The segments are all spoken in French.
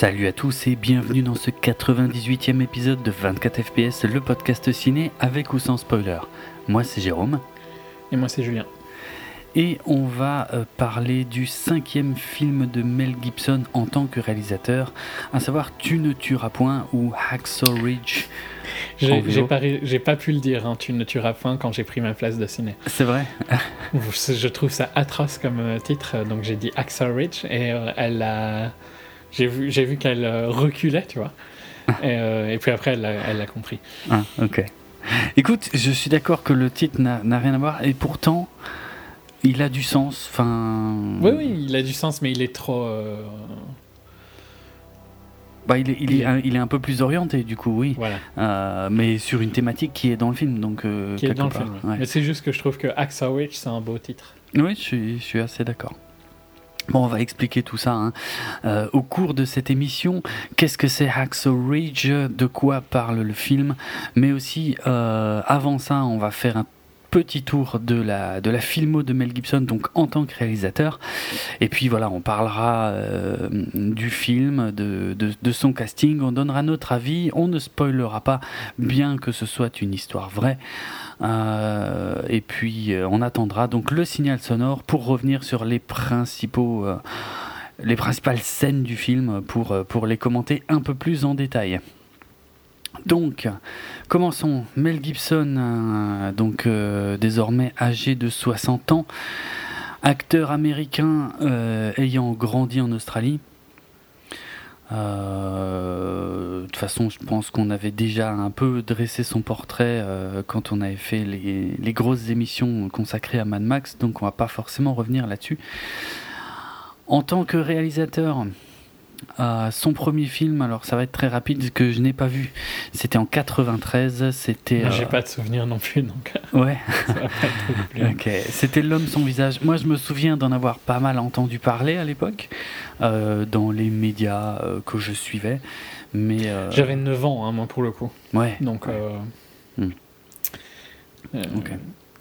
Salut à tous et bienvenue dans ce 98e épisode de 24 FPS, le podcast ciné avec ou sans spoiler. Moi c'est Jérôme. Et moi c'est Julien. Et on va euh, parler du cinquième film de Mel Gibson en tant que réalisateur, à savoir Tu ne tueras point ou Hacksaw Ridge. J'ai pas, pas, pu le dire, hein, Tu ne tueras point quand j'ai pris ma place de ciné. C'est vrai Je trouve ça atroce comme euh, titre, donc j'ai dit Hacksaw Ridge et euh, elle a j'ai vu, j'ai vu qu'elle euh, reculait, tu vois. Euh, et, puis après, elle l'a compris. Ah, ok. Écoute, je suis d'accord que le titre n'a rien à voir, et pourtant, il a du sens. Enfin. Oui, oui, il a du sens, mais il est trop. Euh, bah, il, est, il, est, un, il est un peu plus orienté, du coup, oui. Voilà. mais sur une thématique qui est dans le film, donc. qui est dans le film. Mais c'est juste que je trouve que Axa Witch, c'est un beau titre. Oui, je suis, je suis assez d'accord. Bon, on va expliquer tout ça hein. euh, au cours de cette émission. Qu'est-ce que c'est Hacksaw Ridge De quoi parle le film Mais aussi, euh, avant ça, on va faire un petit tour de la, de la filmo de Mel Gibson, donc en tant que réalisateur. Et puis voilà, on parlera euh, du film, de, de, de, son casting, on donnera notre avis, on ne spoilera pas, bien que ce soit une histoire vraie. Euh, et puis euh, on attendra donc le signal sonore pour revenir sur les principaux euh, les principales scènes du film pour, pour les commenter un peu plus en détail. Donc, commençons. Mel Gibson, donc désormais âgé de 60 ans, acteur américain ayant grandi en Australie. Euh, de toute façon, je pense qu'on avait déjà un peu dressé son portrait euh, quand on avait fait les, les, grosses émissions consacrées à Mad Max, donc on va pas forcément revenir là-dessus. En tant que réalisateur, son premier film, alors ça va être très rapide, que je n'ai pas vu. C'était en 93. C'était. J'ai euh, pas de souvenir non plus, donc. Ouais. ok. C'était L'homme sans visage. Moi, je me souviens d'en avoir pas mal entendu parler à l'époque, euh, dans les médias euh, que je suivais. Mais. J'avais 9 ans, hein, moi, pour le coup. Ouais. Donc. Hmm.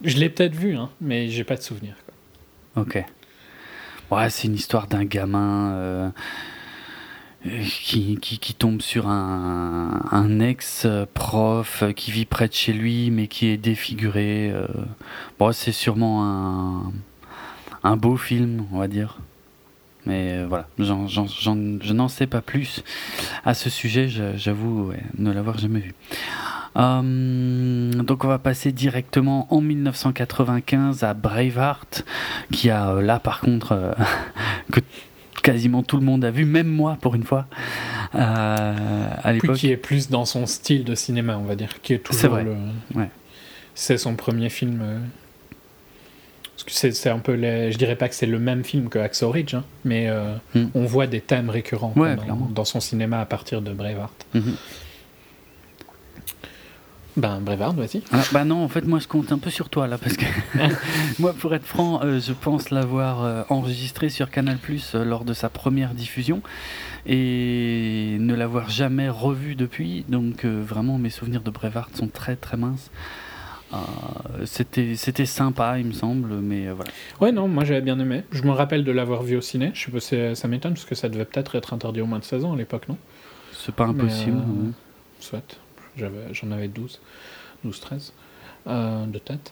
Je l'ai peut-être vu, hein, mais j'ai pas de souvenir. Quoi. Ok. Ouais, c'est une histoire d'un gamin qui, tombe sur un, ex-prof qui vit près de chez lui mais qui est défiguré. Euh. Bon, c'est sûrement un, beau film, on va dire. Mais euh, voilà, je n'en sais pas plus à ce sujet, j'avoue ne l'avoir jamais vu. Euh, donc on va passer directement en 1995 à Braveheart, qui a là par contre que quasiment tout le monde a vu, même moi pour une fois. Euh, à l'époque. qui est plus dans son style de cinéma, on va dire, qui est toujours vrai. C'est son premier film. Euh, c'est un peu, les... je dirais pas que c'est le même film que Axel Ridge, hein, mais euh, hmm. on voit des thèmes récurrents dans, son cinéma à partir de Braveheart. Mhm. Ben, Brevard, vas-y. Ah, bah non, en fait, moi, je compte un peu sur toi, là, parce que moi, pour être franc, euh, je pense l'avoir euh, enregistré sur Canal Plus euh, lors de sa première diffusion et ne l'avoir jamais revu depuis. Donc, vraiment, mes souvenirs de Brevard sont très, très minces. c'était c'était sympa, il me semble, mais voilà. Ouais, non, moi j'avais bien aimé. Je me rappelle de l'avoir vu au ciné. Je sais pas, ça m'étonne parce que ça devait peut-être être interdit au moins de 16 ans à l'époque, non? C'est pas impossible. Soit. J'en avais 12, 12, 13 de tête.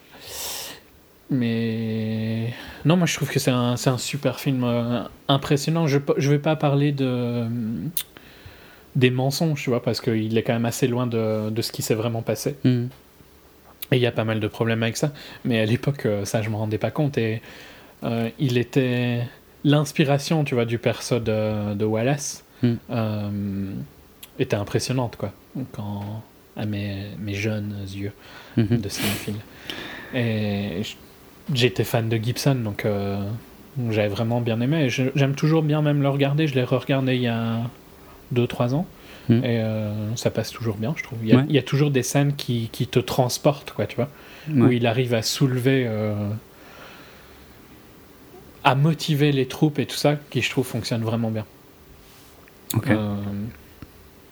Mais non, moi je trouve que c'est un, un, super film euh, impressionnant. Je ne vais pas parler de, des mensonges, tu vois, parce qu'il est quand même assez loin de, de ce qui s'est vraiment passé. Mm. Et il y a pas mal de problèmes avec ça. Mais à l'époque, euh, ça, je me rendais pas compte. Et euh, il était l'inspiration, tu vois, du perso de, de Wallace mm. était impressionnante, quoi. Quand à mes, mes jeunes yeux mhm. de cinéphile. Et j'étais fan de Gibson, donc euh, j'avais vraiment bien aimé. J'aime toujours bien même le regarder. Je l'ai re-regardé il y a 2-3 ans. Mhm. Et euh, ça passe toujours bien, je trouve. Il y a, il y a toujours des scènes qui, qui, te transportent, quoi, tu vois. Où il arrive à soulever. Euh, à motiver les troupes et tout ça, qui je trouve fonctionne vraiment bien.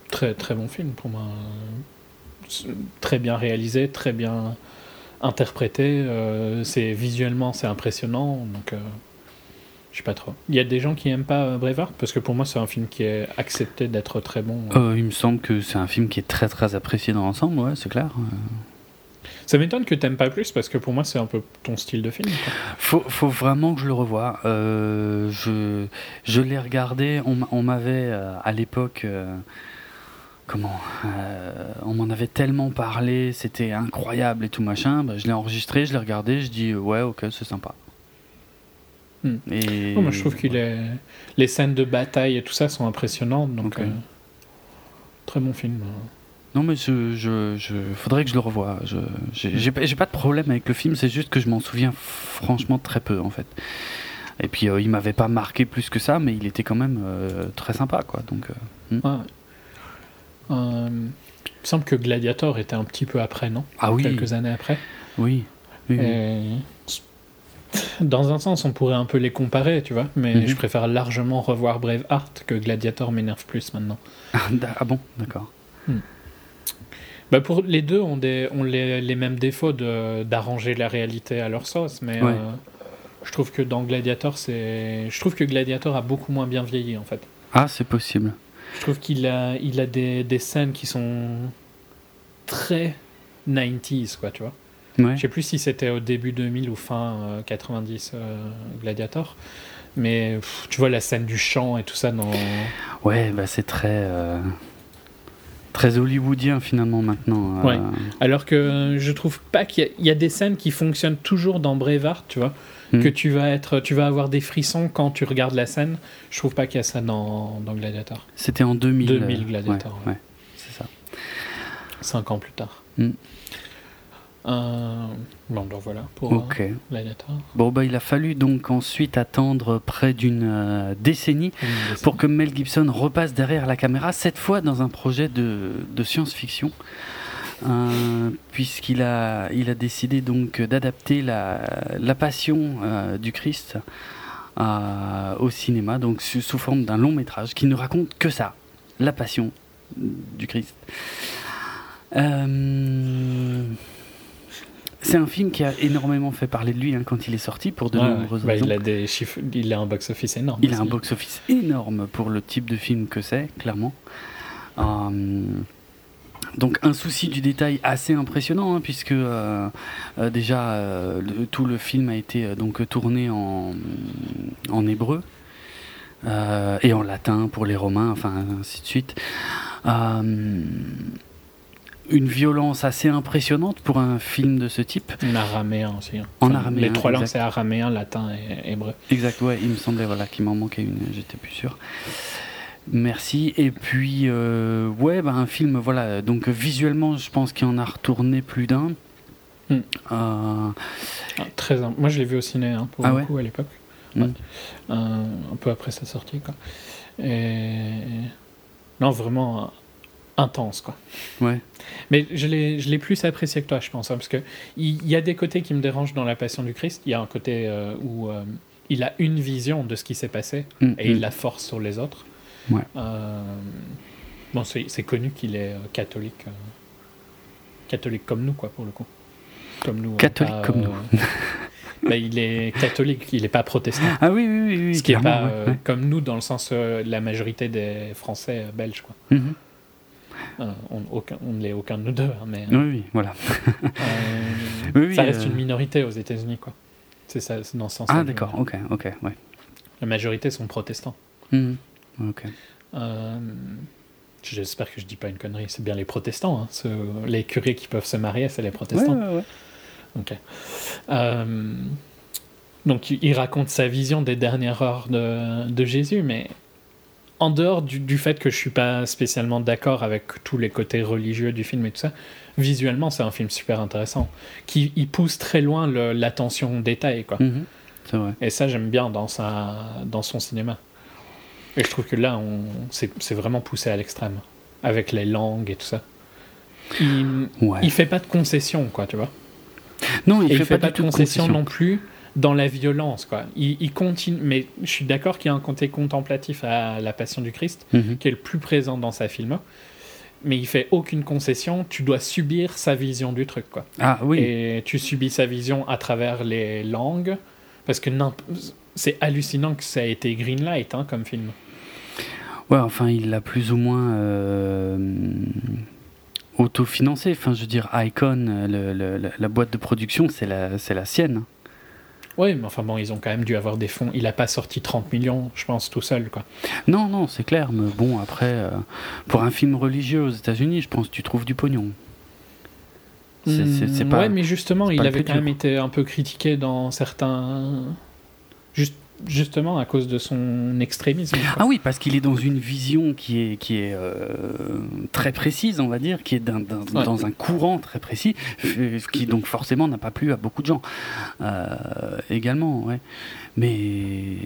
très très bon film pour moi très bien réalisé, très bien interprété. Euh, c'est visuellement c'est impressionnant. Donc, euh, Je sais pas trop. Il y a des gens qui aiment pas Braveheart? Parce que pour moi c'est un film qui est accepté d'être très bon. il me semble que c'est un film qui est très très apprécié dans l'ensemble, ouais, c'est clair. Ça m'étonne que t'aimes pas plus parce que pour moi c'est un peu ton style de film. Faut, faut, vraiment que je le revoie. Euh, je je l'ai regardé. On, m'avait euh, à l'époque. Euh, comment On m'en avait tellement parlé. C'était incroyable et tout machin. Bah, je l'ai enregistré, je l'ai regardé. Je dis ouais, ok, c'est sympa. Hmm. Et... Oh, moi je trouve que les scènes de bataille et tout ça sont impressionnantes. Donc, très bon film. Non, mais je, je, faudrait que je le revoie. Je, j'ai, pas de problème avec le film, c'est juste que je m'en souviens franchement très peu en fait. Et puis euh, il m'avait pas marqué plus que ça, mais il était quand même euh, très sympa quoi. Donc. Euh, hmm. il me semble que Gladiator était un petit peu après, non? Ah oui. Quelques années après. Oui. Dans un sens, on pourrait un peu les comparer, tu vois, mais mhm. je préfère largement revoir Braveheart que Gladiator m'énerve plus maintenant. ah bon, d'accord. Hmm. Bah pour les deux ont, des, ont les, les mêmes défauts d'arranger la réalité à leur sauce, mais euh, je trouve que dans Gladiator, c'est, je trouve que Gladiator a beaucoup moins bien vieilli en fait. Ah, c'est possible. Je trouve qu'il a, il a des, des, scènes qui sont très 90s, quoi, tu vois. Ouais. Je sais plus si c'était au début 2000 ou fin 90 euh, euh, Gladiator, mais tu vois la scène du chant et tout ça dans. Ouais, bah c'est très très hollywoodien finalement maintenant. Euh. Ouais. Alors que je trouve pas qu'il y, a des scènes qui fonctionnent toujours dans Braveheart, tu vois, hmm. que tu vas être, tu vas avoir des frissons quand tu regardes la scène. Je trouve pas qu'il y a ça dans, dans Gladiator. C'était en 2000. 2000 euh, Gladiator. Ouais, c'est ça. Cinq ans plus tard. Hmm. Euh, bon, donc voilà pour euh, Bon, bah, il a fallu donc ensuite attendre près d'une euh, décennie, pour que Mel Gibson repasse derrière la caméra, cette fois dans un projet de, de science-fiction. Puisqu'il a, il a décidé donc d'adapter la, la passion du Christ au cinéma, donc sous, sous forme d'un long métrage qui ne raconte que ça, la passion du Christ. Euh, c'est un film qui a énormément fait parler de lui hein, quand il est sorti pour de nombreuses bah, raisons. Il a des chiffres, il a un box-office énorme. Il a un box-office énorme pour le type de film que c'est, clairement. Euh, donc un souci du détail assez impressionnant hein, puisque euh, euh, déjà tout le film a été donc tourné en, en hébreu et en latin pour les Romains, enfin ainsi de suite une violence assez impressionnante pour un film de ce type. En araméen aussi. Hein. en araméen. Les trois langues, c'est araméen, latin et hébreu. Exact, ouais, il me semblait voilà, qu'il m'en manquait une, j'étais plus sûr. Merci. Et puis, euh, ouais, bah, un film, voilà, donc visuellement, je pense qu'il en a retourné plus d'un. Hmm. Euh, ah, très, moi, je l'ai vu au ciné, hein, pour ah coup, à l'époque. Hmm. Euh, un peu après sa sortie, quoi. Et... Non, vraiment intense, quoi. Ouais. Mais je l'ai plus apprécié que toi, je pense, hein, parce que il y, a des côtés qui me dérangent dans la Passion du Christ. Il y a un côté euh, où euh, il a une vision de ce qui s'est passé mm, et il la force sur les autres. Ouais. Euh, bon, c'est connu qu'il est catholique, catholique comme nous, quoi, pour le coup. Comme nous. Catholique comme nous. il est catholique, il n'est pas protestant. Ah oui, oui, oui. Ce qui n'est pas comme nous dans le sens de la majorité des Français belges, quoi. Mm-hmm. Euh, on, aucun, on ne l'est aucun de nous deux, hein, mais. Oui, oui, voilà. Euh, ça reste une minorité aux États-Unis, quoi. C'est ça, dans ce sens. Ah, d'accord, ok, ok, ouais. La majorité sont protestants. Mmh, Euh, j'espère que je dis pas une connerie. C'est bien les protestants, hein, les curés qui peuvent se marier, c'est les protestants. Ouais, ouais, Ok. donc il raconte sa vision des dernières heures de, de Jésus, mais en dehors du, fait que je suis pas spécialement d'accord avec tous les côtés religieux du film et tout ça, visuellement c'est un film super intéressant qui il pousse très loin l'attention au détail quoi. Mhm. vrai. Et ça j'aime bien dans sa dans son cinéma. Et je trouve que là on c'est vraiment poussé à l'extrême avec les langues et tout ça. Il, il fait pas de concessions quoi tu vois. Non il, fait, pas, de concessions non plus dans la violence. Quoi. Il, continue, mais je suis d'accord qu'il y a un côté contemplatif à La Passion du Christ, mhm. qui est le plus présent dans sa film. Mais il fait aucune concession, tu dois subir sa vision du truc. Quoi. Ah oui. Et tu subis sa vision à travers les langues, parce que c'est hallucinant que ça ait été Greenlight hein, comme film. Ouais, enfin, il l'a plus ou moins euh, autofinancé. Enfin, je veux dire, Icon, la boîte de production, c'est la, la sienne. Oui, mais enfin bon, ils ont quand même dû avoir des fonds. Il n'a pas sorti 30 millions, je pense, tout seul, quoi. Non, non, c'est clair. Mais bon, après, euh, pour un film religieux aux États-Unis, je pense que tu trouves du pognon. C'est, hmm, pas, ouais, mais justement, il avait quand même été un peu critiqué dans certains. Juste justement à cause de son extrémisme. Ah oui, parce qu'il est dans une vision qui est, qui est euh, très précise, on va dire, qui est dans un courant très précis, euh, qui donc forcément n'a pas plu à beaucoup de gens euh, également. Ouais. Mais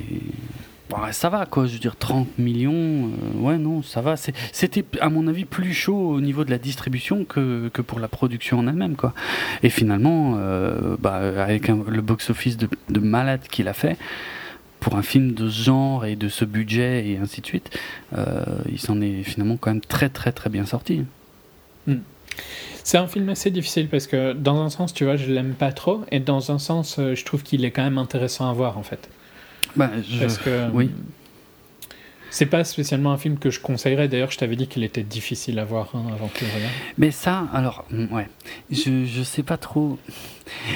ça va quoi, je veux dire 30 millions, ouais non, ça va. C'était à mon avis plus chaud au niveau de la distribution que, que pour la production en elle-même quoi. Et finalement, bah, avec le box-office de, de malade qu'il a fait, pour un film de ce genre et de ce budget et ainsi de suite, euh, il s'en est finalement quand même très très très bien sorti. Hmm. C'est un film assez difficile parce que dans un sens, tu vois, je l'aime pas trop et dans un sens, euh, je trouve qu'il est quand même intéressant à voir en fait. Bah, Parce que oui. C'est pas spécialement un film que je conseillerais. D'ailleurs, je t'avais dit qu'il était difficile à voir hein, avant que tu le regardes. Mais ça, alors, mm, ouais, je, je sais pas trop.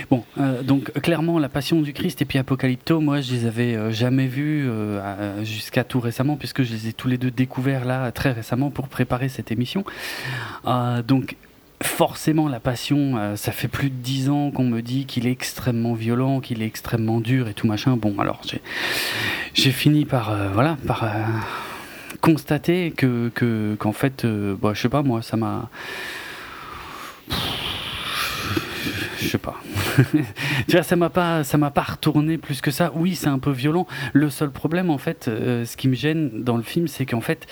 Bon, euh, donc clairement, La Passion du Christ et puis Apocalypto, moi, je les avais euh, jamais vus euh, jusqu'à tout récemment, puisque je les ai tous les deux découverts là très récemment pour préparer cette émission. donc forcément la passion, euh, ça fait plus de dix ans qu'on me dit qu'il est extrêmement violent, qu'il est extrêmement dur et tout machin. Bon, alors j'ai fini par euh, voilà par euh, constater que qu'en fait, bah, je sais pas moi, ça m'a je sais pas. tu vois, ça m'a pas, ça m'a pas retourné plus que ça. Oui, c'est un peu violent. Le seul problème, en fait, ce qui me gêne dans le film, c'est qu'en fait,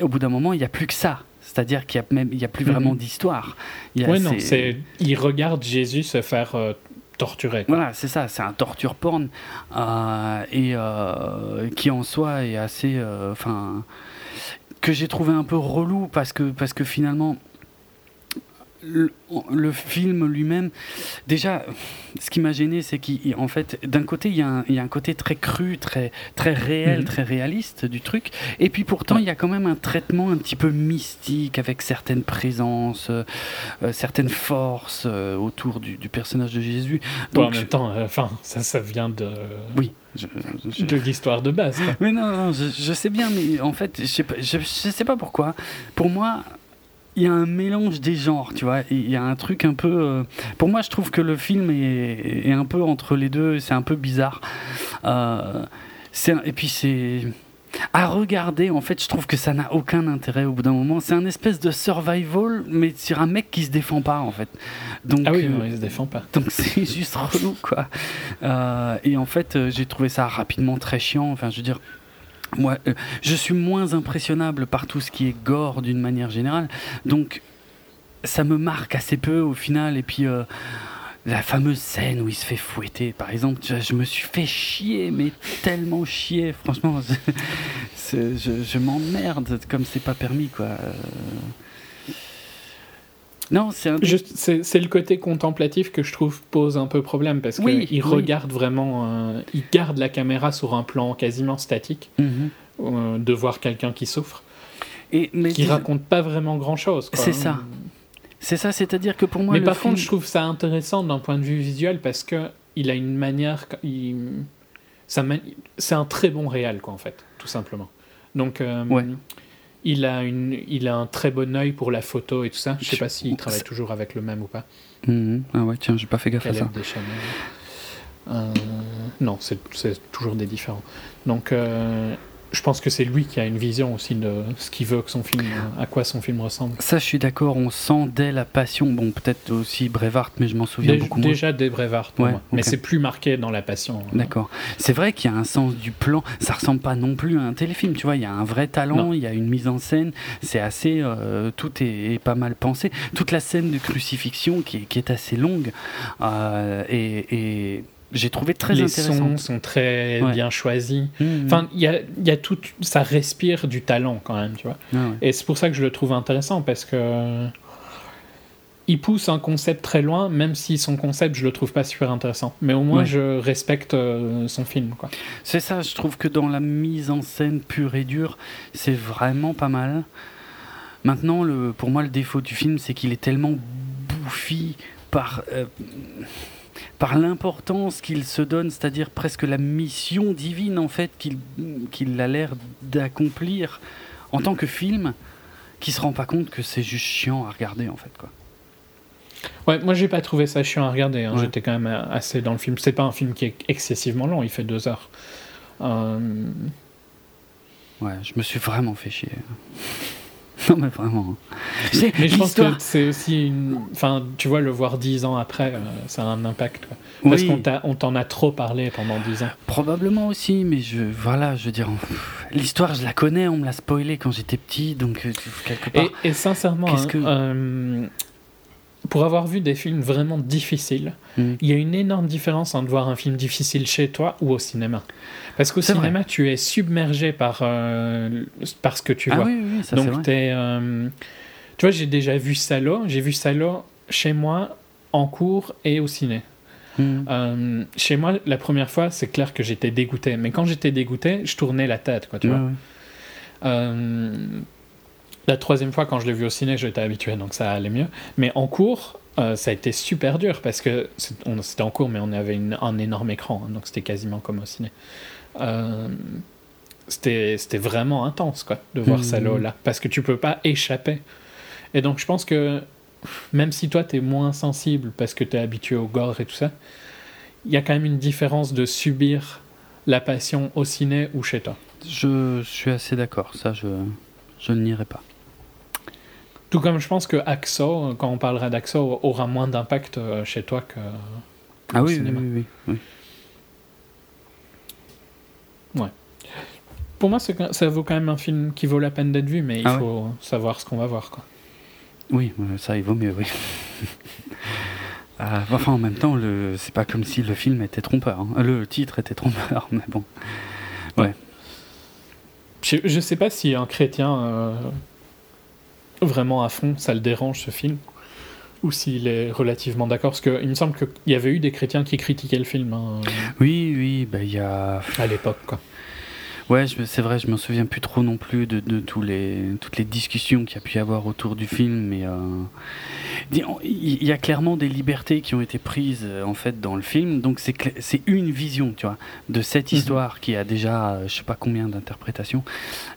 au bout d'un moment, il n'y a plus que ça. C'est-à-dire qu'il n'y a, même, il y a plus vraiment d'histoire. Oui, non, c'est... Il regarde Jésus se faire euh, torturer. Voilà, c'est ça, c'est un torture porn. Euh, et euh, qui en soi est assez. Enfin. que j'ai trouvé un peu relou parce que, parce que finalement le, film lui-même, déjà, ce qui m'a gêné, c'est qu'en fait, d'un côté, il y, a un, côté très cru, très, très réel, mhm. très réaliste du truc, et puis pourtant, il y a quand même un traitement un petit peu mystique avec certaines présences, euh, euh, certaines forces euh, autour du, personnage de Jésus. Donc, en même temps, enfin, ça, ça vient de. Oui. de l'histoire de base. Mais non, je, sais bien, mais en fait, je sais, je sais pas pourquoi. Pour moi, y a un mélange des genres, tu vois. Il y a un truc un peu. Euh, pour moi, je trouve que le film est, un peu entre les deux. C'est un peu bizarre. Euh, et puis c'est à regarder. En fait, je trouve que ça n'a aucun intérêt au bout d'un moment. C'est un espèce de survival, mais sur un mec qui se défend pas, en fait. Donc, ah oui, euh, il se défend pas. Donc c'est juste relou, quoi. et en fait, j'ai trouvé ça rapidement très chiant. Enfin, je veux dire moi, euh, je suis moins impressionnable par tout ce qui est gore d'une manière générale. Donc, ça me marque assez peu au final. Et puis, euh, la fameuse scène où il se fait fouetter, par exemple, je, me suis fait chier, mais tellement chier, franchement. je, je m'emmerde comme c'est pas permis, quoi. Euh, non, c'est c'est le côté contemplatif que je trouve pose un peu problème parce qu'il regarde vraiment, euh, il garde la caméra sur un plan quasiment statique mhm. euh, de voir quelqu'un qui souffre et mais qui raconte pas vraiment grand chose. C'est ça. C'est ça, c'est-à-dire que pour moi. Mais par contre, je trouve ça intéressant d'un point de vue visuel parce que il a une manière, il... c'est un très bon réel quoi en fait, tout simplement. Donc. Euh, ouais il a, une, il a un très bon œil pour la photo et tout ça. Je sais pas s'il travaille toujours avec le même ou pas. Mhm. Ah ouais, tiens, j'ai pas fait gaffe à ça. Euh, non, c'est toujours des différents. Donc, euh, je pense que c'est lui qui a une vision aussi de ce qu'il veut que son film, à quoi son film ressemble. Ça, je suis d'accord. On sent dès la passion. Bon, peut-être aussi Brevard, mais je m'en souviens beaucoup déjà moins. Déjà dès Brevard, mais c'est plus marqué dans la passion. Hein. D'accord. C'est vrai qu'il y a un sens du plan. Ça ressemble pas non plus à un téléfilm. Tu vois, il y a un vrai talent. Il y a une mise en scène. C'est assez. Euh, tout est, pas mal pensé. Toute la scène de crucifixion qui est, qui est assez longue euh, et, et j'ai trouvé très les intéressant. Les sons sont très bien choisis. Mmh, mmh. Enfin, il y a, y a, tout, ça respire du talent quand même, tu vois. Ah et c'est pour ça que je le trouve intéressant parce que il pousse un concept très loin, même si son concept, je le trouve pas super intéressant. Mais au moins, je respecte euh, son film. Quoi. C'est ça, je trouve que dans la mise en scène pure et dure, c'est vraiment pas mal. Maintenant, le, pour moi, le défaut du film, c'est qu'il est tellement bouffi par, euh, par l'importance qu'il se donne, c'est-à-dire presque la mission divine, en fait, qu'il a l'air d'accomplir en tant que film, qui se rend pas compte que c'est juste chiant à regarder, en fait, quoi. Ouais, moi j'ai pas trouvé ça chiant à regarder. Hein. J'étais quand même assez dans le film. C'est pas un film qui est excessivement long, il fait deux heures. Euh, ouais, je me suis vraiment fait chier. non, mais vraiment. Mais je pense que c'est aussi une. Enfin, tu vois, le voir dix ans après, euh, ça a un impact. Parce qu'on t'en a trop parlé pendant dix ans. Probablement aussi, mais je. Voilà, je veux dire. L'histoire, je la connais, on me l'a spoilé quand j'étais petit, donc euh, quelque part. Et, sincèrement, hein, que pour avoir vu des films vraiment difficiles, mm. il y a une énorme différence entre voir un film difficile chez toi ou au cinéma. Parce qu'au cinéma, tu es submergé par, euh, par ce que tu ah vois. Oui, oui, ça Donc, es, euh, tu vois, j'ai déjà vu Salo. J'ai vu Salo chez moi, en cours et au ciné. Mm. Euh, chez moi, la première fois, c'est clair que j'étais dégoûté. Mais quand j'étais dégoûté, je tournais la tête, quoi, tu vois. La troisième fois, quand je l'ai vu au ciné, j'étais habitué, donc ça allait mieux. Mais en cours, euh, ça a été super dur parce que c'était en cours, mais on avait un énorme écran, hein, donc c'était quasiment comme au ciné. Euh, c'était vraiment intense, quoi, de voir ça mmh. là, parce que tu peux pas échapper. Et donc, je pense que même si toi, tu es moins sensible parce que tu es habitué au gore et tout ça, il y a quand même une différence de subir la passion au ciné ou chez toi. Je suis assez d'accord, ça, je, je n'irai pas. Tout comme je pense que AXO, quand on parlera d'AXO, aura moins d'impact euh, chez toi que. ah oui, cinéma. oui, oui, oui, Ouais. Pour moi, ça vaut quand même un film qui vaut la peine d'être vu, mais il ah faut savoir ce qu'on va voir. Quoi. Oui, ça, il vaut mieux, oui. Ah, enfin, en même temps, le... c'est pas comme si le film était trompeur. Hein. Le titre était trompeur, mais bon. Ouais. Je, je sais pas si un chrétien euh, vraiment à fond, ça le dérange ce film ou s'il est relativement d'accord, parce qu'il me semble qu'il y avait eu des chrétiens qui critiquaient le film. Hein. oui, oui, bah, il y a... À l'époque, quoi. Ouais, c'est vrai, je me souviens plus trop non plus de, de tous les, toutes les discussions qu'il y a pu y avoir autour du film, mais euh, il y a clairement des libertés qui ont été prises euh, en fait dans le film, donc c'est une vision, tu vois, de cette mhm. histoire qui a déjà, euh, je sais pas combien d'interprétations,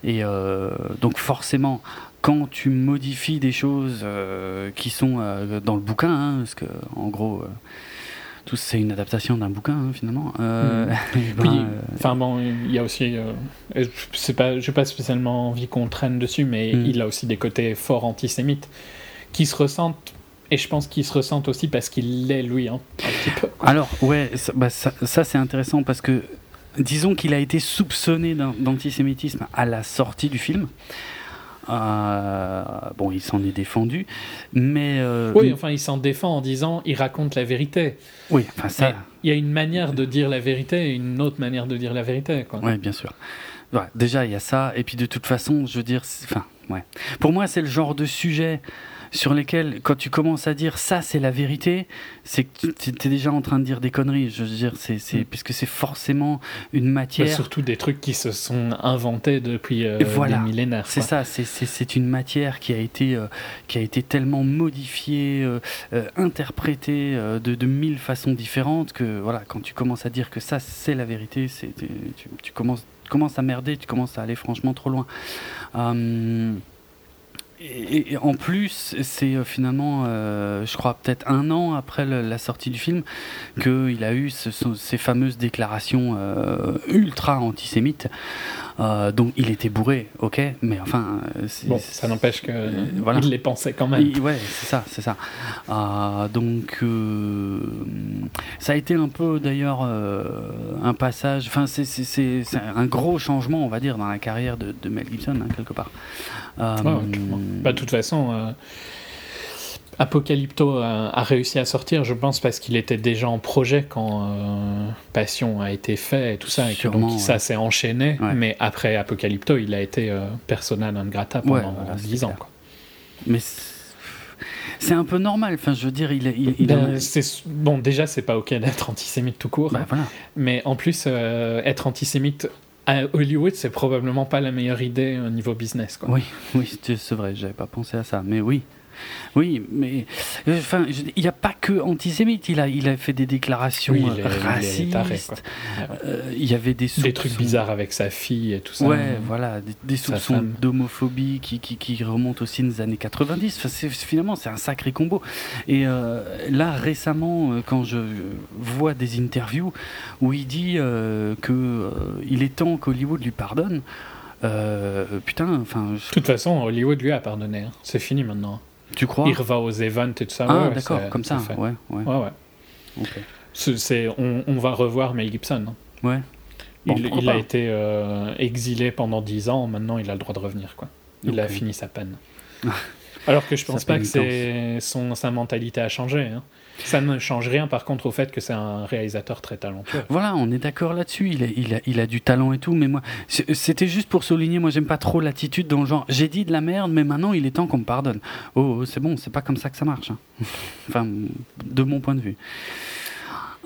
et donc forcément, quand tu modifies des choses qui sont dans le bouquin, hein, parce que en gros tout c'est une adaptation d'un bouquin hein, finalement. Euh, ben, euh, enfin bon, il y a aussi, euh, c'est pas, j'ai pas spécialement envie qu'on traîne dessus, mais hmm. il a aussi des côtés fort antisémites qui se ressentent. Et je pense qu'il se ressentent aussi parce qu'il l'est lui hein, un petit peu. Alors ouais, bah, ça, ça c'est intéressant parce que disons qu'il a été soupçonné d'antisémitisme à la sortie du film. Euh, bon, il s'en est défendu, mais... Euh, oui, enfin, il s'en défend en disant, il raconte la vérité. Oui, enfin ça... Il y a une manière de dire la vérité et une autre manière de dire la vérité. Oui, bien sûr. déjà, il y a ça, et puis de toute façon, je veux dire... Enfin, ouais. Pour moi, c'est le genre de sujet sur lesquels, quand tu commences à dire ça, c'est la vérité, c'est que tu es déjà en train de dire des conneries. Je veux dire, c'est, c'est, mm. puisque c'est forcément une matière. Bah, surtout des trucs qui se sont inventés depuis euh, des millénaires. C'est ça, c'est, c'est, une matière qui a été, euh, qui a été tellement modifiée, euh, interprétée de, de, mille façons différentes que voilà, quand tu commences à dire que ça, c'est la vérité, c'est, tu, tu, commences, commences à merder, tu commences à aller franchement trop loin. Hum, et, en plus, c'est euh, finalement, euh, je crois, peut-être un an après la sortie du film, qu'il a eu ces fameuses déclarations euh, ultra antisémites. Donc il était bourré, ok, mais enfin. Bon, ça n'empêche que voilà. il les pensait quand même. ouais, c'est ça, c'est ça. donc ça a été un peu d'ailleurs un passage, enfin c'est un gros changement, on va dire, dans la carrière de, Mel Gibson, hein, quelque part. Euh, bah, de toute façon, euh, Apocalypto a, réussi à sortir, je pense, parce qu'il était déjà en projet quand euh, Passion a été fait et tout ça, et que donc ça s'est enchaîné. Mais après Apocalypto, il a été personnel non grata pendant 10 ans. Quoi. Mais c'est un peu normal. Enfin, je veux dire, il, il, il ben, bon, déjà, c'est pas ok d'être antisémite tout court. Bah, voilà. Mais en plus, euh, être antisémite à Hollywood, c'est probablement pas la meilleure idée au niveau business. Quoi. Oui, oui, c'est vrai. J'avais pas pensé à ça, mais oui. Oui, mais euh, enfin, il n'y a pas que antisémite. Il a, il a fait des déclarations racistes. Euh, il, y avait des des trucs bizarres avec sa fille et tout ça. Ouais, voilà, des, soupçons d'homophobie qui, qui, qui, remontent aussi aux années 90. Enfin, finalement, c'est un sacré combo. Et euh, là, récemment, quand je vois des interviews où il dit que il est temps qu'Hollywood lui pardonne. putain, enfin. De toute façon, Hollywood lui a pardonné. Hein. C'est fini maintenant. Tu crois? Il va aux events et tout ça. Ah, d'accord, comme ça. Ouais, ouais. ouais, ouais. on, on, va revoir Mel Gibson. Hein. Ouais. il, a été euh, exilé pendant 10 ans, maintenant il a le droit de revenir. Quoi. Il a fini sa peine. Alors que je pense pas que c'est son, sa mentalité a changé. Hein. Ça ne change rien par contre au fait que c'est un réalisateur très talentueux. Voilà, on est d'accord là-dessus. Il a, il, a, il a, du talent et tout, mais moi, c'était juste pour souligner, moi j'aime pas trop l'attitude dans le genre j'ai dit de la merde, mais maintenant il est temps qu'on me pardonne. Oh, oh c'est bon, c'est pas comme ça que ça marche. Hein. enfin, de mon point de vue.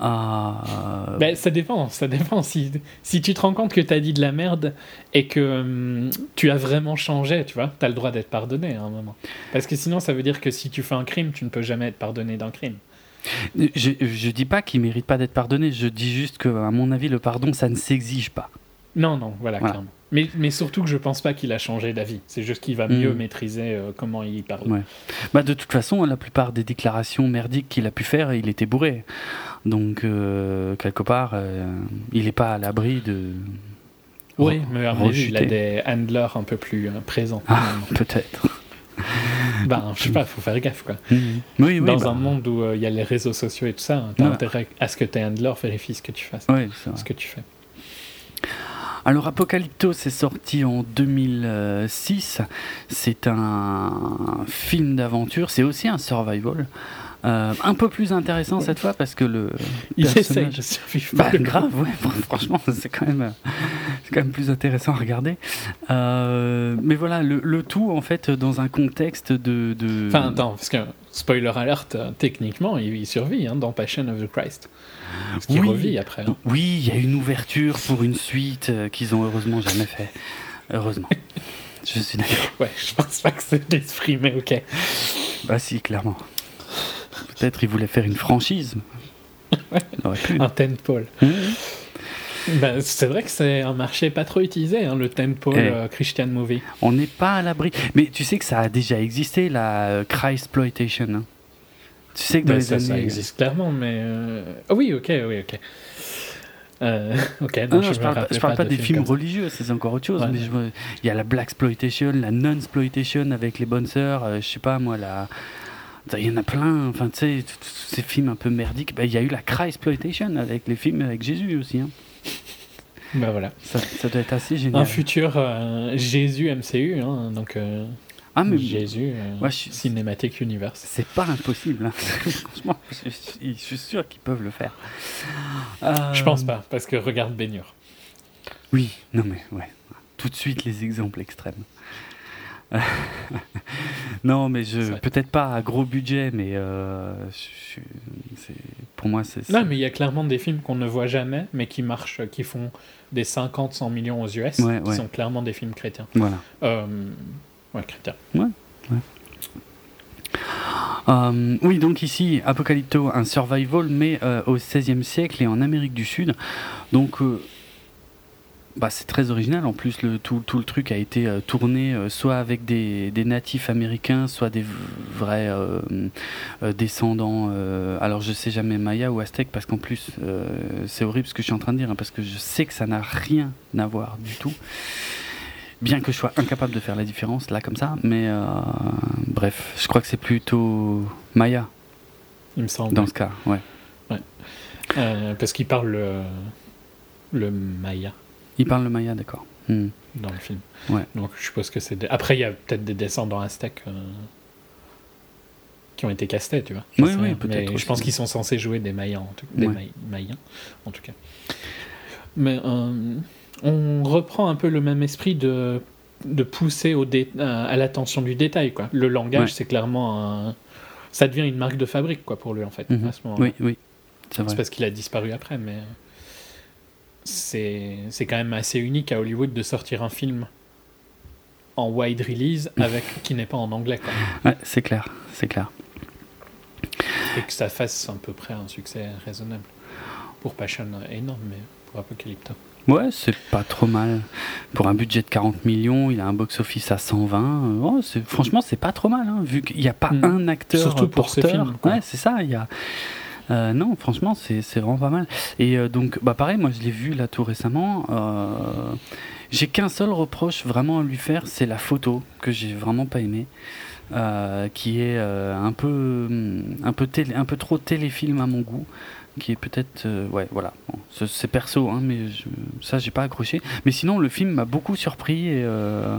Euh... Ben, ça dépend, ça dépend. Si, si tu te rends compte que tu as dit de la merde et que hum, tu as vraiment changé, tu vois, tu as le droit d'être pardonné à un moment. Parce que sinon, ça veut dire que si tu fais un crime, tu ne peux jamais être pardonné d'un crime. Je, je dis pas qu'il mérite pas d'être pardonné, je dis juste que, à mon avis, le pardon, ça ne s'exige pas. Non, non, voilà, clairement. Mais, mais, surtout que je pense pas qu'il a changé d'avis. C'est juste qu'il va mieux mm. maîtriser euh, comment il parle. Bah, de toute façon, la plupart des déclarations merdiques qu'il a pu faire, il était bourré. Donc, euh, quelque part, euh, il n'est pas à l'abri de. Oui, mais à il a des handlers un peu plus présents. Ah, peut-être. Ben, je sais pas, il faut faire gaffe. Quoi. Oui, oui, Dans bah. un monde où il y a les réseaux sociaux et tout ça, tu as intérêt à ce que tes handlers vérifient ce que tu fais. ce que tu fais. Alors Apocalypto, c'est sorti en 2006. C'est un film d'aventure, c'est aussi un survival. Euh, un peu plus intéressant cette fois parce que le il essaye de survivre bah, grave ouais franchement c'est quand même c'est quand même plus intéressant à regarder. Euh, mais voilà le, le, tout en fait dans un contexte de, de... enfin attends parce que spoiler alert techniquement il, survit hein, dans Passion of the Christ. Parce qu'il revit après hein. oui il y a une ouverture pour une suite euh, qu'ils ont heureusement jamais fait. Heureusement. Je suis d'accord. Ouais je pense pas que c'est l'esprit mais ok. Bah si clairement Peut-être il voulait faire une franchise. Un tentpole. Mmh. Ben, c'est vrai que c'est un marché pas trop utilisé, hein, le tentpole eh. euh, Christian movie. On n'est pas à l'abri. Mais tu sais que ça a déjà existé, la euh, Christploitation. Hein. Tu sais que dans ben, les ça, années... ça existe clairement, mais... Euh, oui, ok, oui, ok. ok, non, je, parle, je parle pas, des films, religieux, c'est encore autre chose. Mais il y a la Black Exploitation, la Non Exploitation avec les bonnes sœurs, je sais pas moi, la il y en a plein, enfin tu sais, ces films un peu merdiques. Bah, il y a eu la Cry Exploitation avec les films avec Jésus aussi. Hein. Bah voilà. Ça, ça, doit être assez génial. Un futur euh, Jésus MCU, hein, donc. Euh, ah, mais Jésus, euh, Cinématique Universe. C'est pas impossible. Hein. Franchement, je, suis sûr qu'ils peuvent le faire. Je pense pas, parce que regarde Baignure. Oui, non mais ouais. Tout de suite les exemples extrêmes. non, mais je peut-être pas à gros budget, mais euh, pour moi c'est. Non, mais il y a clairement des films qu'on ne voit jamais, mais qui marchent, qui font des 50-100 millions aux US, qui sont clairement des films chrétiens. Voilà. Euh, ouais, chrétiens. Ouais. Euh, oui, donc ici, Apocalypto, un survival, mais au XVIe siècle et en Amérique du Sud. Donc, bah, c'est très original. En plus, le, tout, tout le truc a été euh, tourné euh, soit avec des, des, natifs américains, soit des vrais euh, descendants. alors, je sais jamais Maya ou Aztèque, parce qu'en plus, c'est horrible ce que je suis en train de dire, hein, parce que je sais que ça n'a rien à voir du tout. Bien que je sois incapable de faire la différence là comme ça, mais bref, je crois que c'est plutôt Maya. Il me semble. Dans ce cas, ouais. ouais. parce qu'il parle le, le Maya. Il parle le maya, d'accord. Hmm. Dans le film. Ouais. Donc je suppose que c'est. Après, il y a peut-être des descendants aztèques euh, qui ont été castés, tu vois. Oui, oui, peut-être. Je pense qu'ils sont censés jouer des Mayas, en tout, des Mayens, en tout cas. Mais euh, on reprend un peu le même esprit de, de pousser au à l'attention du détail, quoi. Le langage, c'est clairement un ça devient une marque de fabrique quoi pour lui en fait Mhm. à ce moment-là. Oui, oui. C'est parce qu'il a disparu après, mais c'est c'est quand même assez unique à Hollywood de sortir un film en wide release avec qui n'est pas en anglais. Ouais, c'est clair, c'est clair. et que ça fasse à peu près un succès raisonnable. Pour Passion, énorme, mais pour Apocalypto. Ouais, c'est pas trop mal. Pour un budget de 40 millions, il a un box-office à 120. euh, oh, franchement, c'est pas trop mal, hein, vu qu'il n'y a pas Mm. un acteur Surtout pour porteur. films, quoi. Ouais, c'est ça. Il y a. euh, non, franchement, c'est vraiment pas mal. Et euh, donc, bah pareil, moi je l'ai vu là tout récemment. euh, j'ai qu'un seul reproche vraiment à lui faire, c'est la photo que j'ai vraiment pas aimé, euh, qui est un peu, un peu un peu trop téléfilm à mon goût, qui est peut-être, euh, ouais, voilà, Bon, c'est- perso, hein, mais je- ça j'ai pas accroché. Mais sinon, le film m'a beaucoup surpris et, euh,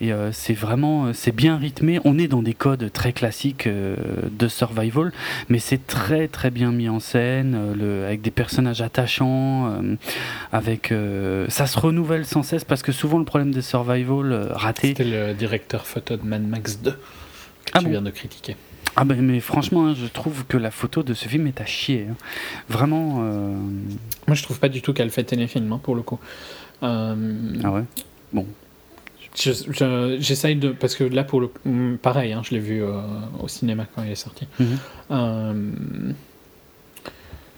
et euh, c'est vraiment, c'est bien rythmé. On est dans des codes très classiques de survival, mais c'est très très bien mis en scène, le, avec des personnages attachants, avec, ça se renouvelle sans cesse parce que souvent le problème des survival ratés. C'était le directeur photo de Mad Max 2 que Ah tu bon? viens de critiquer. Ah ben mais franchement, hein, je trouve que la photo de ce film est à chier. hein. Vraiment. euh, Moi, je trouve pas du tout qu'elle fait téléfilm, hein, pour le coup. Euh, Ah ouais? je- je- J'essaye de. Parce que là, pour le hum, pareil, hein, je l'ai vu euh, au cinéma quand il est sorti. Mhm.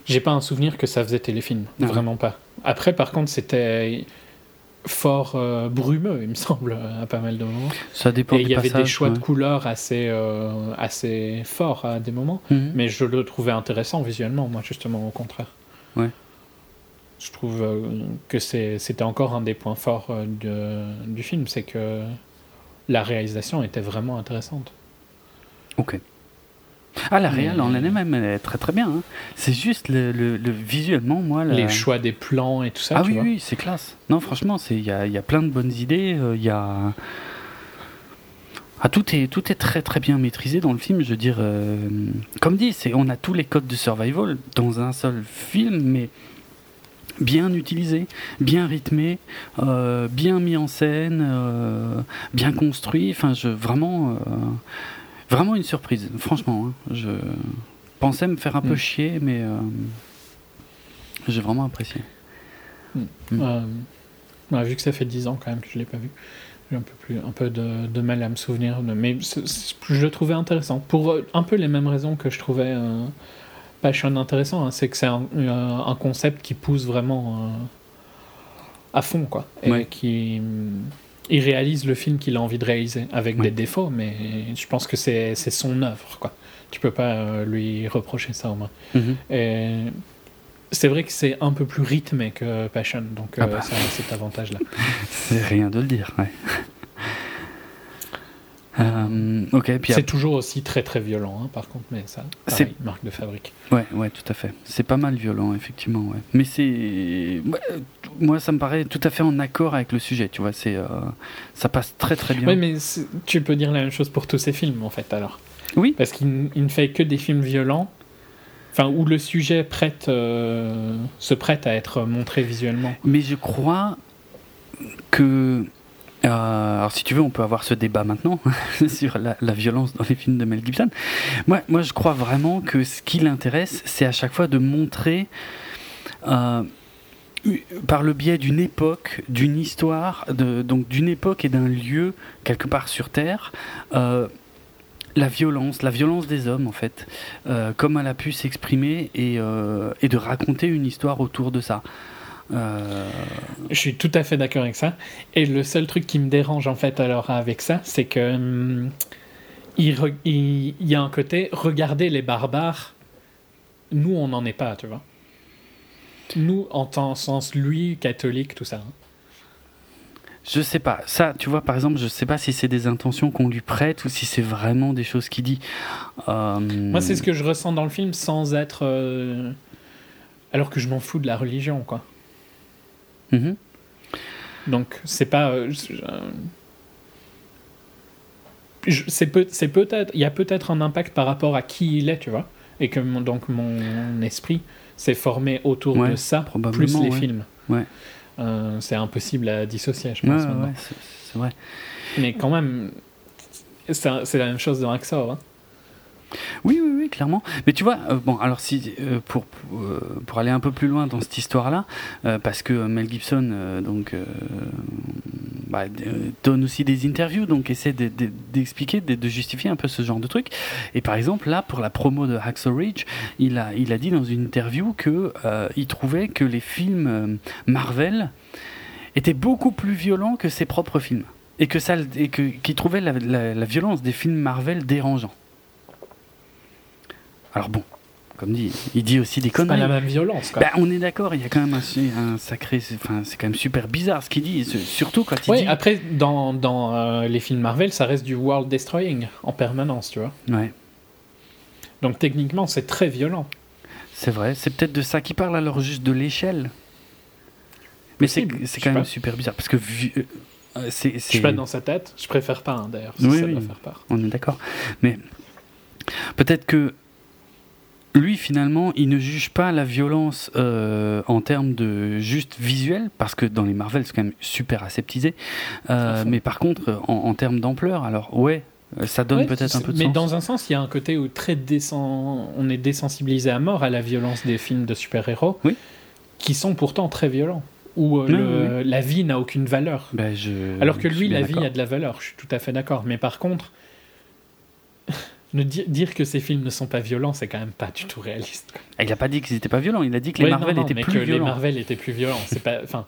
J'ai pas un souvenir que ça faisait téléfilm. Ah. Vraiment pas. Après, par contre, c'était fort euh, brumeux, il me semble, à pas mal de moments. Ça dépend. Et il y avait des choix de couleurs assez, euh, assez forts à des moments. Mhm. Mais je le trouvais intéressant visuellement, moi, justement, au contraire. Ouais. Je trouve euh, que c'était encore un des points forts de- du film, c'est que la réalisation était vraiment intéressante. Ok. Ah la Mais- en elle-même elle est très très bien. hein. C'est juste le, le- le- visuellement moi. la- Les choix des plans et tout ça, ah tu oui vois. oui c'est classe. Non franchement il y a, y a plein de bonnes idées. euh, Il y a ah, tout est tout est très très bien maîtrisé dans le film. Je veux dire euh, comme dit c'est on a tous les codes de survival dans un seul film mais bien utilisé, bien rythmé, euh, bien mis en scène, bien construit. Enfin, je vraiment, vraiment une surprise. Franchement, hein. je pensais me faire un peu Mm. chier, mais euh, j'ai vraiment apprécié. Mm. Euh, ouais, vu que ça fait 10 ans quand même que je l'ai pas vu, j'ai un peu, plus, un peu de, de mal à me souvenir. de- mais je le trouvais intéressant. Pour euh, un peu les mêmes raisons que je trouvais euh, Passion intéressant, hein, c'est que c'est un, un concept qui pousse vraiment à fond, quoi. Et Ouais. qui. Il réalise le film qu'il a envie de réaliser, avec des défauts, mais je pense que c'est c'est son œuvre, quoi. Tu peux pas euh, lui reprocher ça au moins. Mhm. Et c'est vrai que c'est un peu plus rythmé que Passion, donc Ah euh, bah. ça a cet avantage-là. C'est rien de le dire. Ouais. Euh, C'est toujours aussi très très violent, hein, par contre, mais ça, C'est- marque de fabrique. Ouais, ouais, tout à fait. C'est pas mal violent, effectivement, ouais. Mais c'est. ouais, euh, moi, ça me paraît tout à fait en accord avec le sujet, tu vois. C'est, euh, ça passe très très bien. Oui, mais tu peux dire la même chose pour tous ces films, en fait, alors. Oui. Parce qu'il ne fait que des films violents, enfin, où le sujet prête, euh, se prête à être montré visuellement. Mais je crois que. Euh, alors, si tu veux, on peut avoir ce débat maintenant sur la, violence dans les films de Mel Gibson. Moi, moi je crois vraiment que ce qui l'intéresse, c'est à chaque fois de montrer, euh, par le biais d'une époque, d'une histoire, donc d'une époque et d'un lieu, quelque part sur Terre, euh, la violence, la violence des hommes, en fait, comme elle a pu s'exprimer et de raconter une histoire autour de ça. Euh, Je suis tout à fait d'accord avec ça. Et le seul truc qui me dérange, en fait, alors, avec ça, c'est que. hum, il, re- il- il y a un côté, regardez les barbares, nous, on n'en est pas, tu vois. Nous, en tant sens, lui, catholique, tout ça. hein. Je sais pas. Ça, tu vois, par exemple, je sais pas si c'est des intentions qu'on lui prête ou si c'est vraiment des choses qu'il dit. Euh, Moi, c'est ce que je ressens dans le film sans être. euh, Alors que je m'en fous de la religion, quoi. Mhm. Donc, c'est pas. euh, c'est peut- peut-être. Il y a peut-être un impact par rapport à qui il est, tu vois. Et que mon- donc mon esprit s'est formé autour Ouais, de ça, plus les ouais. films. Ouais. Euh, c'est impossible à dissocier, je pense. c'est vrai. Mais quand même, c'est c'est la même chose dans Axor. hein. Oui, oui, oui, clairement. Mais tu vois, euh, bon, alors si euh, pour euh, pour aller un peu plus loin dans cette histoire-là, parce que Mel Gibson donc bah, donne aussi des interviews, donc essaie d'expliquer, de, de, justifier un peu ce genre de truc. Et par exemple, là, pour la promo de Hacksaw Ridge, il a il a dit dans une interview que il trouvait que les films Marvel étaient beaucoup plus violents que ses propres films et que ça et que qu'il trouvait la, la violence des films Marvel dérangeant. Alors bon, comme dit, il dit aussi des conneries. Pas la même violence. Quoi. Bah, on est d'accord, il y a quand même un, sacré. Enfin, c'est quand même super bizarre ce qu'il dit, surtout quand il ouais, dit. après, dans, dans euh, les films Marvel, ça reste du world destroying en permanence, tu vois. Ouais. Donc techniquement, c'est très violent. C'est vrai, c'est peut-être de ça qu'il parle alors, juste de l'échelle. Mais c'est quand même super bizarre parce que. Euh, c'est, je suis pas dans sa tête, je préfère pas hein, d'ailleurs. oui, ça oui. faire part. On est d'accord. Mais peut-être que lui finalement il ne juge pas la violence euh, en termes de juste visuel parce que dans les Marvel c'est quand même super aseptisé. Euh, mais par contre en, termes d'ampleur alors ouais ça donne peut-être un peu de mais sens. dans un sens il y a un côté où très on est désensibilisé à mort à la violence des films de super-héros oui. qui sont pourtant très violents où euh, la vie n'a aucune valeur. Ben, je, alors que lui la vie a de la valeur je suis tout à fait d'accord. Mais par contre ne dire que ces films ne sont pas violents, c'est quand même pas du tout réaliste. Il n'a pas dit qu'ils n'étaient pas violents, il a dit que les Marvel étaient plus violents. Les Marvel étaient plus violents. C'est pas, enfin,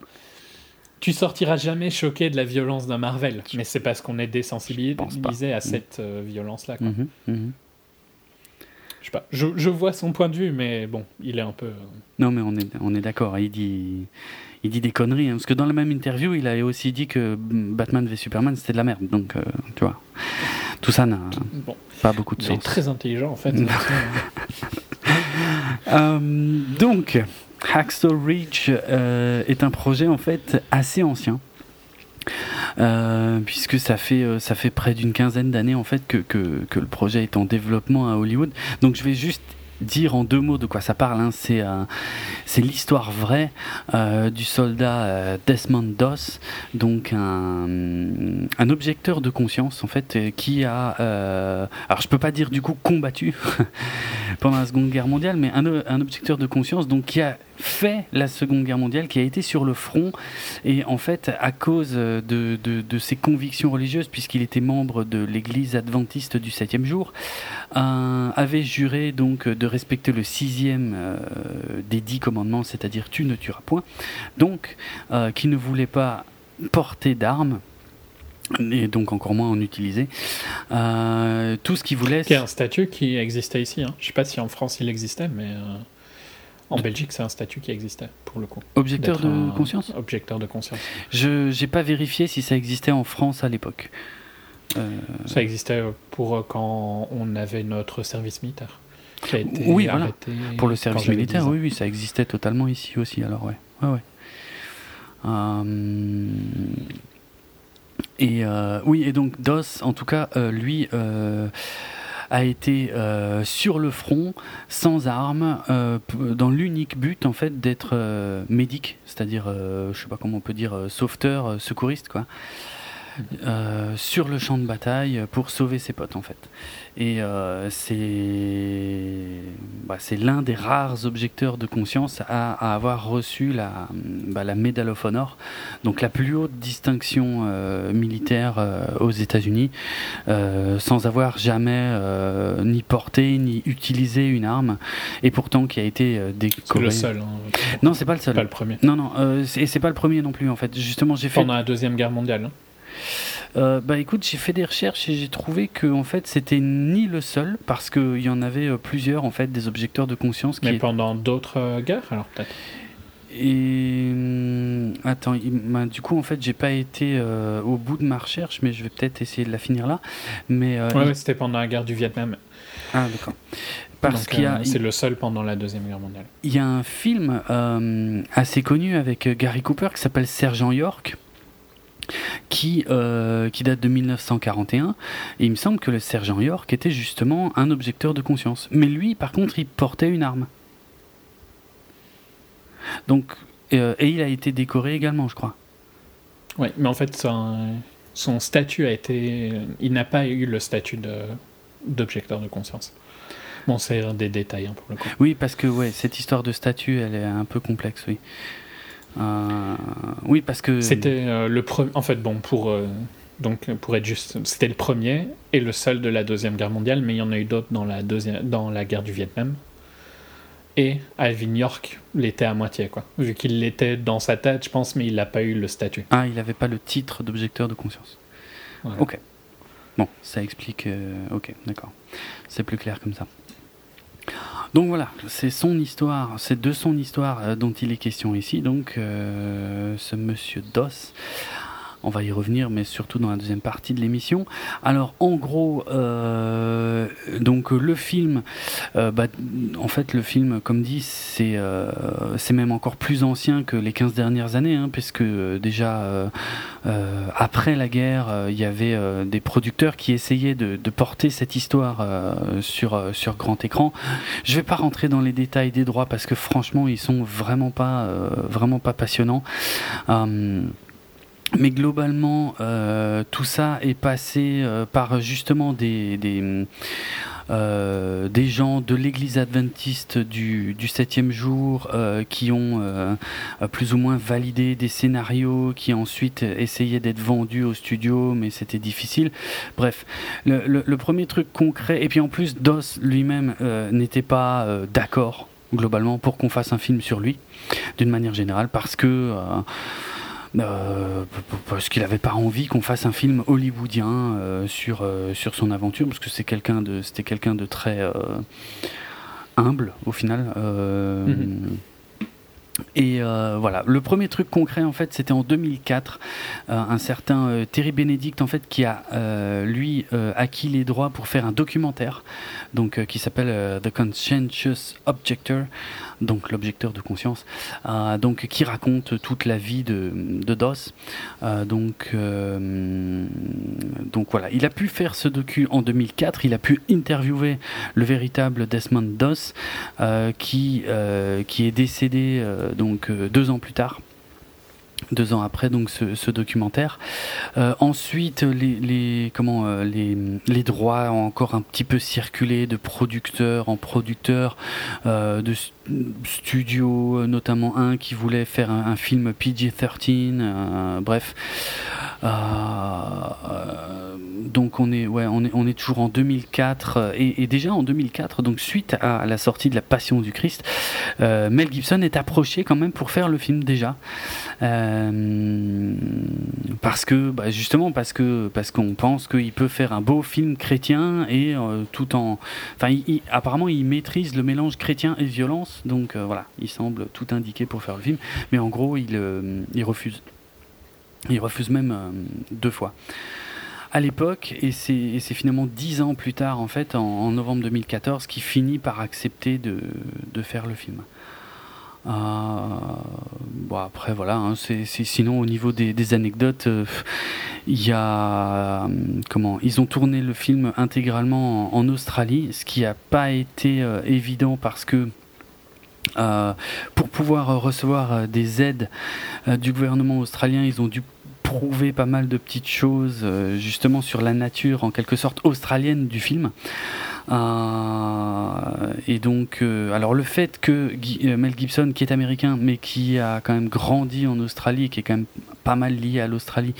tu sortiras jamais choqué de la violence d'un Marvel, mais c'est parce qu'on est désensibilisé à cette euh, violence-là. Mhm, mhm. Je sais pas. Je, je, vois son point de vue, mais bon, il est un peu. Euh, non, mais on est, on est d'accord. Il dit, il dit des conneries. Hein, parce que dans la même interview, il a aussi dit que Batman v Superman, c'était de la merde. Donc, euh, tu vois. Tout ça n'a pas beaucoup de sens. Il est très intelligent en fait. Euh, donc, Hacksaw Ridge euh, est un projet en fait assez ancien. Euh, puisque ça fait ça fait près d'une quinzaine d'années en fait que, que, que, le projet est en développement à Hollywood. Donc je vais juste dire en deux mots de quoi ça parle. Hein. C'est euh, c'est l'histoire vraie euh, du soldat euh, Desmond Doss, donc un, un, objecteur de conscience en fait qui a, alors je peux pas dire du coup combattu pendant la Seconde Guerre mondiale, mais un, objecteur de conscience donc qui a fait la Seconde Guerre mondiale, qui a été sur le front, et en fait, à cause de, ses convictions religieuses, puisqu'il était membre de l'Église adventiste du septième jour, avait juré donc de respecter le sixième euh, des dix commandements, c'est-à-dire tu ne tueras point, donc euh, qui ne voulait pas porter d'armes et donc encore moins en utiliser. Euh, tout ce qu'il voulait. C'est un statut qui existait ici. Hein. Je ne sais pas si en France il existait, mais en Belgique, c'est un statut qui existait, pour le coup. Objecteur de conscience Objecteur de conscience. Je n'ai pas vérifié si ça existait en France à l'époque. Euh, ça existait pour quand on avait notre service militaire. Qui a été oui, voilà. Pour le service militaire, oui, oui, ça existait totalement ici aussi, alors ouais. ouais, ouais. Euh, et oui, et donc DOS, en tout cas, lui a été euh, sur le front, sans armes, euh, dans l'unique but en fait d'être euh, médic, c'est-à-dire, je sais pas comment on peut dire, sauveteur, secouriste quoi. Euh, sur le champ de bataille pour sauver ses potes en fait. Et euh, c'est bah, c'est l'un des rares objecteurs de conscience à, avoir reçu la, bah, la Medal of Honor, donc la plus haute distinction euh, militaire aux États-Unis, sans avoir jamais ni porté ni utilisé une arme, et pourtant qui a été décoré. C'est le seul. Hein, non, c'est pas le seul. Pas le premier. Non, non, et c'est pas le premier non plus en fait. Justement, j'ai fait pendant la deuxième guerre mondiale. Hein. Euh, bah écoute, j'ai fait des recherches et j'ai trouvé que en fait c'était ni le seul parce qu'il y en avait euh, plusieurs en fait des objecteurs de conscience. Qui Mais pendant d'autres euh, guerres alors peut-être? Et hum, attends, bah, du coup en fait j'ai pas été au bout de ma recherche, mais je vais peut-être essayer de la finir là. Mais ouais, c'était pendant la guerre du Vietnam. Ah d'accord. Parce qu'il a, c'est le seul pendant la deuxième guerre mondiale. Il y a un film assez connu avec Gary Cooper qui s'appelle Sergent York qui, euh, qui date de 1941. Et il me semble que le sergent York était justement un objecteur de conscience. Mais lui, par contre, il portait une arme. Donc, euh, et il a été décoré également, je crois. Oui, mais en fait, son, son statut a été. Il n'a pas eu le statut d'objecteur de conscience. Bon, c'est des détails hein, pour le coup. Oui, parce que ouais, cette histoire de statut, elle est un peu complexe, oui. Euh, oui, parce que. C'était euh, le premier. En fait, bon, pour. Euh, donc, pour être juste, c'était le premier et le seul de la Deuxième Guerre mondiale, mais il y en a eu d'autres dans, la deuxième, dans la guerre du Vietnam. Et Alvin York l'était à moitié, quoi. Vu qu'il l'était dans sa tête, je pense, mais il n'a pas eu le statut. Ah, il n'avait pas le titre d'objecteur de conscience. Ok. Bon, ça explique. ok, d'accord. C'est plus clair comme ça. Donc voilà, c'est son histoire, c'est de son histoire euh, dont il est question ici. Donc euh, ce monsieur Doss on va y revenir, mais surtout dans la deuxième partie de l'émission. Alors, en gros, euh, donc le film, euh, bah, en fait, le film, comme dit, c'est euh, même encore plus ancien que les 15 dernières années, hein, puisque déjà après la guerre, il y avait des producteurs qui essayaient de, de porter cette histoire sur sur grand écran. Je vais pas rentrer dans les détails des droits parce que franchement, ils sont vraiment pas vraiment pas passionnants. Mais globalement, euh, tout ça est passé euh, par justement des, des, euh, des gens de l'église adventiste du, du septième jour qui ont plus ou moins validé des scénarios qui ensuite essayaient d'être vendus au studio, mais c'était difficile. Bref, le, le, premier truc concret, et puis en plus, Doss lui-même n'était pas d'accord globalement pour qu'on fasse un film sur lui, d'une manière générale, parce que euh, parce qu'il n'avait pas envie qu'on fasse un film hollywoodien euh, sur, euh, sur son aventure, parce que c'est quelqu'un de, c'était quelqu'un de très humble au final. Mhm. Et voilà, le premier truc concret en fait, c'était en 2004, un certain Terry Benedict en fait qui a lui acquis les droits pour faire un documentaire, donc qui s'appelle The Conscientious Objector, donc l'objecteur de conscience, euh, donc qui raconte toute la vie de, de. Euh, donc, euh, voilà, il a pu faire ce docu en 2004. Il a pu interviewer le véritable Desmond Doss, qui qui est décédé deux ans plus tard deux ans après donc ce, documentaire. Euh, ensuite, les, comment euh, les, droits ont encore un petit peu circulé de producteur en producteur, euh, studios, notamment un qui voulait faire un, film PG-13. bref. donc on est ouais on est on est toujours en 2004 et, déjà en 2004 donc suite à la sortie de la Passion du Christ, Mel Gibson est approché quand même pour faire le film déjà. Euh, parce que bah, justement parce que parce qu'on pense qu'il peut faire un beau film chrétien et euh, tout en enfin apparemment il maîtrise le mélange chrétien et violence donc euh, voilà il semble tout indiqué pour faire le film. Mais en gros il, il refuse. Il refuse même deux fois. À l'époque, et c'est finalement dix ans plus tard, en fait, en, novembre 2014, qu'il finit par accepter de, faire le film. Euh, bon après voilà, hein, sinon au niveau des, anecdotes, euh, il y a euh, comment Ils ont tourné le film intégralement en, Australie, ce qui n'a pas été évident parce que pour pouvoir recevoir des aides du gouvernement australien, ils ont dû prouver pas mal de petites choses justement sur la nature en quelque sorte australienne du film. Euh, et donc, euh, alors le fait que euh, Mel Gibson, qui est américain, mais qui a quand même grandi en Australie, qui est quand même pas mal lié à l'Australie,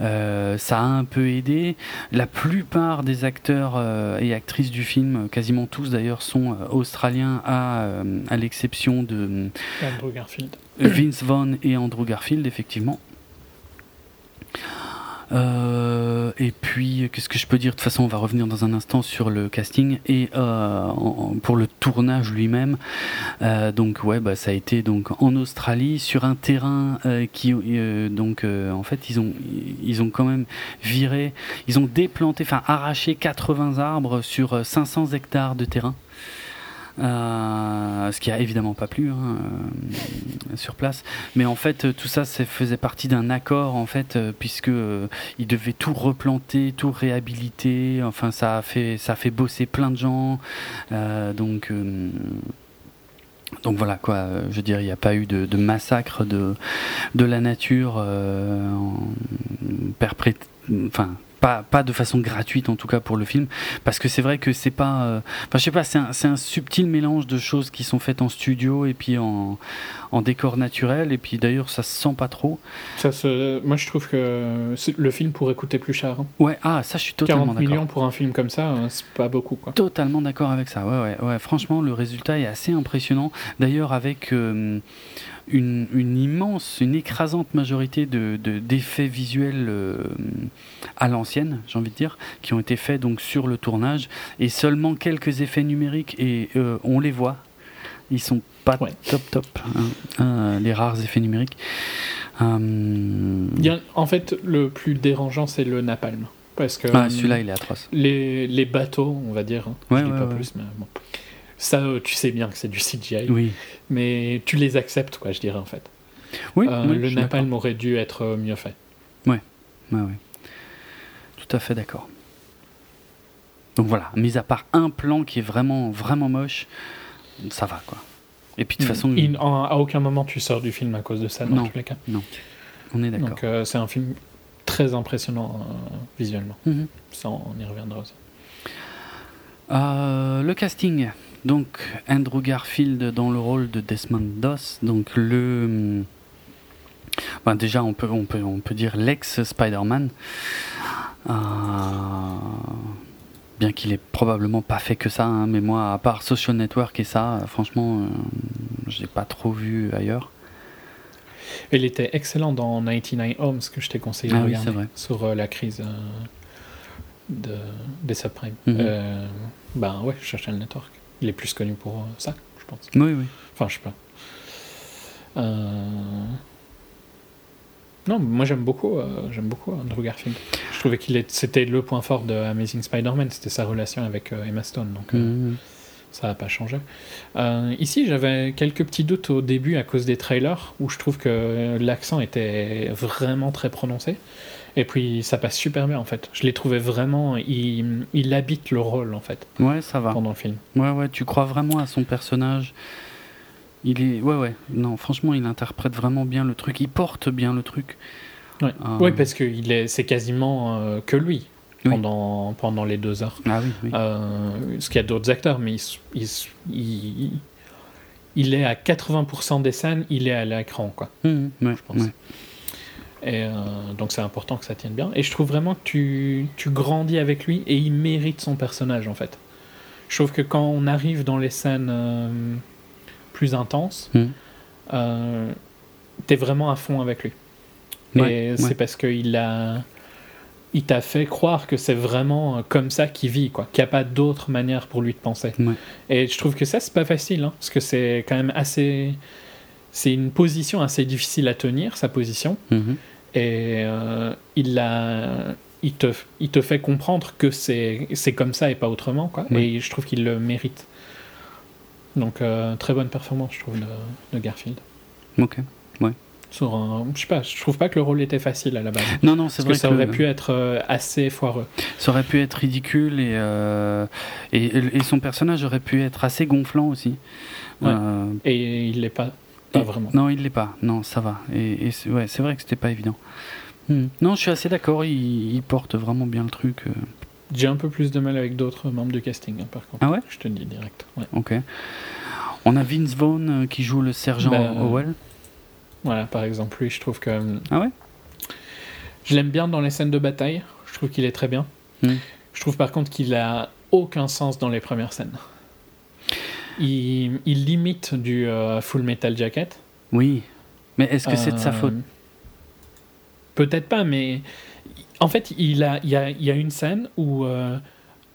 ça a un peu aidé. La plupart des acteurs et actrices du film, quasiment tous d'ailleurs, sont australiens, à, à l'exception de Andrew Garfield. Vince Vaughn et Andrew Garfield, effectivement. Euh, et puis, qu'est-ce que je peux dire? De toute façon, on va revenir dans un instant sur le casting et euh, pour le tournage lui-même. Euh, donc, ouais, bah, ça a été donc en Australie sur un terrain qui, donc, en fait, ils ont, ils ont quand même viré, ils ont déplanté, enfin, arraché 80 arbres sur 500 hectares de terrain. Euh, ce qui a évidemment pas plu hein, euh, sur place. Mais en fait, tout ça, ça faisait partie d'un accord en fait, euh, puisque il devait tout replanter, tout réhabiliter. Enfin, ça a fait, ça a fait bosser plein de gens. donc donc voilà quoi, je veux dire, il n'y a pas eu de, massacre de, de la nature euh, enfin, pas, pas de façon gratuite en tout cas pour le film, parce que c'est vrai que c'est pas, euh, enfin je sais pas, c'est un, un, subtil mélange de choses qui sont faites en studio et puis en, en décor naturel, et puis d'ailleurs ça se sent pas trop. Ça se, moi je trouve que le film pourrait coûter plus cher. Hein. Ouais, ah ça je suis totalement d'accord. 40 millions pour un film comme ça, hein, c'est pas beaucoup quoi. Totalement d'accord avec ça. Ouais, ouais, ouais. Franchement, le résultat est assez impressionnant. D'ailleurs avec euh, une, une, immense, une écrasante majorité de, d'effets visuels euh, à l'ancienne, j'ai envie de dire, qui ont été faits donc sur le tournage, et seulement quelques effets numériques, et euh, on les voit. Ils sont pas top top, hein, hein, les rares effets numériques. Hum. en fait, le plus dérangeant, c'est le napalm. Parce que ah, celui-là, il est atroce. Les, les bateaux, on va dire, hein. je dis pas plus, mais bon. Ça, euh, tu sais bien que c'est du CGI. Oui. Mais tu les acceptes, quoi, je dirais, en fait. Oui, euh, le napalm aurait dû être euh, mieux fait. Oui, ouais, ouais. Tout à fait d'accord. Donc voilà, mis à part un plan qui est vraiment, vraiment moche, ça va, quoi. Et puis de toute façon. Il, à aucun moment tu sors du film à cause de ça, dans non, tous les cas. Non, on est d'accord. Donc c'est un film très impressionnant visuellement. Mhm. Ça, on y reviendra aussi. le casting. Donc Andrew Garfield dans le rôle de Desmond Doss, donc le ben déjà on peut on peut on peut dire l'ex Spider-Man. Euh, bien qu'il ait probablement pas fait que ça, hein, mais moi à part Social Network et ça, franchement, euh, j'ai pas trop vu ailleurs. Il était excellent dans 99 Homes que je t'ai conseillé ah de oui, regarder sur euh, la crise de, des subprimes. Mhm. euh, ben ouais, Social Network. Il est plus connu pour ça, je pense. Oui, oui. Enfin, je sais pas. Euh... Non, moi j'aime beaucoup, euh, j'aime beaucoup Andrew Garfield. Je trouvais qu'il c'était le point fort de Amazing Spider-Man, c'était sa relation avec euh, Emma Stone, donc euh, Mhm. ça n'a pas changé. Euh, ici, j'avais quelques petits doutes au début à cause des trailers, où je trouve que l'accent était vraiment très prononcé. Et puis ça passe super bien en fait. Je l'ai trouvé vraiment, il, il habite le rôle en fait Ouais, ça va. pendant le film. Ouais, ouais, tu crois vraiment à son personnage. Il est, ouais, ouais. Non, franchement, il interprète vraiment bien le truc. Il porte bien le truc. Ouais, Ah. Ouais, parce que il est, c'est quasiment euh, que lui Oui. pendant, pendant les deux heures. Ah oui, oui. Euh, parce qu'il y a d'autres acteurs, mais il, il il- il est à 80% des scènes, il est à l'écran, quoi. Mhm, ouais, je pense. ouais. Et euh, donc c'est important que ça tienne bien. Et je trouve vraiment que tu, tu grandis avec lui et il mérite son personnage, en fait. Je trouve que quand on arrive dans les scènes euh, plus intenses, Mhm. euh, t'es vraiment à fond avec lui. Ouais, et ouais. c'est parce qu'il a, il t'a fait croire que c'est vraiment euh, comme ça qu'il vit, quoi. Qu'il n'y a pas d'autre manière pour lui de penser. Ouais. Et je trouve que ça, c'est pas facile, hein, parce que c'est quand même assez. C'est une position assez difficile à tenir, sa position. Mhm. Et euh, il, a, il, te, il te fait comprendre que c'est comme ça et pas autrement, quoi. Oui. Et je trouve qu'il le mérite. Donc, euh, très bonne performance, je trouve, de, de Garfield. Ok. Sur un, je sais pas, je trouve pas que le rôle était facile à la base. Non, non, c'est Parce vrai que ça aurait pu être euh, assez foireux. ça aurait pu être ridicule et, euh, et, et son personnage aurait pu être assez gonflant aussi. Ouais. Euh, Et il l'est pas, pas et- vraiment. Non, il l'est pas. Non, ça va. Et, et c'est ouais, vrai que c'était pas évident. Hmm. Non, je suis assez d'accord. Il, il porte vraiment bien le truc. euh. J'ai un peu plus de mal avec d'autres membres du casting, hein, par contre. Ah ouais? Je te le dis direct. Ouais. Ok. On a Vince Vaughn euh, qui joue le sergent Bah, euh, Howell. Voilà, par exemple, lui, je trouve que. euh, Ah ouais? Je l'aime bien dans les scènes de bataille. Je trouve qu'il est très bien. Hmm. Je trouve par contre qu'il a aucun sens dans les premières scènes. Il, il limite du euh, Full Metal Jacket. Oui. Mais est-ce que c'est de sa Euh, faute? Peut-être pas, mais en fait, il, a, il, y a, il y a une scène où euh,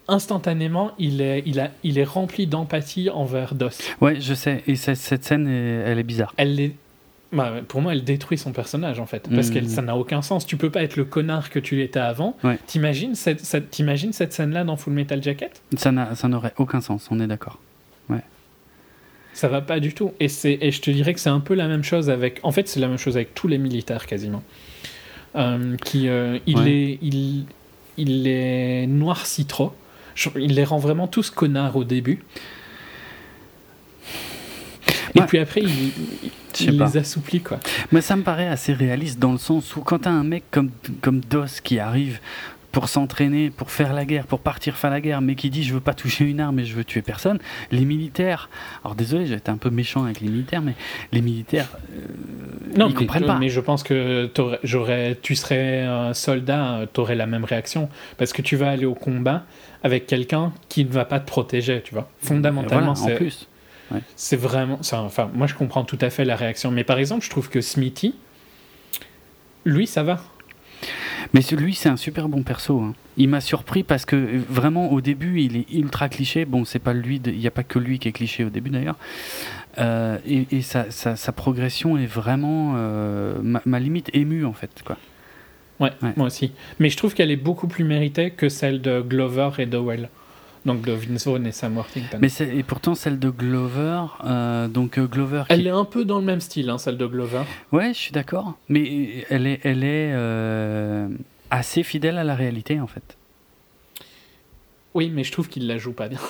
instantanément, il est, il, a, il est rempli d'empathie envers Dos. Ouais, je sais. Et cette, cette scène, est- elle est bizarre. Elle est- bah, pour moi, elle détruit son personnage en fait, parce Mhm. que ça n'a aucun sens. Tu peux pas être le connard que tu étais avant. Ouais. T'imagines cette, cette, scène-là dans Full Metal Jacket? Ça n'aurait aucun sens, on est d'accord. Ça va pas du tout. Et, c'est, et je te dirais que c'est un peu la même chose avec. En fait, c'est la même chose avec tous les militaires quasiment. Euh, qui, euh, il, Ouais. les, il, il les noircit trop. Je- Il les rend vraiment tous connards au début. Et Ouais. puis après, il, il- les assouplit, quoi. Mais ça me paraît assez réaliste dans le sens où quand t'as un mec comme, comme DOS qui arrive pour s'entraîner, pour faire la guerre, pour partir faire la guerre, mais qui dit je veux pas toucher une arme et je veux tuer personne, les militaires, alors désolé, j'ai été un peu méchant avec les militaires, mais les militaires, euh, non, ils comprennent pas. Mais je pense que j'aurais, tu serais un soldat, tu aurais la même réaction, parce que tu vas aller au combat avec quelqu'un qui ne va pas te protéger, tu vois. Fondamentalement, c'est. plus. C'est vraiment. Enfin, moi, je comprends tout à fait la réaction. Mais par exemple, je trouve que Smithy, lui, ça va. Mais lui, c'est un super bon perso. Hein. Il m'a surpris parce que vraiment, au début, il est ultra cliché. Bon, c'est pas lui, il n'y a pas que lui qui est cliché au début d'ailleurs. Euh, et, sa, progression est vraiment euh, ma, limite émue en fait. Quoi. Ouais, moi aussi. Mais je trouve qu'elle est beaucoup plus méritée que celle de Glover et Dowell. Donc Vaughn et Sam Worthington. Mais et pourtant celle de Glover, euh, donc euh, Glover. Elle est un peu dans le même style, hein, celle de Glover. Ouais, je suis d'accord. Mais elle est, elle est euh, assez fidèle à la réalité en fait. Oui, mais je trouve qu'il la joue pas bien.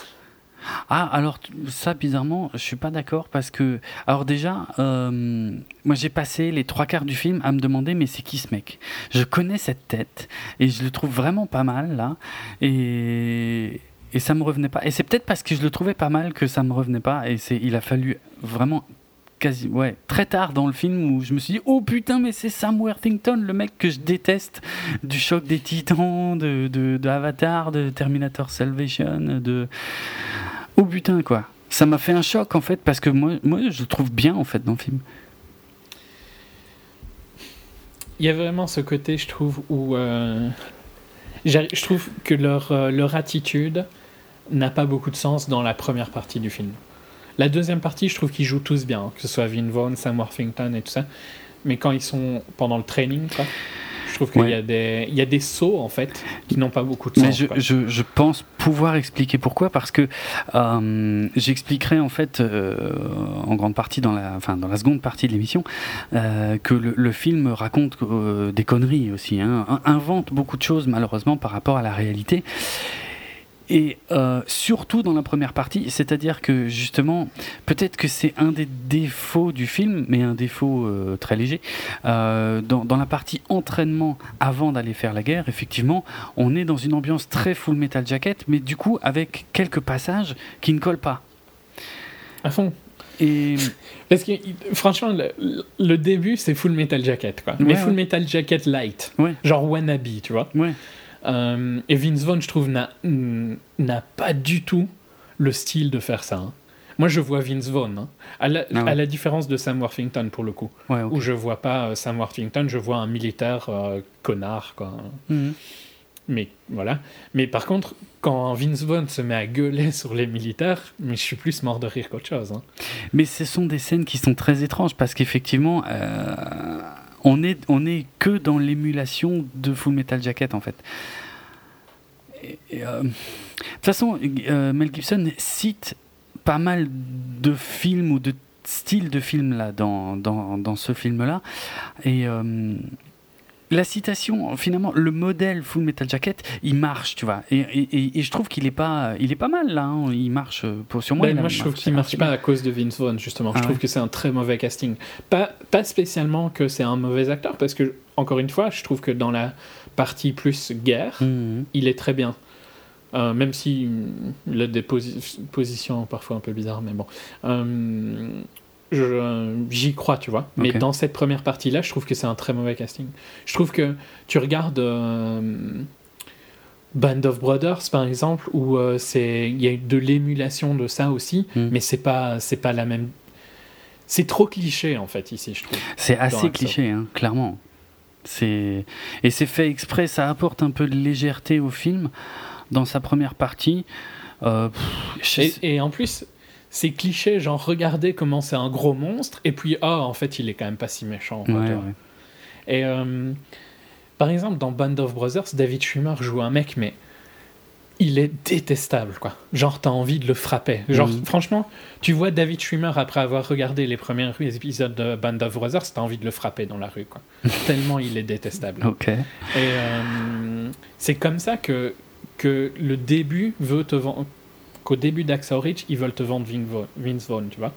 Ah, alors ça, bizarrement, je suis pas d'accord parce que, alors déjà, moi j'ai passé les trois quarts du film à me demander, mais c'est qui ce mec? Je connais cette tête et je le trouve vraiment pas mal là. Et et ça me revenait pas. Et c'est peut-être parce que je le trouvais pas mal que ça me revenait pas. Et c'est, il a fallu vraiment quasi, ouais, très tard dans le film où je me suis dit, oh putain, mais c'est Sam Worthington, le mec que je déteste du choc des Titans, de, de, Avatar, de Terminator Salvation, de, oh putain quoi. Ça m'a fait un choc en fait parce que moi, moi, je le trouve bien en fait dans le film. Il y a vraiment ce côté, je trouve, où euh, je trouve que leur, euh, leur attitude n'a pas beaucoup de sens dans la première partie du film. La deuxième partie, je trouve qu'ils jouent tous bien, que ce soit Vin Vaughn, Sam Worthington et tout ça. Mais quand ils sont pendant le training, quoi, je trouve qu'il y, a des, il y a des sauts, en fait, qui n'ont pas beaucoup de sens. Mais je, je, je, pense pouvoir expliquer pourquoi, parce que euh, j'expliquerai, en fait, euh, en grande partie, dans la, enfin, dans la seconde partie de l'émission, euh, que le, le, film raconte des conneries aussi, hein, invente beaucoup de choses, malheureusement, par rapport à la réalité. Et euh, surtout dans la première partie, c'est-à-dire que justement, peut-être que c'est un des défauts du film, mais un défaut euh, très léger. Euh, dans, dans, la partie entraînement avant d'aller faire la guerre, effectivement, on est dans une ambiance très full metal jacket, mais du coup avec quelques passages qui ne collent pas. À fond. Et... Parce que franchement, le, début c'est full metal jacket, quoi. mais full metal jacket light. Genre wannabe, tu vois. Ouais. Euh, et Vince Vaughn, je trouve, n'a pas du tout le style de faire ça. Hein. Moi, je vois Vince Vaughn, hein. à, la, ah à, la, différence de Sam Worthington pour le coup, où je vois pas euh, Sam Worthington, je vois un militaire euh, connard, quoi. Mhm. Mais voilà. Mais par contre, quand Vince Vaughn se met à gueuler sur les militaires, mais je suis plus mort de rire qu'autre chose. Hein. Mais ce sont des scènes qui sont très étranges parce qu'effectivement on est, que dans l'émulation de Full Metal Jacket en fait. Euh, de toute façon, euh, Mel Gibson cite pas mal de films ou de styles de films là dans, dans, dans ce film là et euh, la citation, finalement, le modèle Full Metal Jacket, il marche, tu vois. Et, et, je trouve qu'il est pas, il est pas mal là. Hein. Il marche euh, pour sur moi. Ben, moi, je trouve qu'il marche pas à cause de Vince Vaughn justement. je ah trouve que c'est un très mauvais casting. Pas, pas spécialement que c'est un mauvais acteur, parce que encore une fois, je trouve que dans la partie plus guerre, mhm. il est très bien. Euh, même si il a des positions parfois un peu bizarres, mais bon. Euh, j'y crois, tu vois. Mais dans cette première partie-là, je trouve que c'est un très mauvais casting. Je trouve que tu regardes euh, Band of Brothers, par exemple, où euh, c'est il y a de l'émulation de ça aussi, hmm. mais c'est pas c'est pas la même. C'est trop cliché en fait ici, je trouve. C'est assez cliché, hein, clairement. C'est et c'est fait exprès. Ça apporte un peu de légèreté au film dans sa première partie. Euh, et, en plus, c'est cliché, genre regardez comment c'est un gros monstre, et puis oh, en fait, il est quand même pas si méchant. Et euh, par exemple, dans Band of Brothers, David Schwimmer joue un mec, mais il est détestable, quoi. Genre, t'as envie de le frapper. Genre, franchement, tu vois David Schwimmer après avoir regardé les premiers épisodes de Band of Brothers, t'as envie de le frapper dans la rue, quoi. Tellement il est détestable. Ok. Et euh, c'est comme ça que, que le début veut te vendre qu'au début d'Axa Ridge, ils veulent te vendre Vince Vaughn, tu vois.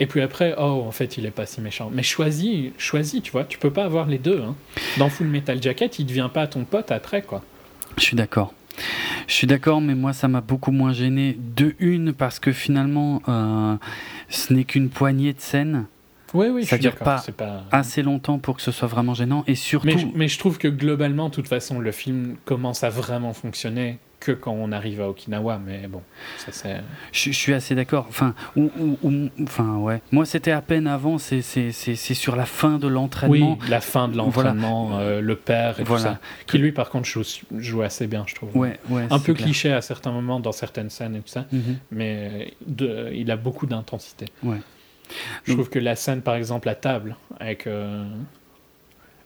Et puis après, oh, en fait, il est pas si méchant. Mais choisis, choisis, tu vois. Tu peux pas avoir les deux. Hein. Dans Full Metal Jacket, il devient pas ton pote après, quoi. Je suis d'accord. Je suis d'accord, mais moi ça m'a beaucoup moins gêné. De une, parce que finalement, euh, ce n'est qu'une poignée de scènes. Oui, oui, ça je dure pas, pas... assez longtemps pour que ce soit vraiment gênant. Et surtout, Mais, je- mais je trouve que globalement, de toute façon, le film commence à vraiment fonctionner que quand on arrive à Okinawa. Mais bon, ça c'est. je, je suis assez d'accord. Enfin, ou, ou- ou- enfin, ouais. Moi, c'était à peine avant. C'est c'est- c'est- c'est sur la fin de Oui, l'entraînement. la fin de l'entraînement, euh, le père et Voilà. tout ça. Qui lui, par contre, joue, joue assez bien, je trouve. Ouais, ouais. Un peu clair. cliché à certains moments dans certaines scènes et tout ça, Mhm. mais de, il a beaucoup d'intensité. Ouais. Je Donc- trouve que la scène, par exemple, à table, avec, euh,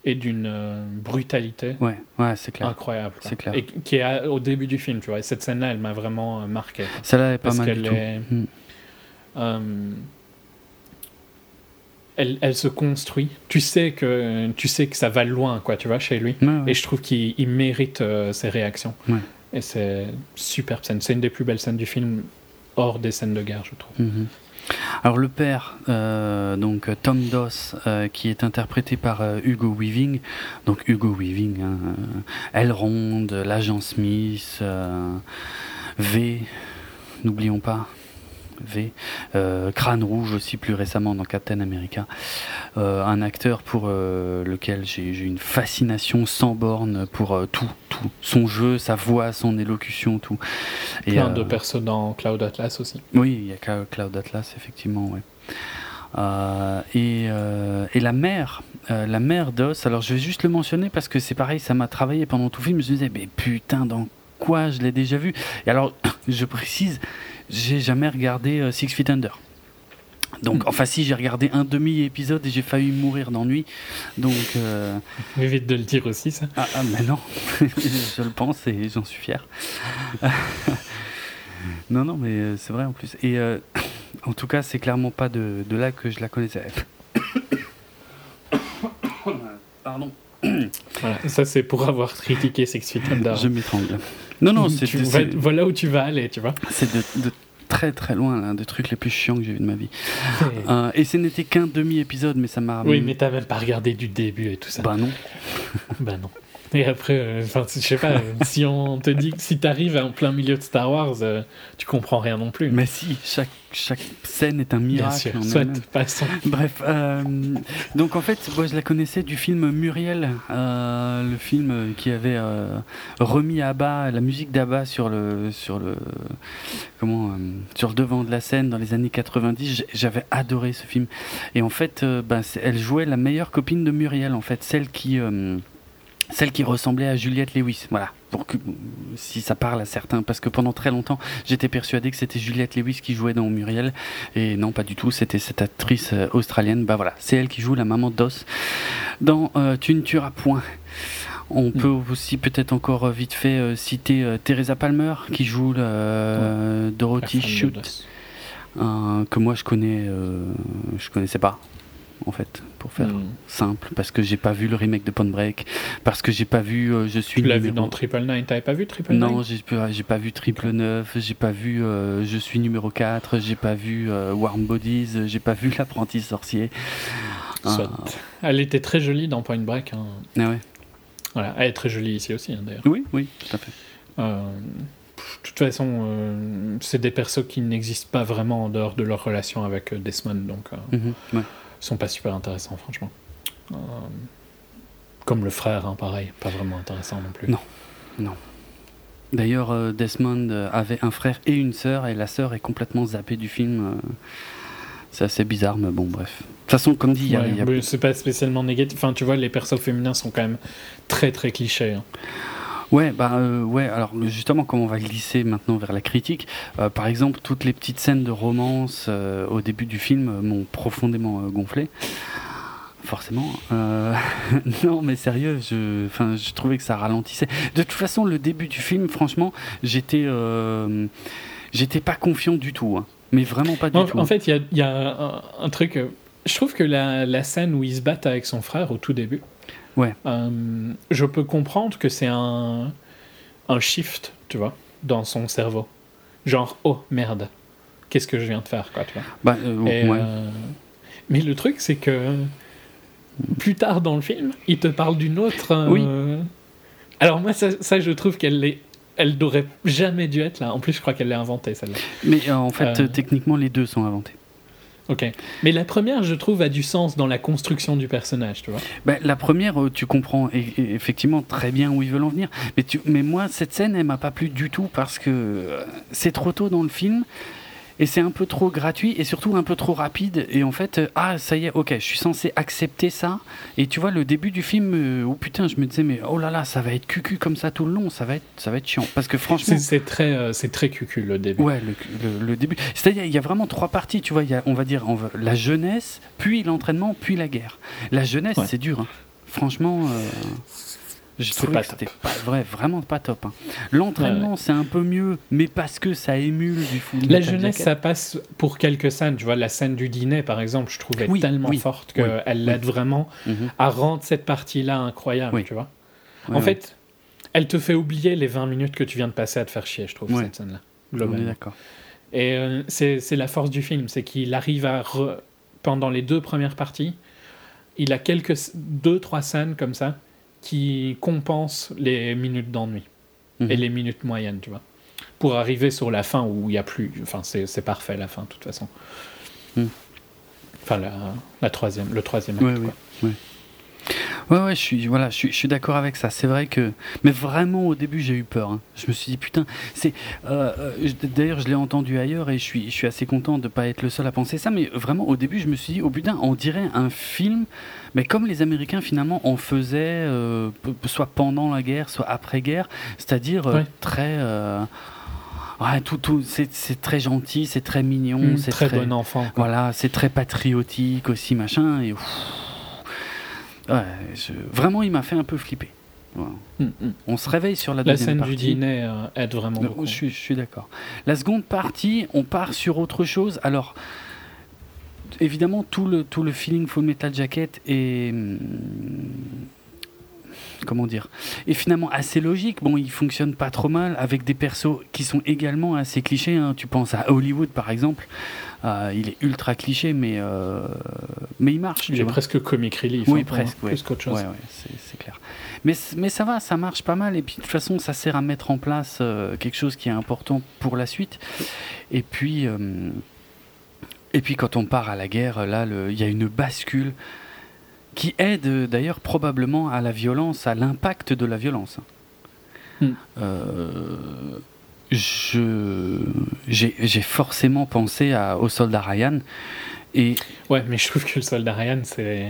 est d'une euh, brutalité Ouais, ouais, c'est clair. incroyable. C'est clair. Et qui est au début du film, tu vois. Et cette scène-là, elle m'a vraiment euh, marqué. Celle-là est pas Parce mal du tout. est- Mm. Euh, elle, elle se construit. Tu sais que tu sais que ça va loin, quoi, tu vois, chez lui. Ouais, ouais. Et je trouve qu'il il mérite euh, ses réactions. Ouais. Et c'est superbe scène. C'est une des plus belles scènes du film, hors des scènes de guerre, je trouve. Mhm. Alors le père, euh, donc Tom Doss, euh, qui est interprété par euh, Hugo Weaving, donc Hugo Weaving, hein, Elrond, l'agent Smith, V, n'oublions pas, V, euh, Crâne Rouge aussi plus récemment dans Captain America, Euh, un acteur pour euh, lequel j'ai une fascination sans borne pour tout, tout, son jeu, sa voix, son élocution, tout. Et, Plein de persos dans Cloud Atlas aussi. oui, il y a Clou- Cloud Atlas, effectivement, ouais. Euh, et, euh, et la mère, euh, la mère d'Os, alors je vais juste le mentionner parce que c'est pareil, ça m'a travaillé pendant tout le film. Je me disais, mais putain, dans quoi je l'ai déjà vu Et alors, je précise, j'ai jamais regardé euh, Six Feet Under. Donc, enfin, si j'ai regardé un demi-épisode et j'ai failli mourir d'ennui. Donc, euh, Évite de le dire aussi, ça. ah, ah, mais non, je le pense et j'en suis fier. non, non, mais euh, c'est vrai en plus. Et euh, en tout cas, c'est clairement pas de, de là que je la connaissais. Pardon, Voilà. Ça, c'est pour avoir critiqué Six Feet Under. je m'étrangle. Non, non, c'est voilà où tu vas aller, tu vois. c'est de, de très très loin l'un des trucs les plus chiants que j'ai vu de ma vie. Euh, et ce n'était qu'un demi-épisode, mais ça m'a. Oui, mais t'as même pas regardé du début et tout ça. Bah non. Bah non. Et après, euh, je sais pas, si on te dit que si t'arrives en plein milieu de Star Wars, euh, tu comprends rien non plus. Mais si, chaque, chaque scène est un Bien miracle. sûr, en soit passons. Bref, euh, donc en fait, moi je la connaissais du film Muriel, euh, le film qui avait euh, remis Abba, la musique d'Abba sur le sur le comment sur le devant de la scène dans les années 90. J- J'avais adoré ce film et en fait, c'est- elle jouait la meilleure copine de Muriel, en fait, celle qui celle qui ressemblait à Juliette Lewis. Voilà. Donc, euh, si ça parle à certains, parce que pendant très longtemps, j'étais persuadé que c'était Juliette Lewis qui jouait dans Muriel, et non, pas du tout. C'était cette actrice euh, australienne. Bah voilà, c'est elle qui joue la maman d'Os dans euh, Tu ne tueras point. On peut aussi peut-être encore euh, vite fait citer Teresa Palmer qui joue Dorothy Shute, euh, que moi je connais, euh, je connaissais pas en fait, pour faire Hmm. simple, parce que j'ai pas vu le remake de Point Break, parce que j'ai pas vu euh, Je suis Tu l'as vu dans Triple Nine, t'avais pas vu Triple Nine non, j'ai pas, vu Triple 9, j'ai pas vu euh, Je suis numéro 4, j'ai pas vu euh, Warm Bodies, j'ai pas vu L'apprenti sorcier. Soit. Ah, Elle était très jolie dans Point Break. hein. ah ouais. Voilà, elle est très jolie ici aussi, hein, d'ailleurs. Oui, oui, tout à fait. Euh, de toute façon, euh, c'est des persos qui n'existent pas vraiment en dehors de leur relation avec Desmond, donc euh, Mhm, ouais. Ils sont pas super intéressants, franchement. Euh, comme le frère, hein, pareil, pas vraiment intéressant non plus. Non. D'ailleurs, euh, Desmond euh, avait un frère et une sœur, et la sœur est complètement zappée du film. C'est assez bizarre, mais bon, bref. De toute façon, comme dit, il y a- Ouais, a, c'est pas spécialement négatif. Enfin, tu vois, les persos féminins sont quand même très très clichés. hein. Ouais, bah euh, ouais. Alors justement, comme on va glisser maintenant vers la critique, euh, par exemple, toutes les petites scènes de romance euh, au début du film m'ont profondément gonflé. Forcément. Non, mais sérieux, je, enfin, je trouvais que ça ralentissait. De toute façon, le début du film, franchement, j'étais, j'étais pas confiant du tout. hein. Mais vraiment pas du En, tout. en fait, il y a, il y a un, un truc. Je trouve que la, la scène où il se battent avec son frère au tout début, Ouais. euh, je peux comprendre que c'est un, un shift, tu vois, dans son cerveau. Genre, oh merde, qu'est-ce que je viens de faire, quoi, tu vois. Bah, euh, Et, ouais. euh, mais le truc, c'est que plus tard dans le film, il te parle d'une autre. euh, Alors moi, ça, ça, je trouve qu'elle est elle n'aurait jamais dû être là. En plus, je crois qu'elle l'a inventée, celle-là. Mais en fait, techniquement, les deux sont inventés. Ok. Mais la première, je trouve, a du sens dans la construction du personnage, tu vois. Ben, la première, euh, tu comprends effectivement très bien où ils veulent en venir. Mais, tu, mais moi, cette scène, elle m'a pas plu du tout parce que c'est trop tôt dans le film et c'est un peu trop gratuit et surtout un peu trop rapide. Et en fait euh, ah ça y est ok je suis censé accepter ça. Et tu vois le début du film euh, oh putain je me disais mais oh là là ça va être cucu comme ça tout le long. Ça va être ça va être chiant. Parce que franchement c'est très euh, c'est très cucu le début. Ouais le, début. C'est-à-dire il y a vraiment trois parties tu vois. Il y a, on va dire la jeunesse puis l'entraînement puis la guerre. La jeunesse c'est dur hein. franchement je trouve que c'était pas vrai, vraiment pas top. Hein. L'entraînement, c'est un peu mieux, mais parce que ça émule du foot. La jeunesse, ça passe pour quelques scènes. Tu vois, la scène du dîner, par exemple, je trouvais tellement forte qu'elle l'aide vraiment mhm. à rendre cette partie-là incroyable. Tu vois. en fait, elle te fait oublier les 20 minutes que tu viens de passer à te faire chier, je trouve, cette scène-là. d'accord. Et euh, c'est la force du film, c'est qu'il arrive à. Pendant les deux premières parties, il a quelques. deux, trois scènes comme ça qui compense les minutes d'ennui et mhm. les minutes moyennes, tu vois. Pour arriver sur la fin où il n'y a plus. Enfin, c'est parfait la fin, de toute façon. Mhm. Enfin, la, la, troisième, le troisième acte, quoi. Ouais, ouais, je suis, voilà, je suis, je suis d'accord avec ça. C'est vrai que, mais vraiment au début j'ai eu peur. Hein. Je me suis dit putain, c'est. Euh, euh, d'ailleurs, je l'ai entendu ailleurs et je suis, je suis assez content de pas être le seul à penser ça. Mais vraiment au début, je me suis dit, oh putain, on dirait un film, mais comme les Américains finalement en faisaient, euh, soit pendant la guerre, soit après guerre, c'est-à-dire très. Ouais, tout, tout, c'est très gentil, c'est très mignon, mmh, c'est très, bon enfant. Voilà, c'est très patriotique aussi, machin. Et vraiment, il m'a fait un peu flipper. Mm, mm. On se réveille sur la, deuxième partie. La scène du dîner euh, aide vraiment beaucoup. Je, je suis d'accord. La seconde partie, on part sur autre chose. Alors, évidemment, tout le, tout le feeling Full Metal Jacket est mm, comment dire, est finalement assez logique. Bon, il fonctionne pas trop mal avec des persos qui sont également assez clichés. Hein. Tu penses à Hollywood par exemple, euh, il est ultra cliché, mais euh, mais il marche. Il est presque comic relief. Oui, hein, presque. Plus qu'autre chose. Ouais, ouais, c'est clair. Mais mais ça va, ça marche pas mal. Et puis de toute façon, ça sert à mettre en place euh, quelque chose qui est important pour la suite. Et puis. et puis quand on part à la guerre, là, il y a une bascule qui aide d'ailleurs probablement à la violence, à l'impact de la violence. Hmm. Euh, j'ai forcément pensé à, au soldat Ryan. Et... Ouais, mais je trouve que le soldat Ryan, c'est.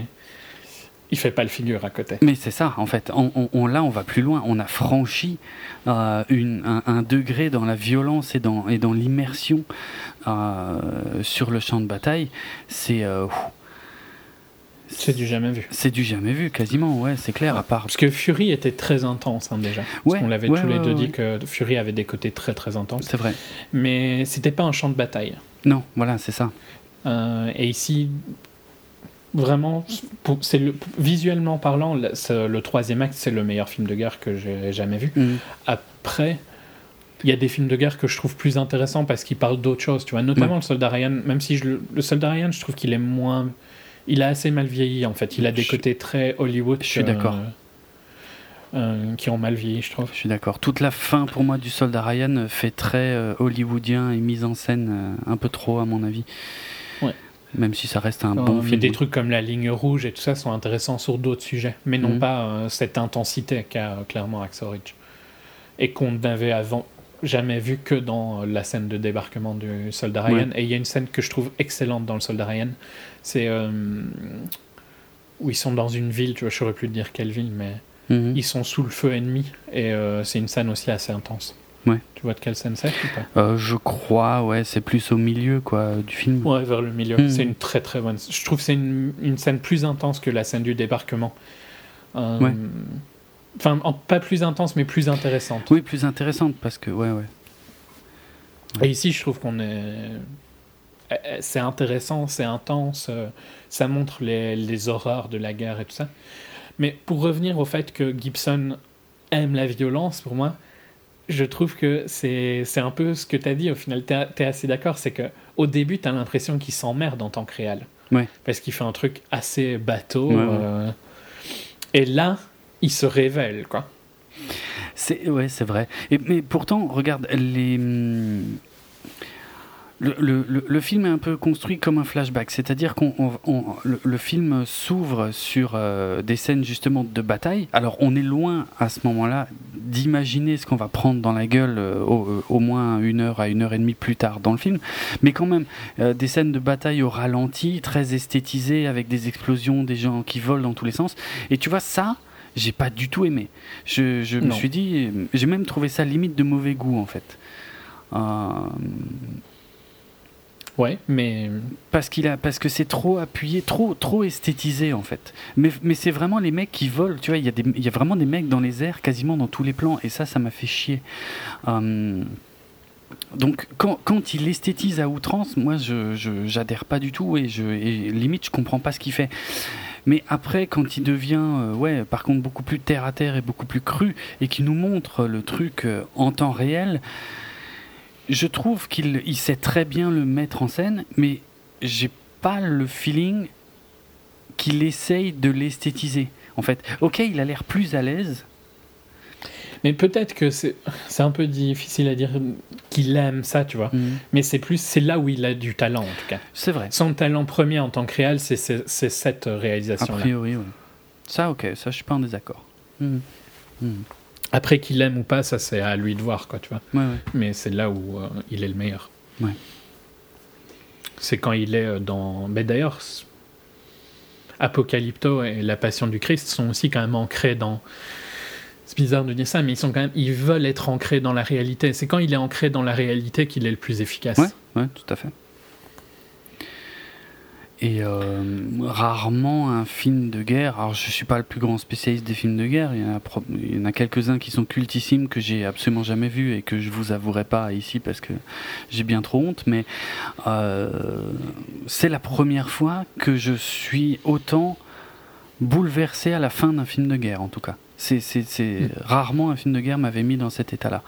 Il fait pas le figure à côté. Mais c'est ça, en fait. On, on, là, on va plus loin. On a franchi euh, une, un, degré dans la violence et dans, et dans l'immersion sur le champ de bataille. C'est. C'est du jamais vu. C'est du jamais vu, quasiment, ouais, c'est clair, à part. Parce que Fury était très intense, hein, déjà. on l'avait tous les deux dit que Fury avait des côtés très très intenses. C'est vrai. Mais c'était pas un champ de bataille. Non, voilà, c'est ça. Euh, et ici, vraiment, c'est visuellement parlant, le, troisième acte, c'est le meilleur film de guerre que j'ai jamais vu. Mm. Après, il y a des films de guerre que je trouve plus intéressants parce qu'ils parlent d'autres choses, tu vois, notamment le Soldat Ryan, même si je, le Soldat Ryan, je trouve qu'il est moins il a assez mal vieilli en fait. Il a des côtés très Hollywood. Je suis d'accord. Euh, qui ont mal vieilli, je trouve. Je suis d'accord. Toute la fin pour moi du Soldat Ryan fait très euh, hollywoodien et mise en scène euh, un peu trop à mon avis. Ouais. Même si ça reste un bon film. Des trucs comme la ligne rouge et tout ça sont intéressants sur d'autres sujets, mais non mhm. pas cette intensité qu'a clairement Axel Ridge. Et qu'on n'avait avant jamais vu que dans la scène de débarquement du Soldat Ryan. Et il y a une scène que je trouve excellente dans le Soldat Ryan c'est euh, où ils sont dans une ville, tu vois, je saurais plus te dire quelle ville, mais mhm. ils sont sous le feu ennemi et euh, c'est une scène aussi assez intense. Ouais. Tu vois de quelle scène c'est ou pas? Euh, Je crois, ouais, c'est plus au milieu quoi du film. Ouais, vers le milieu. Mhm. C'est une très très bonne. Je trouve que c'est une, une, scène plus intense que la scène du débarquement. ouais. Enfin, pas plus intense, mais plus intéressante. Oui, plus intéressante parce que ouais, ouais. Et ici, je trouve qu'on est euh, euh, c'est intéressant, c'est intense, euh, ça montre les, les, horreurs de la guerre et tout ça. Mais pour revenir au fait que Gibson aime la violence, pour moi, je trouve que c'est un peu ce que tu as dit au final. Tu es, assez d'accord, c'est que au début, tu as l'impression qu'il s'emmerde en tant que réel. Ouais. Parce qu'il fait un truc assez bateau. et là, il se révèle, quoi. C'est ouais, c'est vrai. Mais pourtant, regarde, hum, Le, le- le film est un peu construit comme un flashback, c'est-à-dire qu'on on- on- le, film s'ouvre sur euh, des scènes justement de bataille. Alors on est loin à ce moment-là d'imaginer ce qu'on va prendre dans la gueule euh, au, euh, au moins une heure à une heure et demie plus tard dans le film, mais quand même des scènes de bataille au ralenti, très esthétisées avec des explosions, des gens qui volent dans tous les sens. Et tu vois ça, j'ai pas du tout aimé. Je, je me suis dit, j'ai même trouvé ça limite de mauvais goût en fait. Euh, Ouais, mais parce qu'il a parce que c'est trop appuyé trop trop esthétisé en fait mais, mais c'est vraiment les mecs qui volent tu vois il y a des il y a vraiment des mecs dans les airs quasiment dans tous les plans et ça ça m'a fait chier Hum, donc quand, quand il esthétise à outrance moi je je- j'adhère pas du tout et je et limite je comprends pas ce qu'il fait mais après, quand il devient, euh, ouais, par contre, beaucoup plus terre à terre et beaucoup plus cru, et qu'il nous montre le truc euh, en temps réel, je trouve qu'il il sait très bien le mettre en scène, mais j'ai pas le feeling qu'il essaye de l'esthétiser. En fait, ok, il a l'air plus à l'aise. Mais peut-être que c'est un peu difficile à dire qu'il aime ça, tu vois. Mais c'est plus c'est là où il a du talent en tout cas. C'est vrai. Son talent premier en tant que réal, c'est cette A réalisation là. priori, oui. Ça, ok, ça, je suis pas en désaccord. Mhm. Mhm. Après qu'il aime ou pas, ça c'est à lui de voir quoi, tu vois. Ouais, ouais. Mais c'est là où euh, il est le meilleur. Ouais. C'est quand il est euh, dans. Mais d'ailleurs, Apocalypto et La Passion du Christ sont aussi quand même ancrés dans. Bizarre de dire ça, mais ils sont quand même. Ils veulent être ancrés dans la réalité. C'est quand il est ancré dans la réalité qu'il est le plus efficace. Ouais, ouais, tout à fait. Et euh, rarement un film de guerre. Alors, je suis pas le plus grand spécialiste des films de guerre. Il y en a, pro- il y en a quelques-uns qui sont cultissimes que j'ai absolument jamais vus et que je vous avouerai pas ici parce que j'ai bien trop honte. Mais euh, c'est la première fois que je suis autant bouleversé à la fin d'un film de guerre, en tout cas. C'est, Mm. rarement un film de guerre m'avait mis dans cet état-là.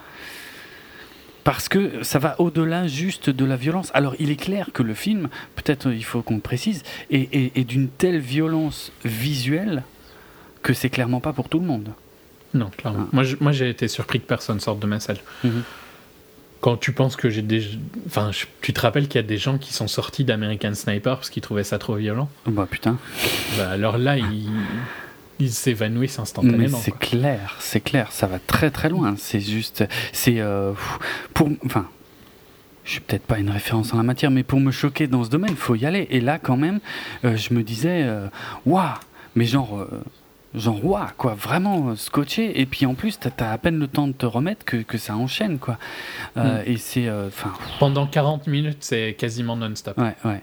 Parce que ça va au-delà juste de la violence. Alors il est clair que le film, peut-être euh, il faut qu'on le précise, est, est- est d'une telle violence visuelle que c'est clairement pas pour tout le monde. Non, clairement. Ah. Moi, j'ai été surpris que personne sorte de ma salle. Mhm. Quand tu penses que j'ai des. Enfin, tu te rappelles qu'il y a des gens qui sont sortis d'American Sniper parce qu'ils trouvaient ça trop violent? Bah putain. bah, Alors là, ils ils s'évanouissent instantanément. c'est clair, c'est clair, ça va très très loin. C'est juste, c'est euh, pour, enfin, je suis peut-être pas une référence en la matière, mais pour me choquer dans ce domaine, faut y aller. Et là, quand même, euh, je me disais, euh, waouh, mais genre, euh, genre waouh, quoi, vraiment scotché. Et puis en plus, t'as as à peine le temps de te remettre que, que ça enchaîne, quoi. Euh, Et c'est, euh, Pendant 40 minutes, c'est quasiment non-stop. Ouais, ouais.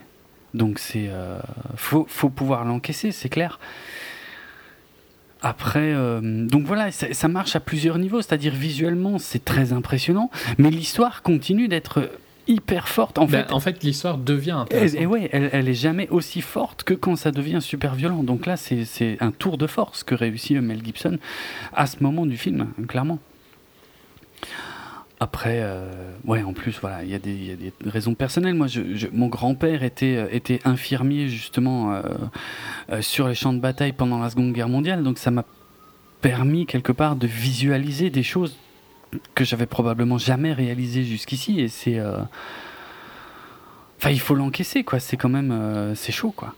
Donc c'est euh, faut faut pouvoir l'encaisser, c'est clair. Après, euh, donc voilà, ça, ça marche à plusieurs niveaux, c'est-à-dire visuellement c'est très impressionnant, mais l'histoire continue d'être hyper forte. En Ben, fait, en fait, l'histoire devient et, intéressante. et ouais, elle, elle est jamais aussi forte que quand ça devient super violent. Donc là, c'est c'est un tour de force que réussit Mel Gibson à ce moment du film, clairement. Après, euh, ouais, en plus, voilà, il y, a des- il y a des raisons personnelles. Moi, je, je- mon grand-père était, euh, était infirmier justement euh, euh, sur les champs de bataille pendant la Seconde Guerre mondiale, donc ça m'a permis quelque part de visualiser des choses que j'avais probablement jamais réalisées jusqu'ici. Et c'est, enfin, il faut l'encaisser, quoi. C'est quand même, c'est chaud, quoi.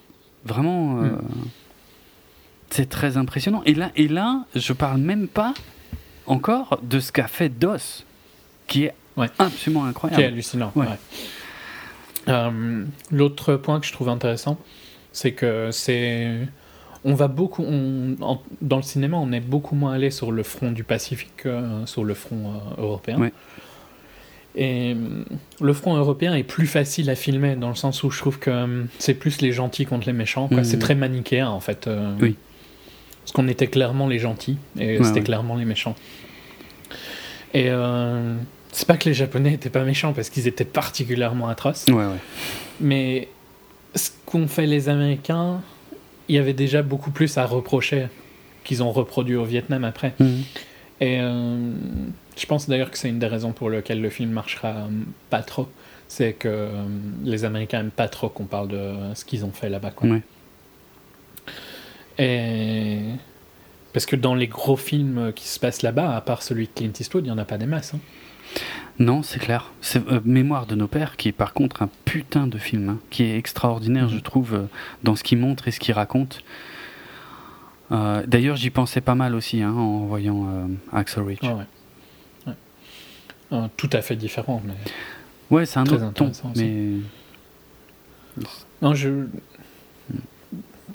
Vraiment, Mm. c'est très impressionnant. Et là, et là, je parle même pas encore de ce qu'a fait DOS, qui est Ouais. absolument qui est incroyable. hallucinant. Ouais. Euh, L'autre point que je trouve intéressant, c'est que c'est. On va beaucoup. on- en- dans le cinéma, on est beaucoup moins allé sur le front du Pacifique que euh, sur le front euh, européen. Ouais. Et le front européen est plus facile à filmer dans le sens où je trouve que c'est plus les gentils contre les méchants. Mhm. C'est très manichéen en fait. euh, Oui. Parce qu'on était clairement les gentils et Ouais, c'était ouais. clairement les méchants. Et euh, c'est pas que les Japonais étaient pas méchants parce qu'ils étaient particulièrement atroces, Ouais, ouais. mais ce qu'ont fait les Américains, il y avait déjà beaucoup plus à reprocher qu'ils ont reproduit au Vietnam après. Mhm. Et euh, je pense d'ailleurs que c'est une des raisons pour lesquelles le film marchera euh, pas trop. C'est que euh, les Américains aiment pas trop qu'on parle de ce qu'ils ont fait là-bas. quoi. Ouais. Et Parce que dans les gros films qui se passent là-bas, à part celui de Clint Eastwood, il n'y en a pas des masses. Hein. Non, c'est clair. C'est euh, Mémoire de nos pères, qui est par contre un putain de film, hein, qui est extraordinaire, mhm. je trouve, euh, dans ce qu'il montre et ce qu'il raconte. Euh, d'ailleurs, j'y pensais pas mal aussi hein, en voyant Axel Rich. Ah tout à fait différent, mais. Ouais, c'est un autre ton, mais. Non, je.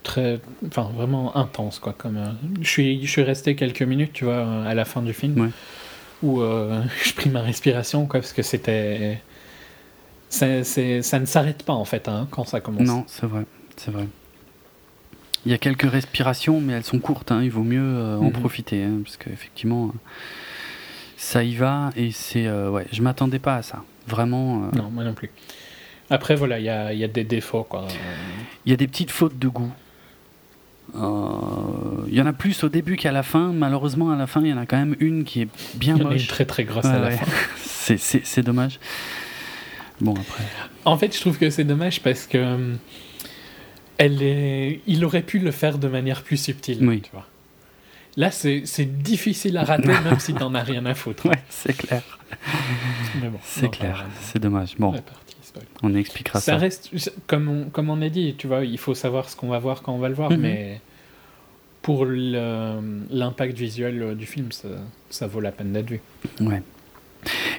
Très. Enfin, vraiment intense, quoi. Comme, je, suis, je suis resté quelques minutes, tu vois, à la fin du film. Où euh, je pris ma respiration, quoi, parce que c'était. Ça, ça ne s'arrête pas, en fait, hein, quand ça commence. Non, c'est vrai, c'est vrai. Il y a quelques respirations, mais elles sont courtes, hein, il vaut mieux euh, en mhm. profiter, hein, parce qu'effectivement, ça y va, et c'est. Euh, ouais, je m'attendais pas à ça, vraiment. Non, moi non plus. Après, voilà, il y a, y a, des défauts, quoi. Il y a des petites fautes de goût. Il euh, y en a plus au début qu'à la fin. Malheureusement, à la fin, il y en a quand même une qui est bien moche. Une très très grosse à la fin. c'est dommage. Bon, après. En fait, je trouve que c'est dommage parce que. Euh, elle est... Il aurait pu le faire de manière plus subtile. Oui. Tu vois. Là, c'est difficile à rater, même si t'en as rien à foutre. Ouais, c'est clair. Bon, c'est clair, c'est dommage. Bon, on expliquera ça. Ça reste, comme on, comme on a dit, tu vois, il faut savoir ce qu'on va voir quand on va le voir, mhm. mais pour l'impact visuel euh, du film, ça, ça vaut la peine d'être vu. Ouais.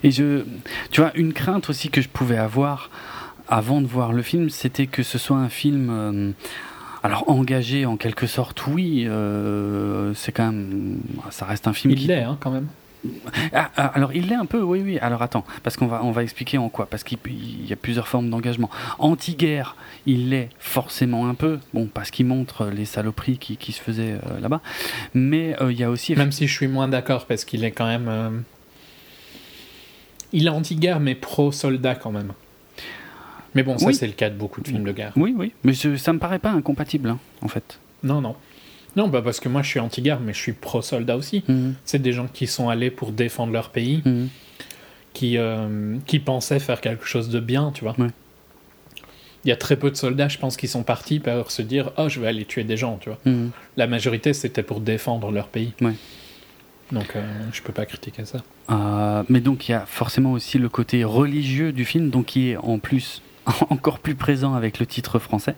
Et je, tu vois, une crainte aussi que je pouvais avoir avant de voir le film, c'était que ce soit un film. Euh, alors engagé en quelque sorte, oui, euh, c'est quand même, ça reste un film. Il l'est, hein, quand même. Ah, ah, alors il l'est un peu, oui, oui. Alors attends, parce qu'on va, on va expliquer en quoi. Parce qu'il y a plusieurs formes d'engagement. Anti-guerre, il l'est forcément un peu, bon, parce qu'il montre les saloperies qui, qui se faisaient euh, là-bas. Mais euh, il y a aussi. Même si je suis moins d'accord, parce qu'il est quand même. Euh, il est anti-guerre, mais pro-soldat quand même. Mais bon, ça c'est le cas de beaucoup de films de guerre. Oui, oui. Mais ça me paraît pas incompatible, hein, en fait. Non, non. Non, bah parce que moi je suis anti-guerre, mais je suis pro-soldat aussi. Mhm. C'est des gens qui sont allés pour défendre leur pays, mhm. qui, euh, qui pensaient faire quelque chose de bien, tu vois. Il y a très peu de soldats, je pense, qui sont partis pour se dire Oh, je vais aller tuer des gens, tu vois. Mhm. La majorité, c'était pour défendre leur pays. Donc, euh, je peux pas critiquer ça. Euh, mais donc, il y a forcément aussi le côté religieux du film, donc qui est en plus encore plus présent avec le titre français.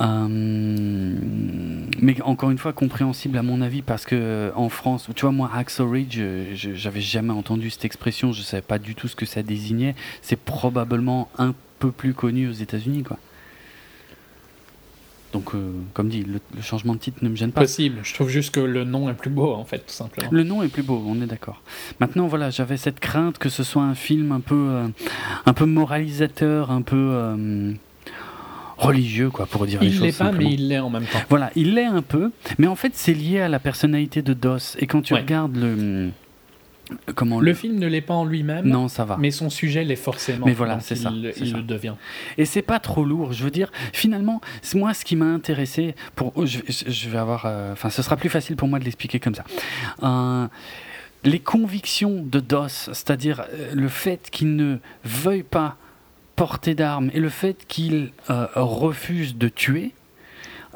Euh, mais encore une fois, compréhensible à mon avis, parce que en France, tu vois, moi, Axel Ridge, j'avais jamais entendu cette expression, je savais pas du tout ce que ça désignait. C'est probablement un peu plus connu aux États-Unis, quoi. Donc, euh, comme dit, le, changement de titre ne me gêne pas. Possible. Je trouve juste que le nom est plus beau, en fait, tout simplement. Le nom est plus beau, on est d'accord. Maintenant, voilà, j'avais cette crainte que ce soit un film un peu, euh, un peu moralisateur, un peu religieux, quoi, pour dire il les choses. Il l'est pas, mais il l'est en même temps. Voilà, il l'est un peu, mais en fait, c'est lié à la personnalité de Doss. Et quand tu regardes le. Comment le, film ne l'est pas en lui-même. Non, ça va. Mais son sujet l'est forcément. Mais voilà, c'est ça. Il, le devient. Et c'est pas trop lourd. Je veux dire, finalement, moi, ce qui m'a intéressé, pour, je, je, vais avoir, euh, enfin, ce sera plus facile pour moi de l'expliquer comme ça. Euh, les convictions de Doss, c'est-à-dire euh, le fait qu'il ne veuille pas portée d'armes et le fait qu'il euh, refuse de tuer,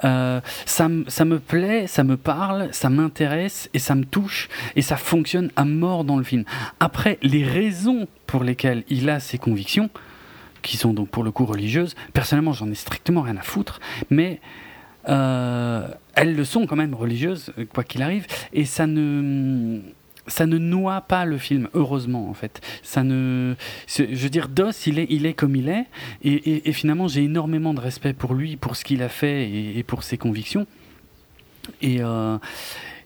euh, ça, me plaît, ça me parle, ça m'intéresse et ça me touche et ça fonctionne à mort dans le film. Après, les raisons pour lesquelles il a ses convictions, qui sont donc pour le coup religieuses, personnellement j'en ai strictement rien à foutre, mais euh, elles le sont quand même religieuses, quoi qu'il arrive, et ça ne ça ne noie pas le film, heureusement en fait. Ça ne, je veux dire, Doss, il est, il est comme il est, et, finalement j'ai énormément de respect pour lui, pour ce qu'il a fait et, pour ses convictions. Et, euh,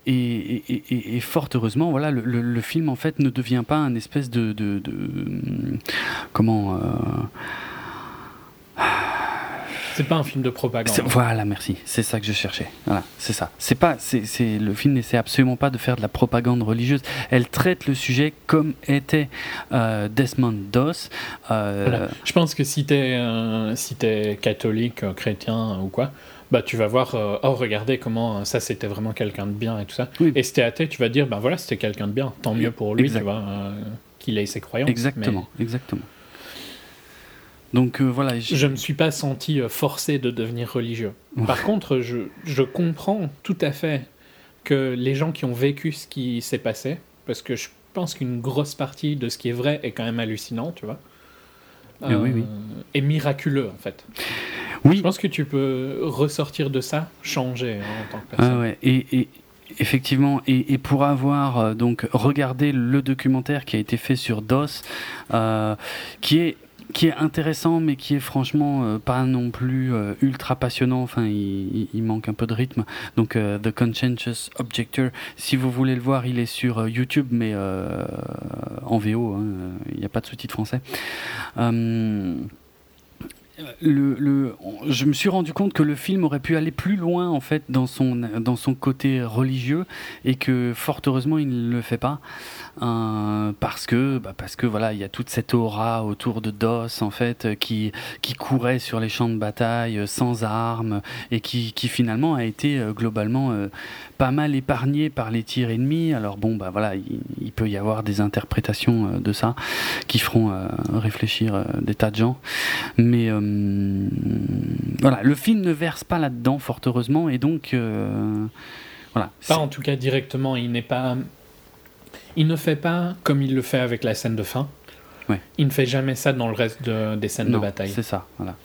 et, fort heureusement, voilà, le, film en fait ne devient pas un espèce de, de, comment. Euh, c'est pas un film de propagande. Voilà, merci. C'est ça que je cherchais. Voilà, c'est ça. C'est pas, c'est, le film n'essaie absolument pas de faire de la propagande religieuse. Elle traite le sujet comme était euh, Desmond Doss. Euh, je pense que si t'es es si es catholique, euh, chrétien ou quoi, bah tu vas voir, oh regardez comment ça c'était vraiment quelqu'un de bien et tout ça. Et si t'es athée, tu vas dire, ben voilà, c'était quelqu'un de bien. Tant mieux pour lui, tu vois, qu'il ait ses croyances. Exactement, exactement. Donc euh, voilà. Je ne me suis pas senti euh, forcé de devenir religieux. Par contre, je, je, comprends tout à fait que les gens qui ont vécu ce qui s'est passé, parce que je pense qu'une grosse partie de ce qui est vrai est quand même hallucinant, tu vois. oui, oui. Euh, est miraculeux en fait. Oui. Je pense que tu peux ressortir de ça, changer hein, en tant que personne. Ah ouais. et, et, Effectivement, et, et, pour avoir euh, donc regardé le documentaire qui a été fait sur DOS, euh, qui est qui est intéressant, mais qui est franchement euh, pas non plus euh, ultra passionnant. Enfin, il, manque un peu de rythme. Donc, euh, The Conscientious Objector, si vous voulez le voir, il est sur YouTube, mais en VO. Hein, il n'y a pas de sous-titres français je me suis rendu compte que le film aurait pu aller plus loin en fait dans son, dans son côté religieux et que fort heureusement il ne le fait pas euh, parce que bah parce que voilà il y a toute cette aura autour de Dos en fait qui qui courait sur les champs de bataille euh, sans armes et qui, finalement a été euh, globalement euh, pas mal épargné par les tirs ennemis alors bon bah voilà il, peut y avoir des interprétations euh, de ça qui feront euh, réfléchir des tas de gens mais voilà, le film ne verse pas là-dedans, fort heureusement, et donc euh, voilà. Pas en tout cas directement, il n'est pas, il ne fait pas comme il le fait avec la scène de fin. Ouais. Il ne fait jamais ça dans le reste de, des scènes non, de bataille. C'est ça, voilà.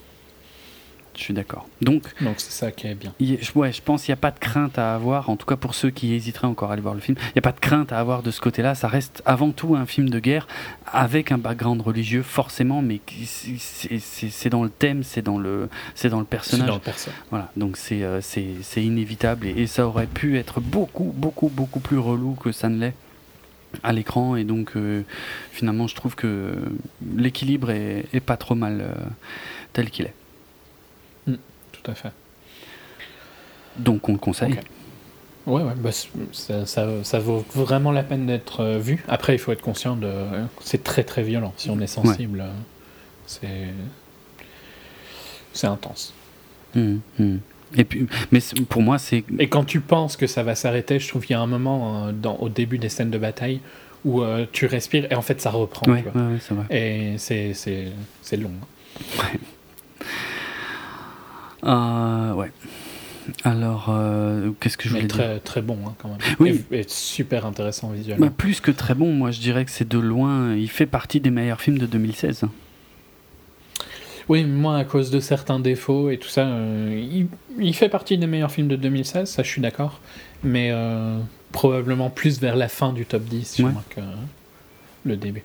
Je suis d'accord. Donc, donc c'est ça qui est bien. Y, ouais, je pense qu'il n'y a pas de crainte à avoir, en tout cas pour ceux qui hésiteraient encore à aller voir le film, il n'y a pas de crainte à avoir de ce côté-là. Ça reste avant tout un film de guerre avec un background religieux, forcément, mais c'est dans le thème, c'est dans le, c'est dans le personnage. Dans le perso. Voilà, donc c'est euh, c'est inévitable et, et, ça aurait pu être beaucoup, beaucoup, beaucoup plus relou que ça ne l'est à l'écran et donc euh, finalement je trouve que l'équilibre est, est, pas trop mal euh, tel qu'il est. Mm, tout à fait. Donc on le conseille. Okay. Ouais, ouais bah ça, ça, ça, vaut vraiment la peine d'être euh, vu. Après, il faut être conscient de. C'est très très violent. Si on est sensible, ouais. c'est. C'est intense. Mmh, mmh. Et puis, mais pour moi, c'est. Et quand tu penses que ça va s'arrêter, je trouve qu'il y a un moment euh, dans, au début des scènes de bataille où euh, tu respires et en fait ça reprend. Ouais, ouais, vrai. Et c'est long. Ouais. Euh, ouais. Alors, euh, qu'est-ce que je voulais Mais très, dire Très bon, hein, quand même. Oui. Et, et super intéressant visuellement. Bah, plus que très bon, moi je dirais que c'est de loin. Il fait partie des meilleurs films de 2016. Oui, moi, à cause de certains défauts et tout ça, euh, il, il, fait partie des meilleurs films de 2016, ça je suis d'accord. Mais euh, probablement plus vers la fin du top 10 ouais. que le début.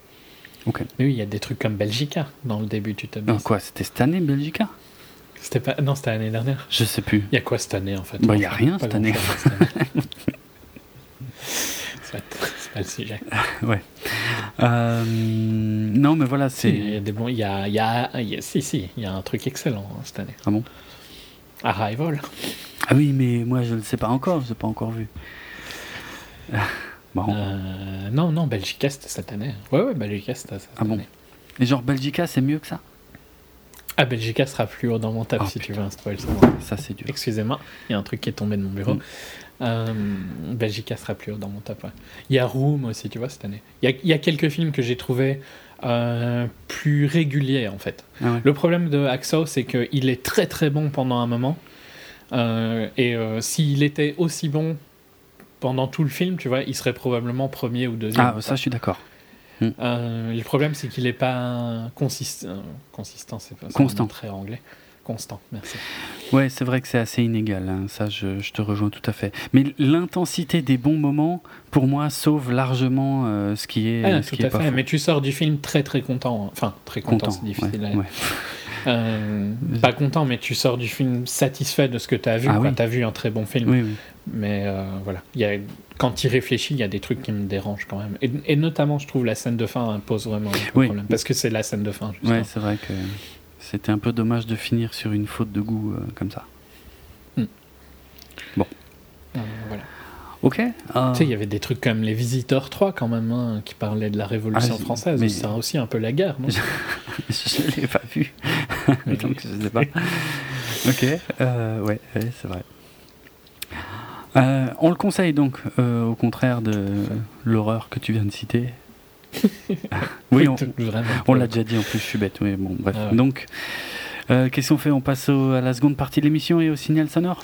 Ok. Mais oui, il y a des trucs comme Belgica dans le début du top 10. Euh, quoi C'était cette année, Belgica? C'était pas... Non, c'était l'année dernière. Je sais plus. Il y a quoi cette année en fait? Bah, il n'y a rien cette année. c'est pas le sujet. ouais. Euh, non, mais voilà, c'est. Il y a des bons. Il y a, il y a, il y a, si, si, il y a un truc excellent hein, cette année. Ah bon? Arrival. Ah oui, mais moi je ne le sais pas encore, je l'ai pas encore vu. bon. Euh, non, non, Belgica c'était cette année. Ouais, ouais, Belgica c'était cette ah bon? année. Et genre Belgica c'est mieux que ça? Ah, Belgica sera plus haut dans mon top oh, si putain. tu veux un spoil. Ça c'est dur. Excusez-moi, il y a un truc qui est tombé de mon bureau. Mm. Euh, Belgica sera plus haut dans mon top. Ouais. Il y a Room aussi, tu vois, cette année. Il y a, il y a quelques films que j'ai trouvé euh, plus réguliers, en fait. Ah ouais. Le problème de Axo, c'est qu'il est très très bon pendant un moment. Euh, et s'il était aussi bon pendant tout le film, tu vois, il serait probablement premier ou deuxième. Ah, ça, je suis d'accord. Mm. le problème, c'est qu'il n'est pas consistant. Consistant, c'est pas constant. très anglais. Constant, merci. Ouais, c'est vrai que c'est assez inégal, hein. ça je, je, te rejoins tout à fait. Mais l'intensité des bons moments, pour moi, sauve largement euh, ce qui est. Ah, ce tout qui à est fait, mais tu sors du film très très content. Enfin, très content, content c'est difficile ouais, ouais. euh, Pas content, mais tu sors du film satisfait de ce que tu as vu. Ah, oui. Tu as vu un très bon film. Oui, oui. Mais euh, voilà, y a, quand tu réfléchis, il y a des trucs qui me dérangent quand même. Et, et, notamment, je trouve la scène de fin pose vraiment un problème. Parce que c'est la scène de fin. Justement. Ouais, c'est vrai que c'était un peu dommage de finir sur une faute de goût euh, comme ça. Hmm. Bon. Euh, voilà. Ok. Tu sais, il y avait des trucs comme Les Visiteurs 3 quand même, hein, qui parlaient de la Révolution ah, française. mais... C'est aussi un peu la guerre, non Je ne l'ai pas vu. Donc je sais pas. ok. Euh, ouais, ouais c'est vrai. Euh, on le conseille donc, euh, au contraire de l'horreur que tu viens de citer. Oui, on, on l'a déjà dit en plus, je suis bête. Oui, bon, bref. Ah ouais. Donc, euh, qu'est-ce qu'on fait? On passe au, à la seconde partie de l'émission et au signal sonore?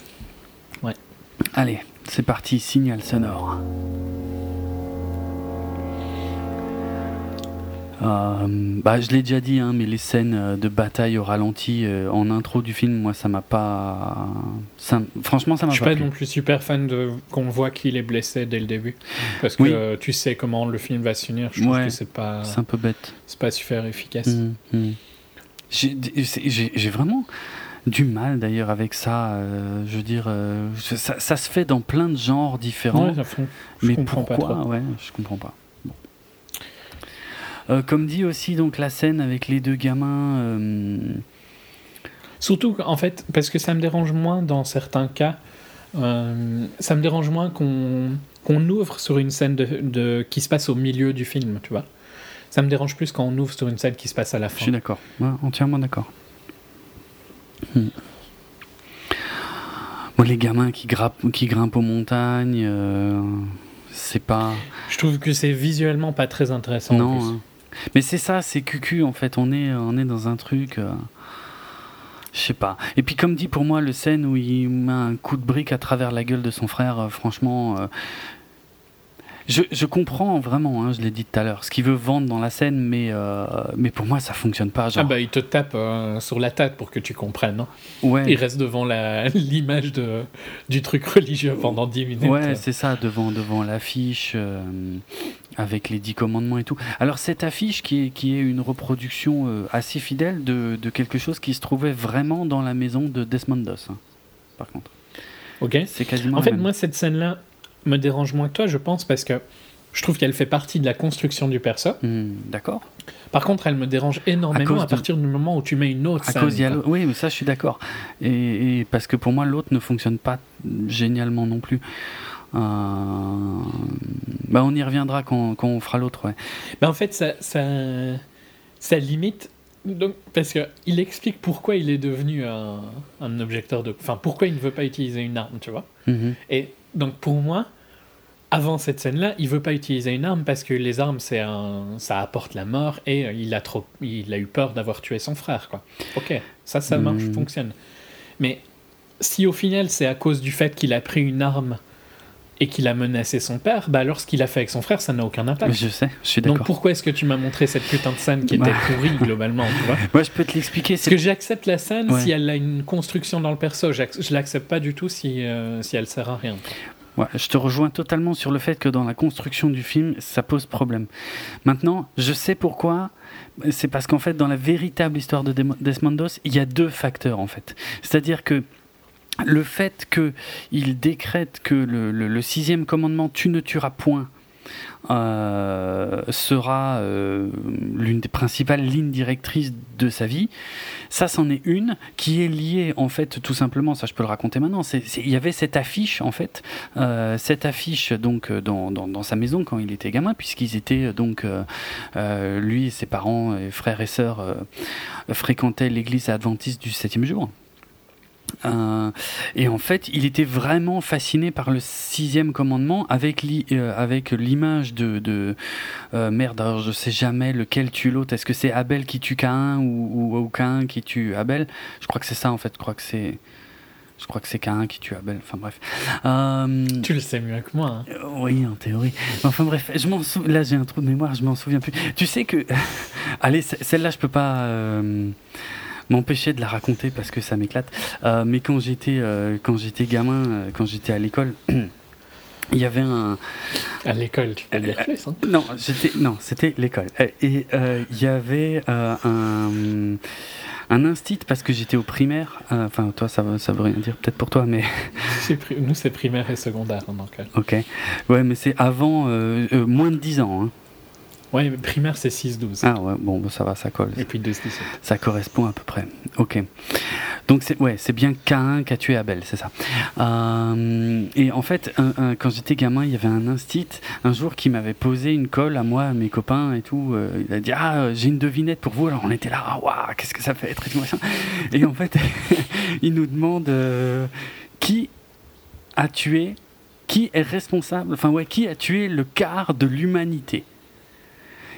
Ouais. Allez, C'est parti, signal sonore. Euh, bah, je l'ai déjà dit, hein, mais les scènes euh, de bataille au ralenti euh, en intro du film, moi, ça m'a pas. Ça, franchement, ça m'a pas. Je suis pas non plus super fan de qu'on voit qu'il est blessé dès le début, parce que tu sais comment le film va s'unir. Je trouve que c'est pas. C'est un peu bête. C'est pas super efficace. Mmh, mmh. J'ai vraiment du mal d'ailleurs avec ça. je veux dire, ça, ça, se fait dans plein de genres différents. mais pourquoi? pas Ouais, je comprends pas. Euh, comme dit aussi donc la scène avec les deux gamins. Euh, Surtout en fait, parce que ça me dérange moins dans certains cas. Euh, ça me dérange moins qu'on qu'on ouvre sur une scène de, qui se passe au milieu du film, tu vois. Ça me dérange plus quand on ouvre sur une scène qui se passe à la fin. Je suis d'accord, entièrement d'accord. Hmm. Moi, les gamins qui, grappent, qui grimpent aux montagnes, c'est pas. Je trouve que c'est visuellement pas très intéressant. Non, hein. Mais c'est ça, c'est cucu en fait. On est, on est dans un truc. Euh, je sais pas. Et puis, comme dit pour moi, le scène où il met un coup de brique à travers la gueule de son frère, euh, franchement, euh, je, comprends vraiment, hein, je l'ai dit tout à l'heure, ce qu'il veut vendre dans la scène, mais, euh, mais pour moi, ça fonctionne pas. Genre... Ah bah, il te tape euh, sur la tête pour que tu comprennes. Hein. Ouais. Il reste devant l'image de, du truc religieux pendant 10 minutes. Ouais, c'est ça, devant, devant l'affiche, euh, avec les 10 commandements et tout. Alors, cette affiche qui est, qui est une reproduction assez fidèle de, de, quelque chose qui se trouvait vraiment dans la maison de Desmond Doss, hein, par contre. Ok. C'est quasiment. En fait, moi, cette scène-là, me dérange moins que toi, je pense, parce que je trouve qu'elle fait partie de la construction du perso. Hmm, d'accord. Par contre, elle me dérange énormément à, partir du moment où tu mets une autre à. Cause oui, mais ça, je suis d'accord. Et, parce que pour moi, l'autre ne fonctionne pas génialement non plus. Euh, bah, on y reviendra quand, quand on fera l'autre. Ouais. Bah, en fait, ça, ça, ça limite donc, parce qu'il explique pourquoi il est devenu un, un, objecteur de. Enfin, pourquoi il ne veut pas utiliser une arme, tu vois. Mhm. Et donc, pour moi, avant cette scène-là, il veut pas utiliser une arme parce que les armes, c'est un, ça apporte la mort et il a trop, il a eu peur d'avoir tué son frère, quoi. Ok, ça, ça marche, hmm. fonctionne. Mais si au final c'est à cause du fait qu'il a pris une arme et qu'il a menacé son père, bah alors ce qu'il a fait avec son frère, ça n'a aucun impact. je sais, je suis d'accord. Donc pourquoi est-ce que tu m'as montré cette putain de scène qui était pourrie globalement, tu vois? Moi, je peux te l'expliquer. Parce que j'accepte la scène si elle a une construction dans le perso, je l'accepte pas du tout si, euh, si elle sert à rien je te rejoins totalement sur le fait que dans la construction du film, ça pose problème. Maintenant, je sais pourquoi. C'est parce qu'en fait, dans la véritable histoire de Desmondos, il y a deux facteurs en fait. C'est-à-dire que le fait qu'il décrète que le, sixième commandement, tu ne tueras point, euh, sera euh, l'une des principales lignes directrices de sa vie. Ça, c'en est une qui est liée, en fait, tout simplement, ça je peux le raconter maintenant, il y avait cette affiche, en fait, euh, cette affiche donc dans, sa maison quand il était gamin, puisqu'ils étaient donc, lui et ses parents, et frères et sœurs, fréquentaient l'église adventiste du septième jour. Euh, et en fait, il était vraiment fasciné par le sixième commandement avec euh, l'image de, de euh, merde. Alors je sais jamais lequel tue l'autre. Est-ce que c'est Abel qui tue Cain ou, ou, Cain qui tue Abel? Je crois que c'est ça en fait. Je crois que c'est je crois que c'est Cain qui tue Abel. Enfin bref. tu le sais mieux que moi. Hein. oui, en théorie. Enfin bref, je m'en là j'ai un trou de mémoire, je m'en souviens plus. Tu sais que, allez, celle-là je peux pas m'empêcher de la raconter parce que ça m'éclate. Euh, mais quand j'étais euh, quand j'étais gamin, euh, quand j'étais à l'école. Il y avait un. À l'école, tu peux dire plus, hein Non, j'étais non, c'était l'école. Et il y avait un un instit parce que j'étais au primaire. Enfin, toi, ça, ça veut rien dire peut-être pour toi, mais. Nous, c'est primaire et secondaire, donc. Ok. Ouais, mais c'est avant moins de 10 ans. Hein. Ouais, primaire c'est 6-12. Ah ouais, bon, ça va, ça colle. Et puis 2-17. Ça correspond à peu près. Ok. Donc c'est ouais, c'est bien Cain qui a tué Abel, c'est ça. Euh, et en fait, quand j'étais gamin, il y avait un instit un jour qui m'avait posé une colle à moi, à mes copains et tout. Euh, il a dit ah j'ai une devinette pour vous. Alors on était là, ah, waouh, qu'est-ce que ça fait être et Et en fait, il nous demande euh, qui a tué, qui est responsable, enfin ouais, qui a tué le quart de l'humanité.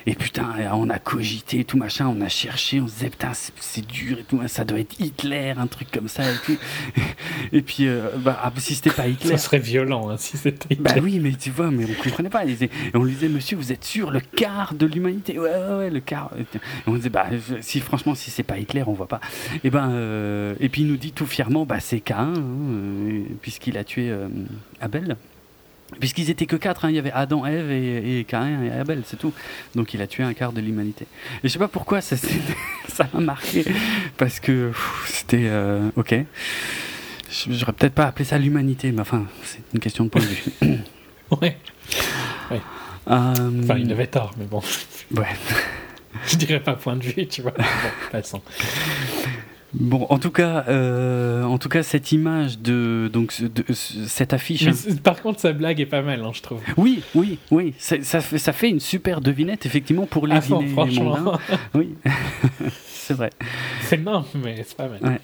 Et putain, on a cogité, tout machin, on a cherché, on se disait putain, c'est dur et tout, ça doit être Hitler, un truc comme ça et tout. Et puis, euh, bah, ah, si c'était pas Hitler. Ça serait violent hein, si c'était Hitler. Bah oui, mais tu vois, mais on comprenait pas. Et on lui disait, monsieur, vous êtes sûr, le quart de l'humanité? Ouais, ouais, ouais, le quart. Et on disait, bah, si franchement, si c'est pas Hitler, on voit pas. Et ben, euh, et puis il nous dit tout fièrement, bah, c'est Cain, hein, euh, puisqu'il a tué Abel. Puisqu'ils étaient que quatre, hein. il y avait Adam, Ève et, et Cain et Abel, c'est tout. Donc il a tué un quart de l'humanité. Et je sais pas pourquoi ça m'a marqué, parce que c'était euh, ok. J'aurais peut-être pas appelé ça l'humanité, mais enfin, c'est une question de point de vue. ouais. ouais. Euh, enfin, il avait tort, mais bon. Ouais. je dirais pas point de vue, tu vois. Bon, passons. Bon, en tout cas, euh, en tout cas, cette image de donc de, cette affiche. Par contre, sa blague est pas mal, hein, je trouve. Oui, oui, oui. Ça, fait, ça fait une super devinette effectivement pour les ah, franchement. oui, c'est vrai. C'est énorme, mais c'est pas mal. Ouais.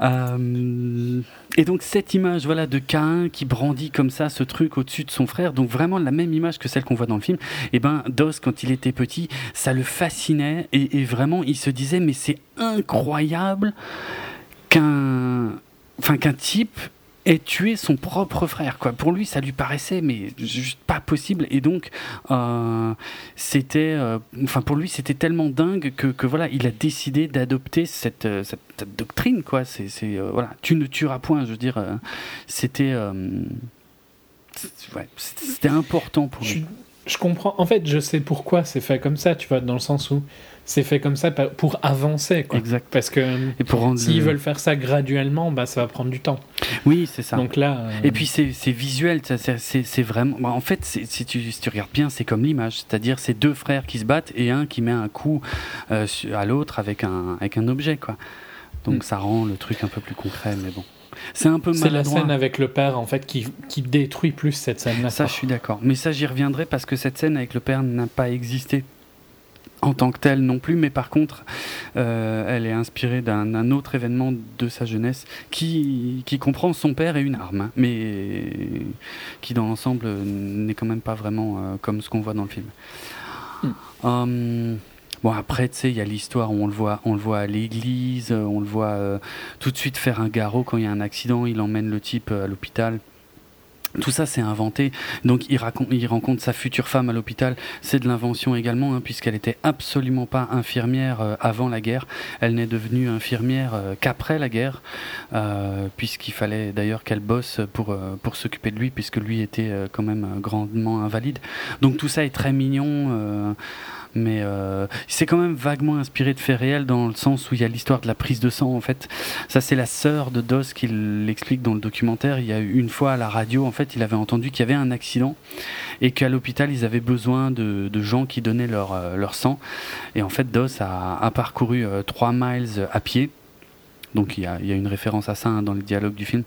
Euh, et donc cette image voilà de Cain qui brandit comme ça ce truc au-dessus de son frère, donc vraiment la même image que celle qu'on voit dans le film. Et eh ben Dos quand il était petit, ça le fascinait et, et vraiment il se disait mais c'est incroyable qu'un qu'un type et tuer son propre frère. Quoi. Pour lui, ça lui paraissait mais juste pas possible. Et donc, euh, c'était, euh, enfin pour lui, c'était tellement dingue que, que, voilà, il a décidé d'adopter cette, euh, cette, doctrine. Quoi. C'est, c'est voilà, tu ne tueras point. Je veux dire, c'était, c'était important pour lui. Je, je comprends. En fait, je sais pourquoi c'est fait comme ça. Tu vois, dans le sens où c'est fait comme ça pour avancer. Quoi. Exact. Parce que et pour s'ils veulent faire ça graduellement, bah, ça va prendre du temps. Oui, c'est ça. Donc là, euh, Et puis c'est visuel, c'est vraiment. Bah, en fait, si tu, si tu regardes bien, c'est comme l'image. C'est-à-dire, c'est deux frères qui se battent et un qui met un coup euh, à l'autre avec un, avec un objet. Quoi. Donc mm. ça rend le truc un peu plus concret, mais bon. C'est un peu C'est la scène avec le père en fait qui, qui détruit plus cette scène-là. Ça, je suis d'accord. Mais ça, j'y reviendrai parce que cette scène avec le père n'a pas existé en tant que telle non plus, mais par contre, euh, elle est inspirée d'un autre événement de sa jeunesse qui, qui, comprend son père et une arme, hein, mais qui dans l'ensemble n'est quand même pas vraiment euh, comme ce qu'on voit dans le film. Hmm. Hum, bon après, tu sais, il y a l'histoire où on le voit, on le voit à l'église, on le voit euh, tout de suite faire un garrot quand il y a un accident, il emmène le type à l'hôpital. Tout ça, c'est inventé. Donc, il, raconte, il rencontre sa future femme à l'hôpital. C'est de l'invention également, hein, puisqu'elle était absolument pas infirmière euh, avant la guerre. Elle n'est devenue infirmière euh, qu'après la guerre, euh, puisqu'il fallait d'ailleurs qu'elle bosse pour, pour s'occuper de lui, puisque lui était quand même grandement invalide. Donc, tout ça est très mignon mais euh, c'est quand même vaguement inspiré de faits réels dans le sens où il y a l'histoire de la prise de sang en fait. Ça c'est la sœur de Dos qui l'explique dans le documentaire. Il y a eu une fois à la radio en fait, il avait entendu qu'il y avait un accident et qu'à l'hôpital ils avaient besoin de, de gens qui donnaient leur, euh, leur sang. Et en fait Dos a, a parcouru 3 euh, miles à pied. Donc il y, a, il y, a, une référence à ça hein, dans les dialogues du film.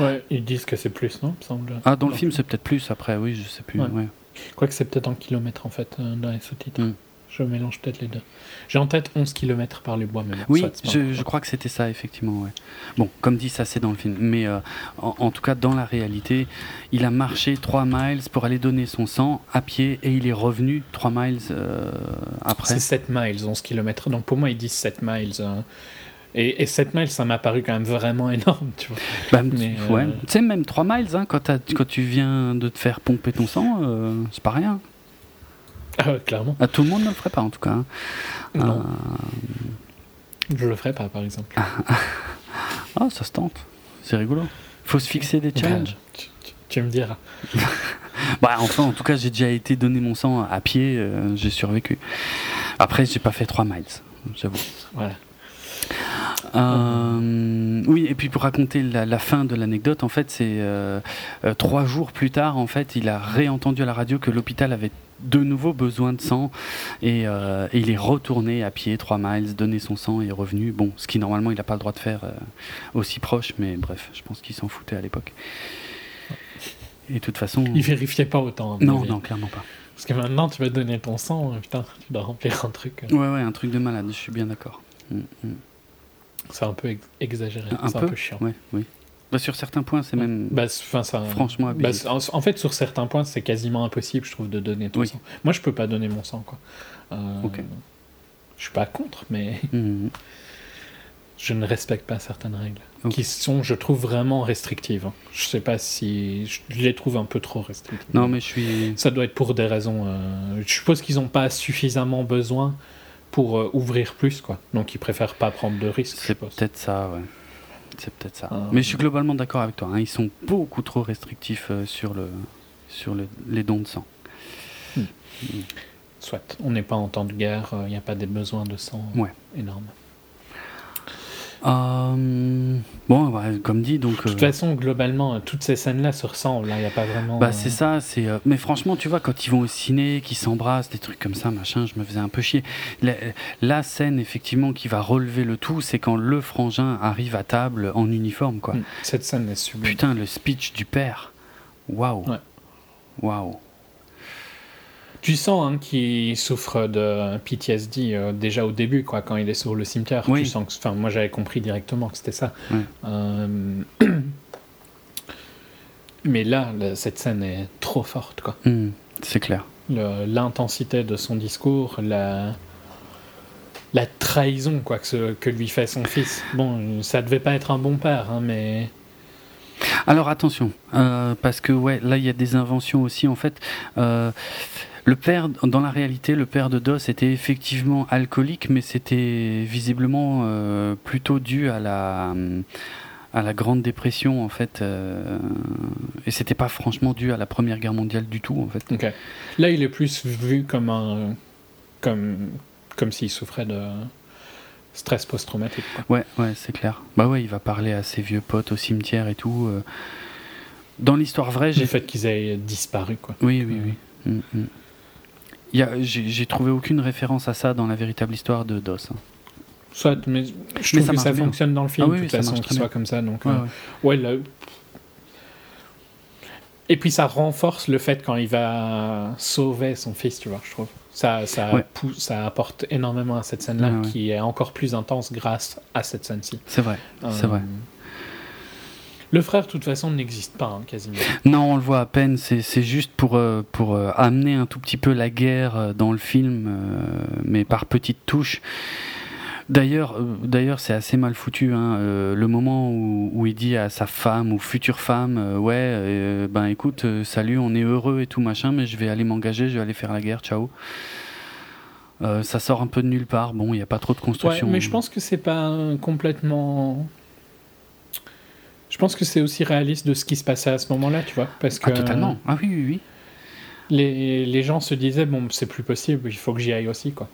Ouais, ils disent que c'est plus, non semble. Ah, dans le film, c'est peut-être plus après, oui, je sais plus. Ouais. Ouais. Quoique c'est peut-être en kilomètres en fait, dans les sous-titres. Mm. Je mélange peut-être les deux. J'ai en tête 11 km par les bois, mais Oui, je, crois que c'était ça, effectivement. Ouais. Bon, comme dit, ça c'est dans le film. Mais euh, en, tout cas, dans la réalité, il a marché 3 miles pour aller donner son sang à pied et il est revenu 3 miles euh, après. C'est 7 miles, 11 km. Donc pour moi, ils disent 7 miles. Hein. Et, 7 miles, ça m'a paru quand même vraiment énorme, tu vois. Bah, euh, Tu sais, même 3 miles, hein, quand, quand, tu viens de te faire pomper ton sang, c'est pas rien. Ah clairement. Ah, tout le monde ne le ferait pas, en tout cas. Hein. Non. Euh... Je le ferais pas, par exemple. ah, ça se tente. C'est rigolo. faut se fixer des bah, challenges. tu, me diras. bah, enfin, en tout cas, j'ai déjà été donner mon sang à pied. Euh, j'ai survécu. Après, j'ai pas fait 3 miles, j'avoue. Voilà. Euh, oui, et puis pour raconter la, fin de l'anecdote, en fait, c'est euh, euh, trois jours plus tard, en fait, il a réentendu à la radio que l'hôpital avait de nouveau besoin de sang et, il est retourné à pied 3 miles, donner son sang et est revenu. Bon, ce qui normalement il n'a pas le droit de faire aussi proche, mais bref, je pense qu'il s'en foutait à l'époque. Et de toute façon. Il vérifiait pas autant. Non, non, clairement pas. Parce que maintenant tu vas donner ton sang, putain, tu dois remplir un truc. Ouais, ouais, un truc de malade, je suis bien d'accord. Mm, mm. C'est un peu exagéré. Peu, un peu chiant. oui. Bah, sur certains points, c'est même Bah, ça, franchement bah, en, en fait, sur certains points, c'est quasiment impossible, je trouve, de donner ton Oui. sang. Moi, je peux pas donner mon sang, quoi. Euh. Je suis pas contre, mais Mhm. je ne respecte pas certaines règles. Qui sont, je trouve, vraiment restrictives. hein. Je sais pas si. Je les trouve un peu trop restrictives. Non, mais je suis. Ça doit être pour des raisons. euh, Je suppose qu'ils n'ont pas suffisamment besoin pour euh, ouvrir plus, quoi. Donc ils préfèrent pas prendre de risques. C'est peut-être ça, ouais. C'est peut-être ça. Ah. Mais je suis globalement d'accord avec toi. hein. Ils sont beaucoup trop restrictifs euh, sur, le, sur le- les dons de sang. Soit. On n'est pas en temps de guerre, il n'y a pas des besoins de sang Ouais. énormes. Euh, bon, bah, comme dit, donc. De toute euh, façon, globalement, euh, toutes ces scènes-là se ressemblent. Il n'y a pas vraiment. Bah c'est ça, c'est. Mais franchement, tu vois, quand ils vont au ciné, qu'ils s'embrassent, des trucs comme ça, machin, je me faisais un peu chier. La, la scène, effectivement, qui va relever le tout, c'est quand le frangin arrive à table en uniforme, quoi. hmm, Cette scène est sublime. Putain, le speech du père. Waouh. Waouh. Tu sens hein, qu'il souffre de PTSD euh, déjà au début, quoi, quand il est sur le cimetière. Oui. Tu sens que, enfin, moi j'avais compris directement que c'était ça. Euh, Mais là, le- cette scène est trop forte, quoi. Hmm, c'est clair. L'intensité de son discours, la la trahison, quoi, que, ce- que lui fait son fils. Bon, ça devait pas être un bon père, hein, mais Alors attention, euh, parce que ouais, là il y a des inventions aussi. En fait, euh, le père, dans la réalité, le père de Dos était effectivement alcoolique, mais c'était visiblement euh, plutôt dû à la à la Grande Dépression en fait, euh, et c'était pas franchement dû à la Première Guerre mondiale du tout en fait. Là, il est plus vu comme un. comme, comme s'il souffrait de stress post-traumatique. Ouais, ouais, c'est clair. Bah ouais, il va parler à ses vieux potes au cimetière et tout. euh. Dans l'histoire vraie, Le j'ai fait qu'ils aient disparu, quoi. Oui, oui, oui. Mm, mm. J'ai trouvé aucune référence à ça dans la véritable histoire de DOS. hein. Soit, mais je Mais trouve ça que ça bien. fonctionne dans le film, Ah oui, de toute façon, qu'il soit bien. comme ça. Donc, Ouais, euh, ouais. ouais, le- Et puis ça renforce le fait quand il va sauver son fils, tu vois, je trouve. Ça, ça, Ouais. pousse- ça apporte énormément à cette scène-là, Ouais, ouais. qui est encore plus intense grâce à cette scène-ci. C'est vrai, c'est Euh, vrai. Le frère, de toute façon, n'existe pas, hein, quasiment. Non, on le voit à peine. C'est juste pour, euh, pour euh, amener un tout petit peu la guerre euh, dans le film, mais par petites touches. D'ailleurs, d'ailleurs, c'est assez mal foutu. Hein, euh, le moment où, où il dit à sa femme ou future femme, euh, ouais, euh, ben écoute, salut, on est heureux et tout machin, mais je vais aller m'engager, je vais aller faire la guerre, ciao. Ça sort un peu de nulle part. Bon, il n'y a pas trop de Ouais, construction. mais je pense que c'est pas complètement. Je pense que c'est aussi réaliste de ce qui se passait à ce moment-là, tu vois. Parce que Ah, totalement. Ah oui, oui, oui. les, les gens se disaient, bon, c'est plus possible, il faut que j'y aille aussi, quoi.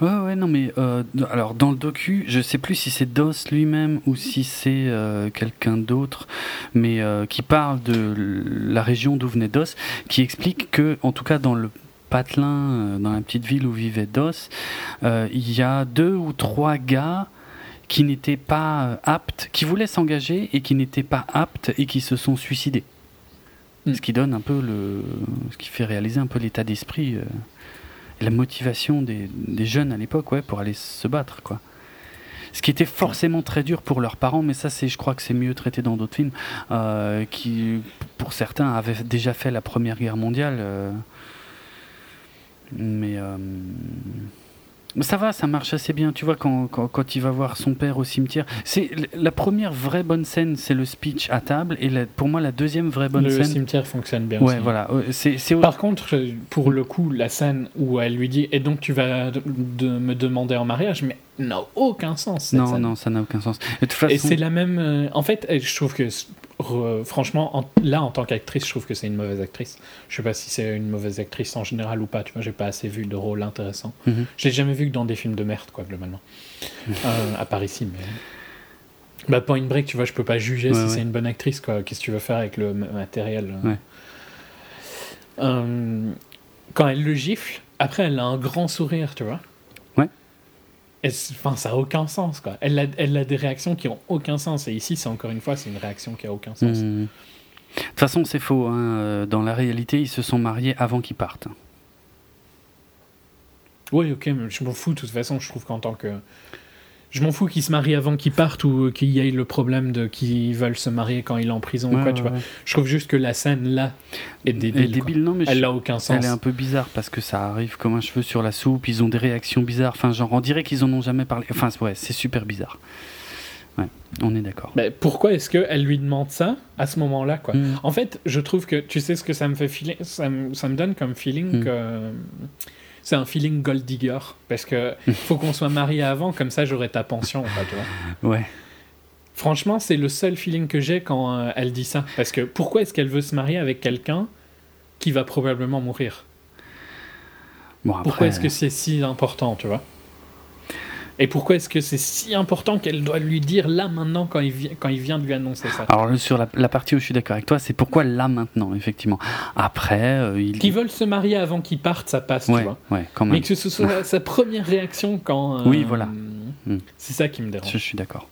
Ouais, ouais, non, mais euh, alors dans le docu, je sais plus si c'est Dos lui-même ou si c'est euh, quelqu'un d'autre, mais euh, qui parle de la région d'où venait Dos, qui explique que, en tout cas dans le patelin, euh, dans la petite ville où vivait Dos, euh, il y a deux ou trois gars qui n'étaient pas euh, aptes, qui voulaient s'engager et qui n'étaient pas aptes et qui se sont suicidés. Mm. Ce qui donne un peu le, ce qui fait réaliser un peu l'état d'esprit. euh, et la motivation des, des jeunes à l'époque ouais, pour aller se battre. Quoi. Ce qui était forcément très dur pour leurs parents, mais ça, c'est, je crois que c'est mieux traité dans d'autres films, euh, qui, pour certains, avaient déjà fait la Première Guerre mondiale. euh, mais ça va, ça marche assez bien. Tu vois, quand, quand, quand il va voir son père au cimetière, c'est la première vraie bonne scène, c'est le speech à table, et la- pour moi, la deuxième vraie bonne le scène. cimetière fonctionne bien Ouais, aussi. voilà. euh, C'est, c'est Par contre, euh, pour le coup, la scène où elle lui dit Et donc tu vas de me demander en mariage, mais n'a aucun sens. non, scène. non, ça n'a aucun sens. Et de toute Et façon- c'est la même. euh, en fait, euh, je trouve que, franchement, en- là, en tant qu'actrice, je trouve que c'est une mauvaise actrice. Je sais pas si c'est une mauvaise actrice en général ou pas, tu vois, j'ai pas assez vu de rôle intéressant. Mhm. Je l'ai jamais vu que dans des films de merde, quoi, globalement. Euh, à part ici, mais. Bah, Point Break, tu vois, je peux pas juger Ouais, si ouais. c'est une bonne actrice, quoi. Qu'est-ce que tu veux faire avec le ma- matériel. Ouais. Quand elle le gifle, après, elle a un grand sourire, tu vois. Enfin, ça a aucun sens, quoi. Elle a, elle a des réactions qui ont aucun sens. Et ici, c'est encore une fois, c'est une réaction qui a aucun sens. Mhm. De toute façon, c'est faux. hein. Euh, Dans la réalité, ils se sont mariés avant qu'ils partent. Oui, ok, mais je m'en fous. De toute façon, je trouve qu'en tant que. Je m'en fous qu'ils se marient avant qu'ils partent ou qu'il y ait le problème de qu'ils veulent se marier quand il est en prison ou quoi, tu ouais, vois. ouais. Je trouve juste que la scène là est Elle débile. quoi. débile, non, mais je- Elle n'a aucun sens. Elle est un peu bizarre parce que ça arrive comme un cheveu sur la soupe, ils ont des réactions bizarres, enfin genre on dirait qu'ils en ont jamais parlé, enfin ouais c'est super bizarre. Ouais, on est d'accord. Mais pourquoi est-ce qu'elle lui demande ça à ce moment-là, quoi? Mm. En fait, je trouve que tu sais ce que ça me fait filer, ça me, ça me donne comme feeling Mm. que c'est un feeling gold digger parce que faut qu'on soit marié avant, comme ça j'aurai ta pension, quoi, tu vois. Ouais. Franchement, c'est le seul feeling que j'ai quand euh, elle dit ça. Parce que pourquoi est-ce qu'elle veut se marier avec quelqu'un qui va probablement mourir? Bon, après, Pourquoi est-ce que c'est si important, tu vois? Et pourquoi est-ce que c'est si important qu'elle doit lui dire là maintenant quand il, vi- quand il vient de lui annoncer ça? Alors sur la, la partie où je suis d'accord avec toi, c'est pourquoi là maintenant, effectivement? Après, euh, il... Qu'ils veulent se marier avant qu'ils partent, ça passe, tu Ouais, vois. ouais, quand même. Mais que ce soit sa première réaction quand. euh, Oui, voilà. Mm. C'est ça qui me dérange. Je suis d'accord.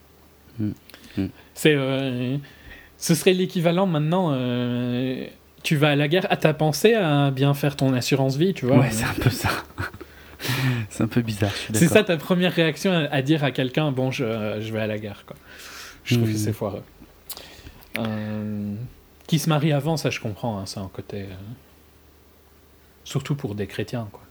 C'est. euh, ce serait l'équivalent maintenant. tu vas à la guerre. Ah, t'as pensé à bien faire ton assurance vie, tu vois Ouais, c'est un peu ça. c'est un peu bizarre, C'est ça ta première réaction à, à dire à quelqu'un bon, je, je vais à la guerre, quoi. Je trouve que c'est foireux. Euh, qui se marie avant, ça je comprends, hein, c'est un côté. euh, surtout pour des chrétiens, quoi.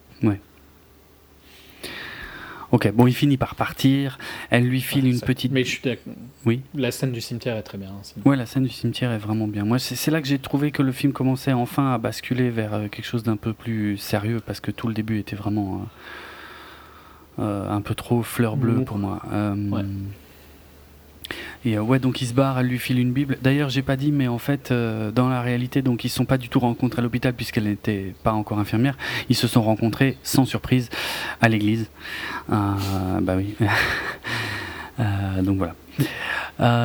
Ok, bon, il finit par partir. Elle lui file Ouais, une ça- petite. Mais je suis d'accord. Oui. La scène du cimetière est très bien. hein. Ouais, la scène du cimetière est vraiment bien. Moi, c'est là que j'ai trouvé que le film commençait enfin à basculer vers euh, quelque chose d'un peu plus sérieux parce que tout le début était vraiment euh, euh, un peu trop fleur bleue Mou. pour moi. Ouais. Et euh, ouais, donc il se barre, elle lui file une Bible. D'ailleurs, j'ai pas dit, mais en fait, euh, dans la réalité, donc ils se sont pas du tout rencontrés à l'hôpital puisqu'elle n'était pas encore infirmière. Ils se sont rencontrés sans surprise à l'église. Euh, bah oui. Donc voilà.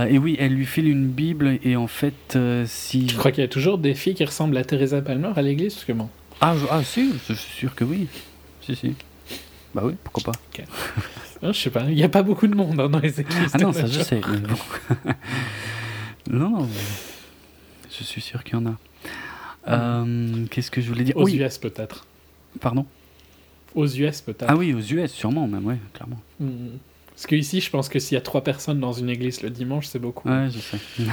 Et oui, elle lui file une Bible et en fait, si. Je crois qu'il y a toujours des filles qui ressemblent à Teresa Palmer à l'église, parce que bon. Ah, je- ah, si, je suis sûr que oui. Si, si. Bah oui, pourquoi pas. Ah, je sais pas, il n'y a pas beaucoup de monde hein, dans les églises. Ah non, ça je sais. mais bon. non, non. Je suis sûr qu'il y en a. Euh, Qu'est-ce que je voulais dire Aux Oui, US peut-être. pardon. Aux US peut-être. Ah oui, aux US, sûrement, même, ouais, clairement. Hmm. Parce que ici, je pense que s'il y a trois personnes dans une église le dimanche, c'est beaucoup. Ouais, je sais.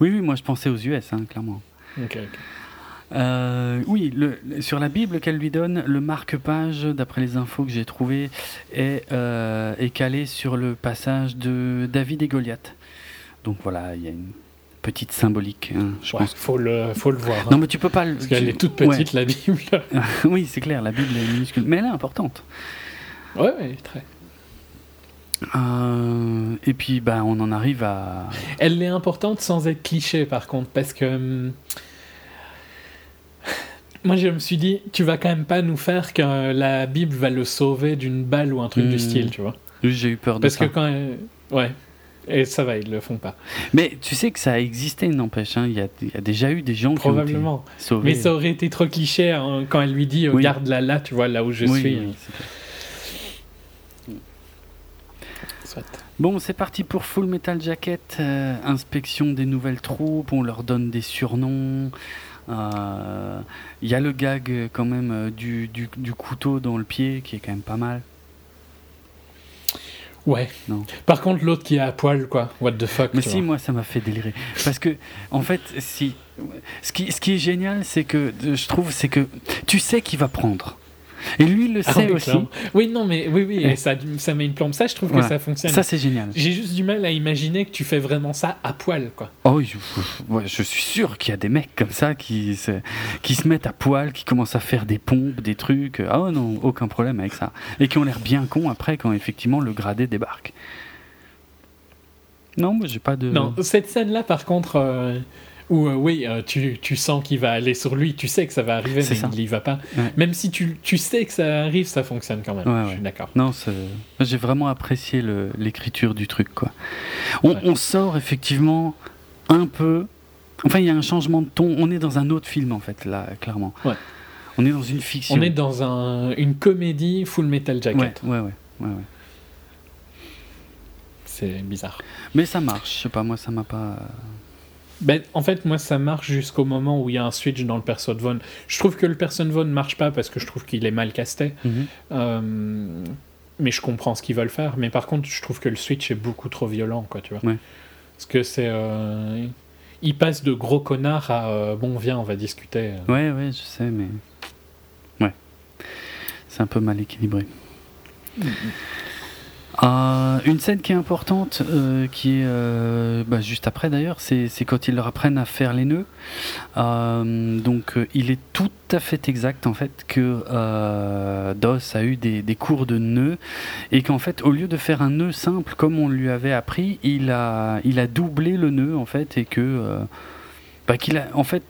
oui, oui, moi je pensais aux US, hein, clairement. Ok, ok. Euh, oui, le, sur la Bible qu'elle lui donne, le marque-page, d'après les infos que j'ai trouvées, est, euh, est calé sur le passage de David et Goliath. Donc voilà, il y a une petite symbolique, hein, je Ouais, pense. faut le, faut le voir. hein. Non, mais tu peux pas le. Parce qu'elle tu- est toute ouais. petite, la Bible. oui, c'est clair, la Bible est minuscule, mais elle est importante. ouais, ouais, très. Euh, et puis, bah, on en arrive à. Elle est importante sans être cliché, par contre, parce que. Moi, je me suis dit, tu vas quand même pas nous faire que la Bible va le sauver d'une balle ou un truc Hmm. du style, tu vois. J'ai eu peur de Parce ça. que quand. elle- Ouais. Et ça va, ils le font pas. Mais tu sais que ça a existé, n'empêche. hein, Il y, a, il y a déjà eu des gens Probablement. qui ont été sauvés. Mais ça aurait été trop cliché hein, quand elle lui dit Oui. Garde-la là, tu vois, là où je Oui, suis. oui. Soit. Bon, c'est parti pour Full Metal Jacket. euh, inspection des nouvelles troupes. On leur donne des surnoms. Euh, Il y a le gag euh, quand même euh, du, du, du couteau dans le pied qui est quand même pas mal. Ouais. Non. Par contre, l'autre qui est à poil, quoi. What the fuck. Mais si, vois. moi, ça m'a fait délirer. Parce que, en fait, si. Ce qui, ce qui est génial, c'est que. Je trouve, c'est que. Tu sais qui va prendre. Et lui, il le Ah sait oui, aussi. clairement. Oui, non, mais oui, oui, et ça, ça met une plombe. Ça, je trouve Voilà. que ça fonctionne. Ça, c'est génial. J'ai juste du mal à imaginer que tu fais vraiment ça à poil, quoi. Oh, je, ouais, je suis sûr qu'il y a des mecs comme ça qui se, qui se mettent à poil, qui commencent à faire des pompes, des trucs. Ah non, aucun problème avec ça. Et qui ont l'air bien cons après quand effectivement le gradé débarque. Non, moi j'ai pas de. Non, cette scène-là, par contre, euh, où euh, oui, euh, tu, tu sens qu'il va aller sur lui, tu sais que ça va arriver, mais ça. il y va pas. Ouais. Même si tu, tu sais que ça arrive, ça fonctionne quand même. Ouais, je ouais. suis d'accord. Non, j'ai vraiment apprécié l'écriture du truc. Quoi. On, sort effectivement un peu. Enfin, il y a un changement de ton. On est dans un autre film en fait, là, clairement. Ouais. On est dans une fiction. On est dans un, une comédie full metal jacket. ouais, ouais, ouais, ouais. C'est bizarre. Mais ça marche, je sais pas, moi ça m'a pas. Ben, en fait, moi, ça marche jusqu'au moment où il y a un switch dans le perso de Vaughn. Je trouve que le perso de Vaughn ne marche pas parce que je trouve qu'il est mal casté. Mhm. Euh, mais je comprends ce qu'ils veulent faire. Mais par contre, je trouve que le switch est beaucoup trop violent, quoi, tu vois. Ouais. Parce que c'est. euh, il passe de gros connard à euh, bon, viens, on va discuter. Ouais, ouais, je sais, mais. Ouais. C'est un peu mal équilibré. Euh, une scène qui est importante, euh, qui est euh, bah, juste après d'ailleurs, c'est quand ils leur apprennent à faire les nœuds. Donc il est tout à fait exact en fait que Doss a eu des, cours de nœuds et qu'en fait au lieu de faire un nœud simple comme on lui avait appris, il a, il a doublé le nœud en fait et que bah, en fait,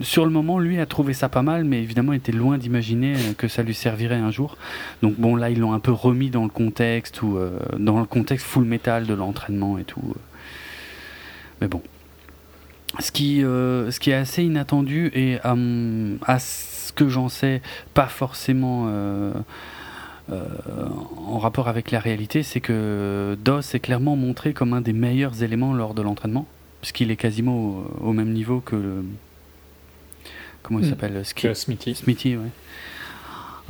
sur le moment, lui a trouvé ça pas mal, mais évidemment, il était loin d'imaginer euh, que ça lui servirait un jour. Donc bon, là, ils l'ont un peu remis dans le contexte ou euh, dans le contexte full metal de l'entraînement et tout. euh. Mais bon, ce qui, ce qui est assez inattendu et à, mon- à ce que j'en sais, pas forcément. en rapport avec la réalité, c'est que DOS est clairement montré comme un des meilleurs éléments lors de l'entraînement, puisqu'il est quasiment au, au même niveau que le. Comment il Hmm. s'appelle Ski- Que Smithy. Smithy, ouais.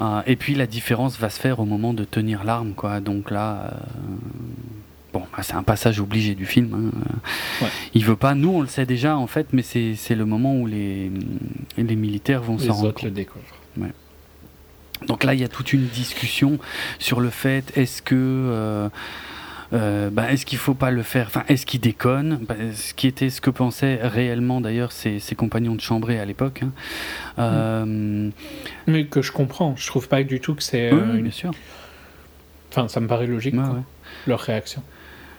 Euh, et puis la différence va se faire au moment de tenir l'arme, quoi. Donc là, euh, bon, bah, c'est un passage obligé du film. hein. Ouais. Il veut pas, nous on le sait déjà en fait, mais c'est c'est le moment où les, les militaires vont s'en rendre autres compte. le découvrent. Donc là, il y a toute une discussion sur le fait est-ce que euh, euh, bah, est-ce qu'il faut pas le faire Enfin, est-ce qu'il déconne? Bah, Ce qui était ce que pensaient réellement d'ailleurs ses, ses compagnons de chambrée à l'époque. hein. Euh, Mais que je comprends. Je trouve pas du tout que c'est. oui, euh, oui, une- bien sûr. Enfin, ça me paraît logique, Ouais, quoi, ouais. leur réaction.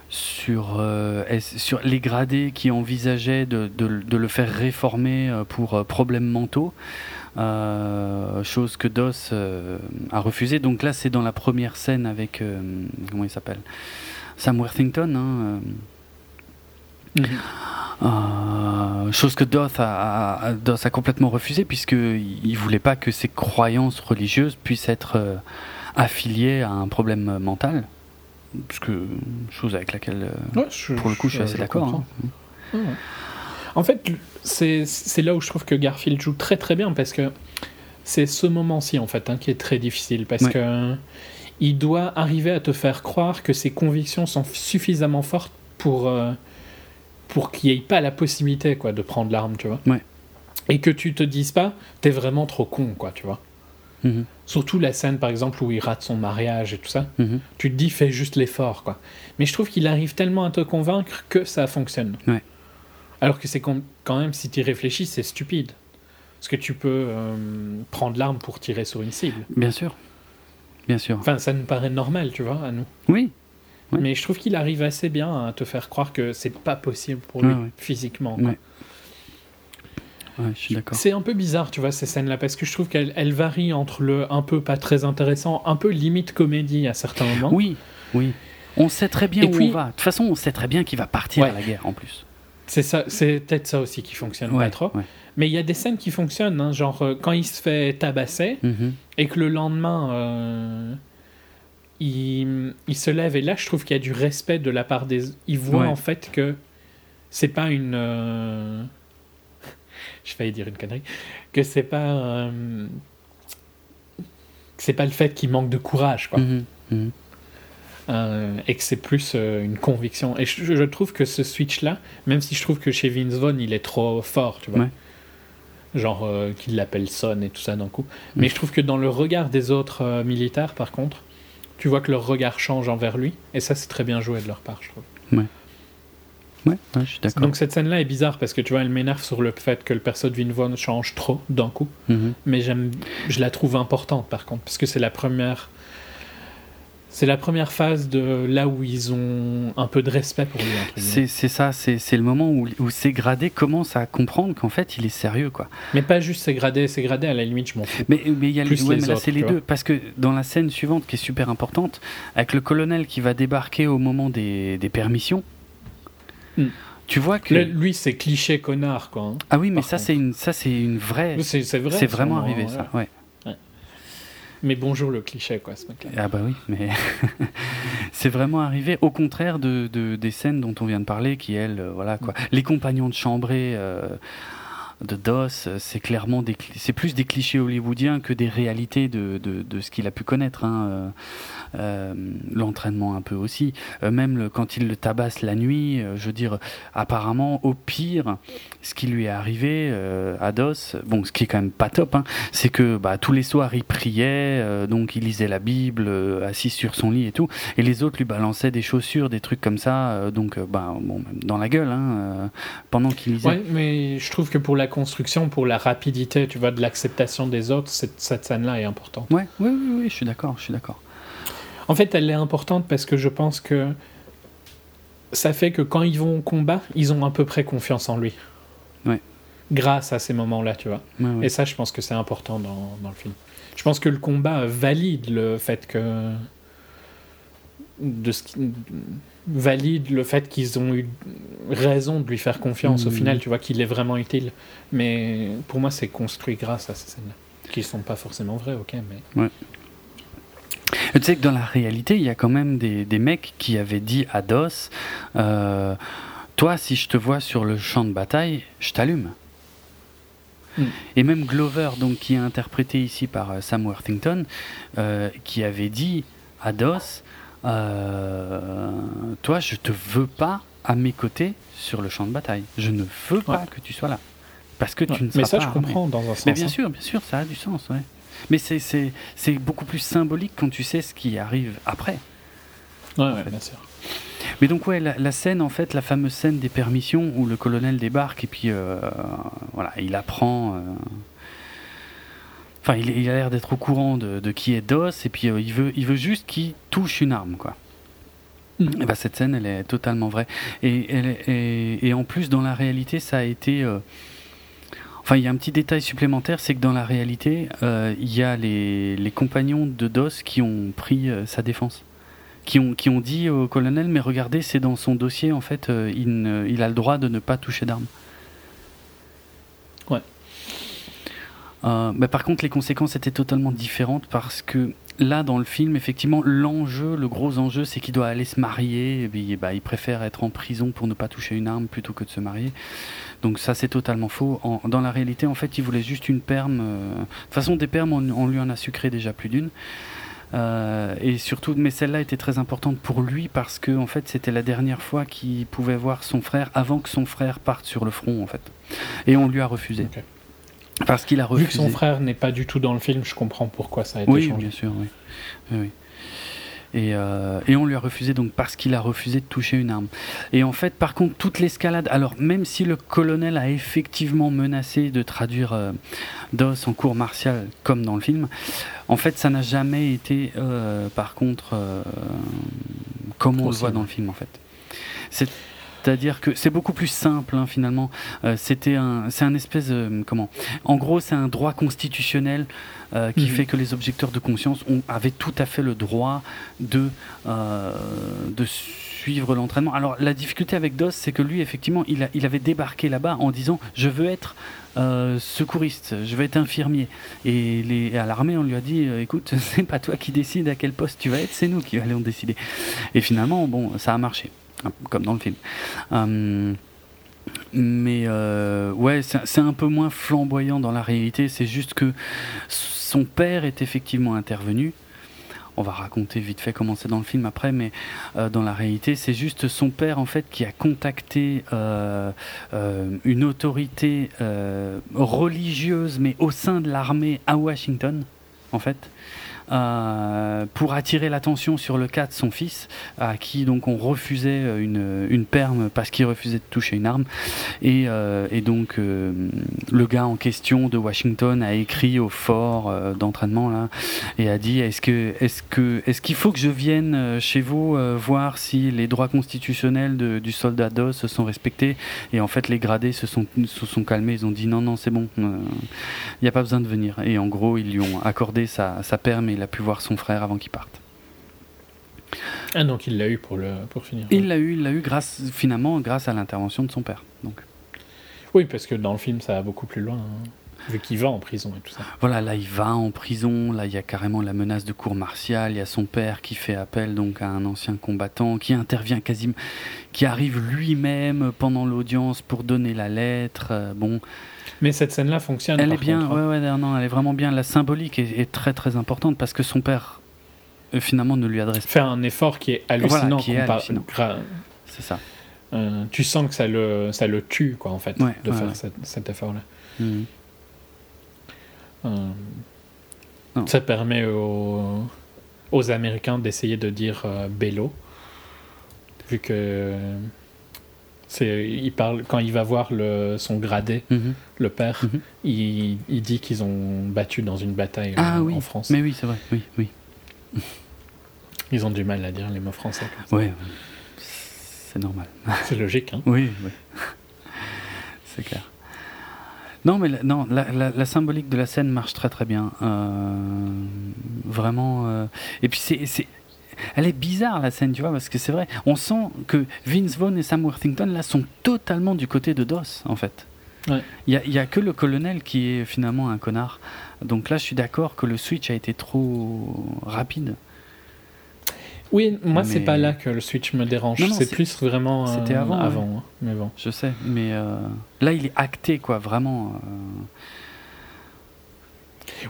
Sur, euh, sur les gradés qui envisageaient de, de- de le faire réformer pour euh, problèmes mentaux, euh, chose que Doss euh, a refusé. Donc là, c'est dans la première scène avec comment il s'appelle? Sam Worthington. hein, euh, Euh, chose que Doth a, a- Doth a complètement refusé puisqu'il ne voulait pas que ses croyances religieuses puissent être euh, affiliées à un problème mental. Parce que, chose avec laquelle, euh, Ouais, je- pour le coup, je suis assez d'accord. hein. Ouais. En fait, c'est c'est là où je trouve que Garfield joue très très bien parce que c'est ce moment-ci en fait hein, qui est très difficile parce Ouais. que il doit arriver à te faire croire que ses convictions sont suffisamment fortes pour euh, pour qu'il n'y ait pas la possibilité quoi de prendre l'arme, tu vois. Ouais. Et que tu te dises pas, t'es vraiment trop con, quoi, tu vois. Mhm, Surtout la scène, par exemple, où il rate son mariage et tout ça. mhm. Tu te dis, fais juste l'effort, quoi. Mais je trouve qu'il arrive tellement à te convaincre que ça fonctionne. Ouais. Alors que c'est quand quand même, si tu réfléchis, c'est stupide. Parce que tu peux euh, prendre l'arme pour tirer sur une cible. Bien sûr. Bien sûr. Enfin, ça nous paraît normal, tu vois, à nous. Oui. Mais je trouve qu'il arrive assez bien à te faire croire que c'est pas possible pour lui, ouais. physiquement. quoi. Ouais. Ouais, je suis d'accord. C'est un peu bizarre, tu vois, ces scènes-là, parce que je trouve qu'elles elles varient entre le un peu pas très intéressant, un peu limite comédie à certains moments. Oui, oui. On sait très bien Et où puis- on va. De toute façon, on sait très bien qu'il va partir Ouais. à la guerre en plus. C'est ça, c'est peut-être ça aussi qui fonctionne Ouais, pas trop. ouais. Mais il y a des scènes qui fonctionnent, hein, genre euh, quand il se fait tabasser Mhm. et que le lendemain euh, il, il se lève et là je trouve qu'il y a du respect de la part des. Il voit Ouais. en fait que c'est pas une. euh, Je failli dire une connerie. Que c'est pas. euh, c'est pas le fait qu'il manque de courage, quoi. Mhm, mhm. Euh, et que c'est plus euh, une conviction. Et je, je trouve que ce switch-là, même si je trouve que chez Vince Vaughn, il est trop fort, tu vois. Ouais. Genre euh, qu'il l'appelle Son et tout ça d'un coup. Mais je trouve que dans le regard des autres militaires, par contre, tu vois que leur regard change envers lui. Et ça, c'est très bien joué de leur part, je trouve. Ouais, ouais, je suis d'accord. Donc cette scène-là est bizarre parce que tu vois, elle m'énerve sur le fait que le perso de Vince Vaughn change trop d'un coup. Mhm. Mais j'aime, je la trouve importante par contre, parce que c'est la première. C'est la première phase de là où ils ont un peu de respect pour lui. C'est ça, c'est le moment où, où ces gradés commencent à comprendre qu'en fait il est sérieux quoi. Mais pas juste c'est gradé, c'est gradé à la limite, je m'en fous. Mais mais il y a Plus ouais, les mais là autres, c'est les deux parce que dans la scène suivante qui est super importante avec le colonel qui va débarquer au moment des, des permissions. Hmm. Tu vois que lui, c'est cliché connard, quoi. hein. ah oui mais ça c'est une ça c'est une vraie C'est c'est vrai. c'est vraiment arrivé ouais. ça ouais. Mais bonjour le cliché, quoi, ce mec-là. Ah bah oui, mais c'est vraiment arrivé au contraire de, de- des scènes dont on vient de parler, qui elles, euh, voilà quoi. Les compagnons de chambrée, euh, de DOS, c'est clairement des, c'est plus des clichés hollywoodiens que des réalités de, de, de ce qu'il a pu connaître. Hein. Euh, euh, l'entraînement un peu aussi. Euh, même le, quand il le tabasse la nuit, je veux dire, apparemment, au pire, ce qui lui est arrivé à DOS, bon, ce qui est quand même pas top, hein, c'est que bah, tous les soirs il priait, donc il lisait la Bible, assis sur son lit et tout, et les autres lui balançaient des chaussures, des trucs comme ça, donc bah, bon, dans la gueule, hein, pendant qu'il lisait. Ouais, mais je trouve que pour la construction, pour la rapidité, tu vois, de l'acceptation des autres, cette, cette scène-là est importante. Ouais, oui, oui, oui, je suis d'accord, je suis d'accord. En fait, elle est importante parce que je pense que ça fait que quand ils vont au combat, ils ont à peu près confiance en lui. Ouais. Grâce à ces moments-là, tu vois. Et ça, je pense que c'est important dans, dans, le film. Je pense que le combat valide le fait que. De ce qui... valide le fait qu'ils ont eu raison de lui faire confiance au mmh. final, tu vois, qu'il est vraiment utile. Mais pour moi, c'est construit grâce à ces scènes-là. Qui sont pas forcément vraies, ok, mais. Ouais. Tu sais que dans la réalité, il y a quand même des, des mecs qui avaient dit à DOS euh, Toi, si je te vois sur le champ de bataille, je t'allume. Hmm. Et même Glover, donc, qui est interprété ici par euh, Sam Worthington, euh, qui avait dit à DOS Toi, je te veux pas à mes côtés sur le champ de bataille. Je ne veux pas que tu sois là. Parce que tu ne seras pas. Mais ça, je comprends dans un sens. Mais bien hein. sûr, bien sûr, ça a du sens, ouais. Mais c'est beaucoup plus symbolique quand tu sais ce qui arrive après. Ouais, ouais bien sûr. Mais donc ouais, la, scène en fait, la fameuse scène des permissions où le colonel débarque et puis euh, voilà, il apprend. Euh, enfin, il, il, a l'air d'être au courant de, de, qui est DOS et puis euh, il veut, il veut juste qu'il touche une arme quoi. Mm. Et bah, cette scène, elle est totalement vraie. Et, elle, et, et, en plus, dans la réalité, ça a été Enfin, il y a un petit détail supplémentaire, c'est que dans la réalité, euh, il y a les, les, compagnons de DOS qui ont pris euh, sa défense. Qui ont, qui ont dit au colonel, mais regardez, c'est dans son dossier, en fait, euh, il, il, a le droit de ne pas toucher d'armes. Ouais. mais par contre, les conséquences étaient totalement différentes parce que là, dans le film, effectivement, l'enjeu, le gros enjeu, c'est qu'il doit aller se marier. Et puis, bah, il préfère être en prison pour ne pas toucher une arme plutôt que de se marier. Donc ça c'est totalement faux. dans la réalité, en fait, il voulait juste une perme. Euh, de toute façon, des permes, on, lui en a sucré déjà plus d'une. Euh, et surtout, mais celle-là était très importante pour lui parce que en fait, c'était la dernière fois qu'il pouvait voir son frère avant que son frère parte sur le front, en fait. Et on lui a refusé. Parce qu'il a refusé. Vu que son frère n'est pas du tout dans le film, je comprends pourquoi ça a été oui, changé. Oui, bien sûr, oui. oui. Euh, et, on lui a refusé donc parce qu'il a refusé de toucher une arme. Et en fait, par contre, toute l'escalade, alors même si le colonel a effectivement menacé de traduire euh, DOS en cours martial comme dans le film, en fait, ça n'a jamais été, euh, par contre, comme on le voit dans le film en fait. C'est c'est-à-dire que c'est beaucoup plus simple hein, finalement. Euh, c'était un, c'est un espèce de, comment En gros, c'est un droit constitutionnel euh, qui mhm. fait que les objecteurs de conscience ont, avaient tout à fait le droit de euh, de suivre l'entraînement. Alors la difficulté avec DOS, c'est que lui, effectivement, il, a, il avait débarqué là-bas en disant je veux être secouriste, je veux être infirmier. Et, les, à l'armée, on lui a dit écoute, c'est pas toi qui décide à quel poste tu vas être, c'est nous qui allons décider. Et finalement, bon, ça a marché comme dans le film. Euh, mais euh, ouais, c'est un peu moins flamboyant dans la réalité. C'est juste que son père est effectivement intervenu. On va raconter vite fait comment c'est dans le film après, mais euh, dans la réalité, c'est juste son père en fait qui a contacté une autorité religieuse, mais au sein de l'armée à Washington, en fait, euh, pour attirer l'attention sur le cas de son fils, à qui donc on refusait euh, une, une perme parce qu'il refusait de toucher une arme. Et, euh, donc le gars en question de Washington a écrit au fort d'entraînement là et a dit est-ce que est-ce que est-ce qu'il faut que je vienne chez vous voir si les droits constitutionnels du soldat DOS se sont respectés? Et en fait les gradés se sont se sont calmés. Ils ont dit non non c'est bon il n'y a pas besoin de venir. Et en gros ils lui ont accordé sa, sa perme il a pu voir son frère avant qu'il parte. Ah donc il l'a eu pour, le, pour finir. Il l'a eu, il l'a eu grâce, finalement grâce à l'intervention de son père. Donc. Oui, parce que dans le film ça va beaucoup plus loin. Hein. Vu qu'il va en prison et tout ça. Voilà, là il va en prison, là il y a carrément la menace de cour martiale, il y a son père qui fait appel donc à un ancien combattant, qui intervient quasiment, qui arrive lui-même pendant l'audience pour donner la lettre. Euh, bon. Mais cette scène-là fonctionne. Elle est bien, hein. ouais, ouais, non, elle est vraiment bien. La symbolique est, très très importante parce que son père euh, finalement ne lui adresse. Fait un effort qui est hallucinant. qui est hallucinant. C'est ça. Euh, tu sens que ça le, ça le tue, quoi, en fait, de faire cet effort-là. Mhm. Euh, ça permet aux, aux Américains d'essayer de dire Bello, vu que c'est, il parle quand il va voir le, son gradé, mhm. le père, mhm. il, il, dit qu'ils ont battu dans une bataille ah en France. Mais oui, c'est vrai, oui, oui. Ils ont du mal à dire les mots français. Oui, c'est normal. C'est logique, hein Oui, oui. c'est clair. Non, mais la, non, la, symbolique de la scène marche très très bien. Euh, vraiment. Euh, et puis c'est, elle est bizarre la scène, tu vois, parce que c'est vrai. On sent que Vince Vaughn et Sam Worthington là sont totalement du côté de DOS en fait. Il n'y a, y a, que le colonel qui est finalement un connard. Donc là, je suis d'accord que le switch a été trop rapide. Oui, moi c'est pas là que le Switch me dérange. C'est plus vraiment. C'était euh, avant. avant hein. mais bon. Je sais, mais euh, là il est acté quoi, vraiment. Euh.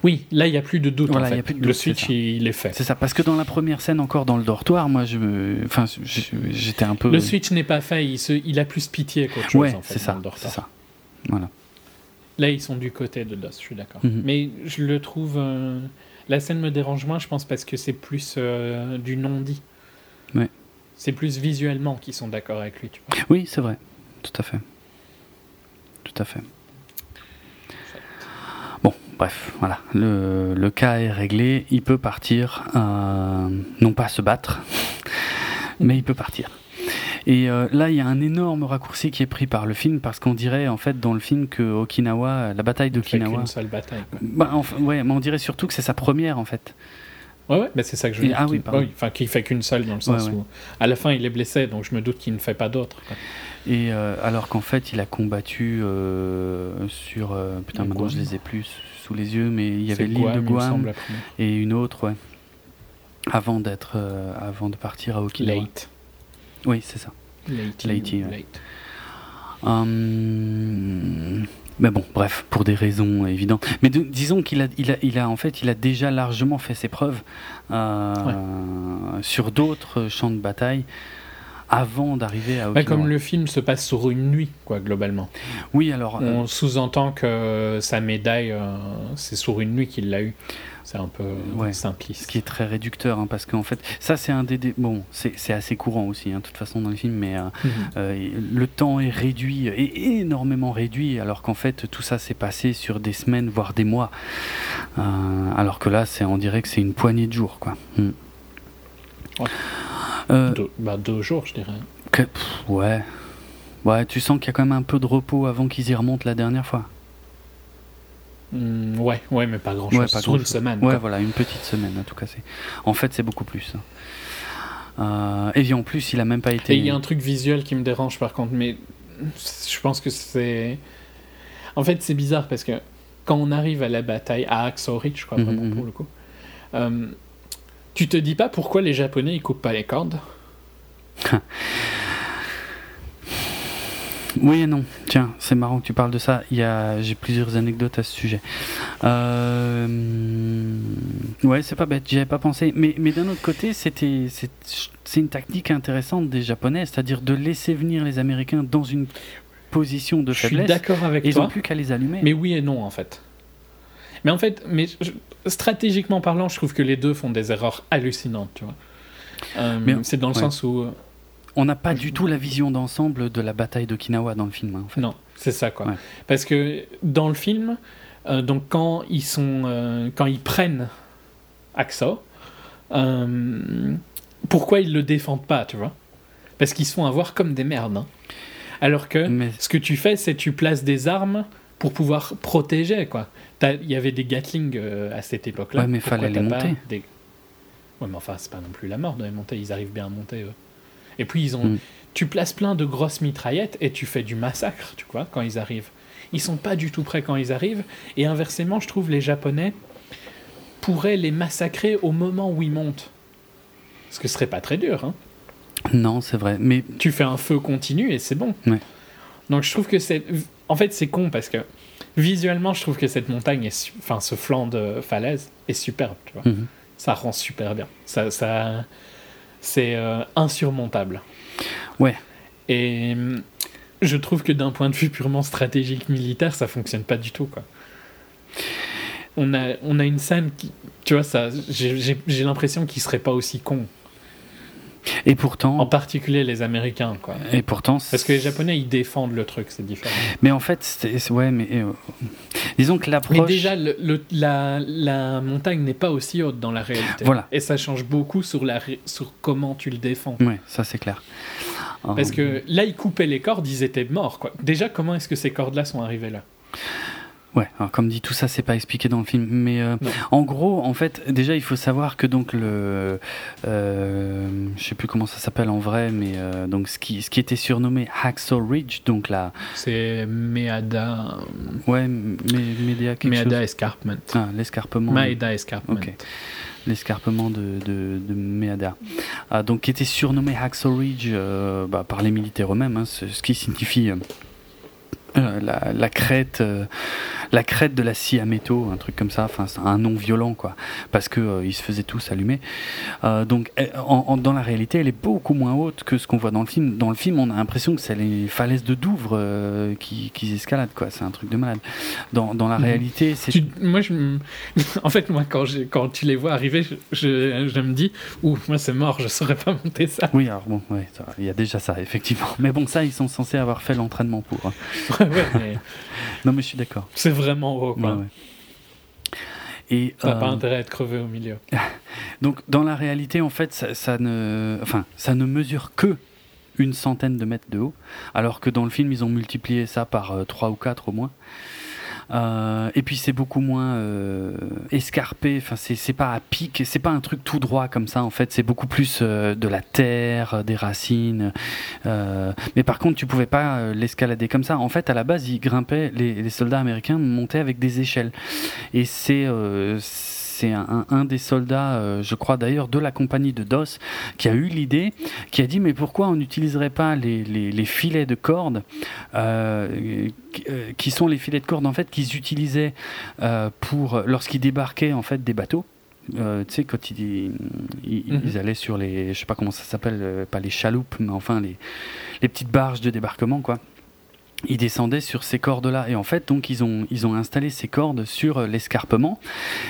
Oui, là il n'y a plus de doute. en fait. le Switch il est fait. C'est ça, parce que dans la première scène encore dans le dortoir, moi je, enfin j'étais un peu. Le Switch n'est pas fait, il, se... il a plus pitié qu'autre chose. Ouais, c'est ça. C'est ça. Voilà. Là ils sont du côté de DOS, je suis d'accord. Mhm. Mais je le trouve. La scène me dérange moins, je pense, parce que c'est plus euh, du non-dit. Ouais. C'est plus visuellement qu'ils sont d'accord avec lui. Tu vois. Oui, c'est vrai. Tout à fait. Tout à fait. Bref, voilà. Le, le cas est réglé. Il peut partir. Euh, non pas se battre, mais il peut partir. Et euh, là, il y a un énorme raccourci qui est pris par le film parce qu'on dirait en fait dans le film que Okinawa, la bataille d'Okinawa. Une seule bataille. Bah, ouais, mais on dirait surtout que c'est sa première en fait. Ouais, ouais, c'est ça que je veux dire. Ah oui, enfin, qu'il fait qu'une seule dans le sens où, à la fin, il est blessé, donc je me doute qu'il ne fait pas d'autres. Et euh, alors qu'en fait, il a combattu euh, sur. putain, maintenant je les ai plus sous les yeux, mais il y avait l'île de Guam et une autre, ouais. Avant d'être, avant de partir à Okinawa. Late. Oui, c'est ça. Late. Hum, mais bon, bref, pour des raisons évidentes. Mais disons qu'il a, il a, il a, en fait, il a déjà largement fait ses preuves euh, sur d'autres champs de bataille avant d'arriver à comme le film se passe sur une nuit, quoi, globalement. Oui, alors. On euh, sous-entend que sa médaille, euh, c'est sur une nuit qu'il l'a eu c'est un peu ouais, simpliste. Ce qui est très réducteur, hein, parce qu'en fait, ça c'est un des. Bon, c'est assez courant aussi, hein, de toute façon, dans le film, mais euh, mhm. euh, le temps est réduit, est énormément réduit, alors qu'en fait, tout ça s'est passé sur des semaines, voire des mois. Euh, alors que là, on dirait que c'est une poignée de jours, quoi. Hmm. deux, bah, deux jours, je dirais. ouais. Ouais, tu sens qu'il y a quand même un peu de repos avant qu'ils y remontent la dernière fois. Mm, ouais, ouais, mais pas grand chose. Ouais, pas une semaine. Ouais, voilà, une petite semaine en tout cas. En fait, c'est beaucoup plus. Euh, et en plus, il a même pas été. Et il y a un truc visuel qui me dérange par contre, mais je pense que c'est. En fait, c'est bizarre parce que quand on arrive à la bataille à Axorit, je crois mhm, vraiment mhm. pour le coup, euh, tu te dis pas pourquoi les Japonais ils coupent pas les cordes? Oui et non. Tiens, c'est marrant que tu parles de ça. Il y a, j'ai plusieurs anecdotes à ce sujet. Euh, ouais, c'est pas bête. J'y avais pas pensé. Mais, mais d'un autre côté, c'était, c'est, c'est une tactique intéressante des Japonais, c'est-à-dire de laisser venir les Américains dans une position de faiblesse. Je suis d'accord avec toi. Ils n'ont plus qu'à les allumer. Mais oui et non, en fait. Mais en fait, mais stratégiquement parlant, je trouve que les deux font des erreurs hallucinantes, tu vois. Euh, mais, c'est dans le sens où euh, on n'a pas du tout la vision d'ensemble de la bataille d'Okinawa dans le film. Hein, non, c'est ça quoi. Parce que dans le film, euh, donc quand ils sont, euh, quand ils prennent Aksa, euh, pourquoi ils le défendent pas, tu vois? Parce qu'ils se font avoir comme des merdes. Hein. Alors que ce que tu fais, c'est tu places des armes pour pouvoir protéger quoi. Il y avait des Gatling à cette époque-là. Ouais, mais fallait les monter. Ouais, mais enfin, c'est pas non plus la mort de les monter. Ils arrivent bien à monter. Eux. Et puis, ils ont. Mm. tu places plein de grosses mitraillettes et tu fais du massacre, tu vois, quand ils arrivent. Ils sont pas du tout prêts quand ils arrivent. Et inversement, je trouve les Japonais pourraient les massacrer au moment où ils montent. Ce que ce serait pas très dur. Hein. Non, c'est vrai. Mais tu fais un feu continu et c'est bon. Ouais. Donc je trouve que c'est. En fait, c'est con parce que visuellement, je trouve que cette montagne, est enfin, ce flanc de falaise est superbe. Tu vois. Mhm. Ça rend super bien. Ça, ça... C'est euh, insurmontable. Ouais. Et hum, je trouve que d'un point de vue purement stratégique militaire, ça fonctionne pas du tout. Quoi. On, a, on a une scène qui. Tu vois, ça, j'ai l'impression qu'il serait pas aussi con. Et pourtant. En particulier les Américains, quoi. Et pourtant. Parce que les Japonais, ils défendent le truc, c'est différent. Mais en fait, c'est, ouais, mais euh, disons que l'approche. Mais déjà, le, la, la, montagne n'est pas aussi haute dans la réalité. Voilà. Et ça change beaucoup sur, la, sur comment tu le défends. Ouais, ça c'est clair. Parce que là, ils coupaient les cordes, ils étaient morts, quoi. Déjà, comment est-ce que ces cordes-là sont arrivées là? Ouais, alors comme dit tout ça, c'est pas expliqué dans le film, mais euh, en gros, en fait, déjà il faut savoir que donc le, euh, je sais plus comment ça s'appelle en vrai, mais euh, donc ce qui, ce qui était surnommé Hacksaw Ridge, donc là. C'est Meada. Ouais, Meada quelque Meada Escarpment. Ah, l'escarpement. Meada Escarpment. Ok l'escarpement de, de, de Meada, ah, donc qui était surnommé Hacksaw Ridge bah, par les militaires eux-mêmes, hein, ce, qui signifie euh, la, la, crête, euh, la crête de la scie à métaux, un truc comme ça. Enfin, c'est un nom violent, quoi, parce que euh, ils se faisaient tous allumer. donc, en, dans la réalité, elle est beaucoup moins haute que ce qu'on voit dans le film. Dans le film, on a l'impression que c'est les falaises de Douvres qui, qui, escaladent, quoi. C'est un truc de malade. Dans, dans la mhm. réalité, c'est. Moi, je, en fait, moi, quand, quand tu les vois arriver, je, je, me dis, ouh, moi, c'est mort, je saurais pas monter ça. Oui, alors bon, il y a déjà ça, effectivement. Mais bon, ça, ils sont censés avoir fait l'entraînement pour. Hein. Non, mais je suis d'accord. C'est vraiment haut, quoi. Et pas euh, intérêt à être crevé au milieu. Donc, dans la réalité, en fait, ça, ne, enfin, ça ne mesure que une centaine de mètres de haut, alors que dans le film, ils ont multiplié ça par euh, trois 3 ou 4 au moins. Euh, et puis c'est beaucoup moins euh, escarpé. Enfin, c'est pas à pic. C'est pas un truc tout droit comme ça. En fait, c'est beaucoup plus euh, de la terre, des racines. mais par contre, tu pouvais pas l'escalader comme ça. En fait, à la base, ils grimpaient. Les, les soldats américains montaient avec des échelles. Et c'est c'est un, des soldats, euh, je crois d'ailleurs, de la compagnie de DOS, qui a eu l'idée, qui a dit mais pourquoi on n'utiliserait pas les, filets de corde, euh, euh, qui sont les filets de corde en fait qu'ils utilisaient pour lorsqu'ils débarquaient en fait des bateaux. tu sais, quand ils, mhm. ils, allaient sur les, je sais pas comment ça s'appelle, pas les chaloupes, mais enfin les, les petites barges de débarquement, quoi ils descendaient sur ces cordes-là. Et en fait, donc, ils ont, ils ont installé ces cordes sur euh, l'escarpement.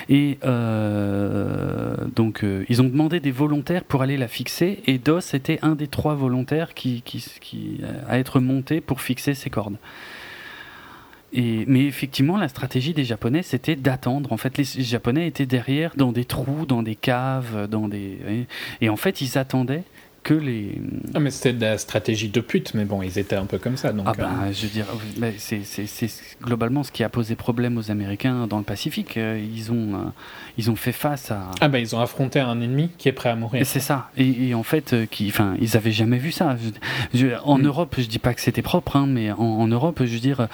Et euh, donc, euh, ils ont demandé des volontaires pour aller la fixer. Et DOS était un des trois volontaires qui, qui, qui à être monté pour fixer ces cordes. Et, mais effectivement, la stratégie des Japonais, c'était d'attendre. En fait, les Japonais étaient derrière, dans des trous, dans des caves, dans des. Et en fait, ils attendaient que les. Ah, mais c'était de la stratégie de pute, mais bon, ils étaient un peu comme ça. Donc, ah, ben, je veux dire, c'est globalement ce qui a posé problème aux Américains dans le Pacifique. Euh, ils ont, euh, ils ont fait face à. Ah, ben, ils ont affronté un ennemi qui est prêt à mourir. C'est ça. Et, en fait, euh, qui, ils avaient jamais vu ça. en mm. Europe, je dis pas que c'était propre, hein, mais en, en, Europe, je veux dire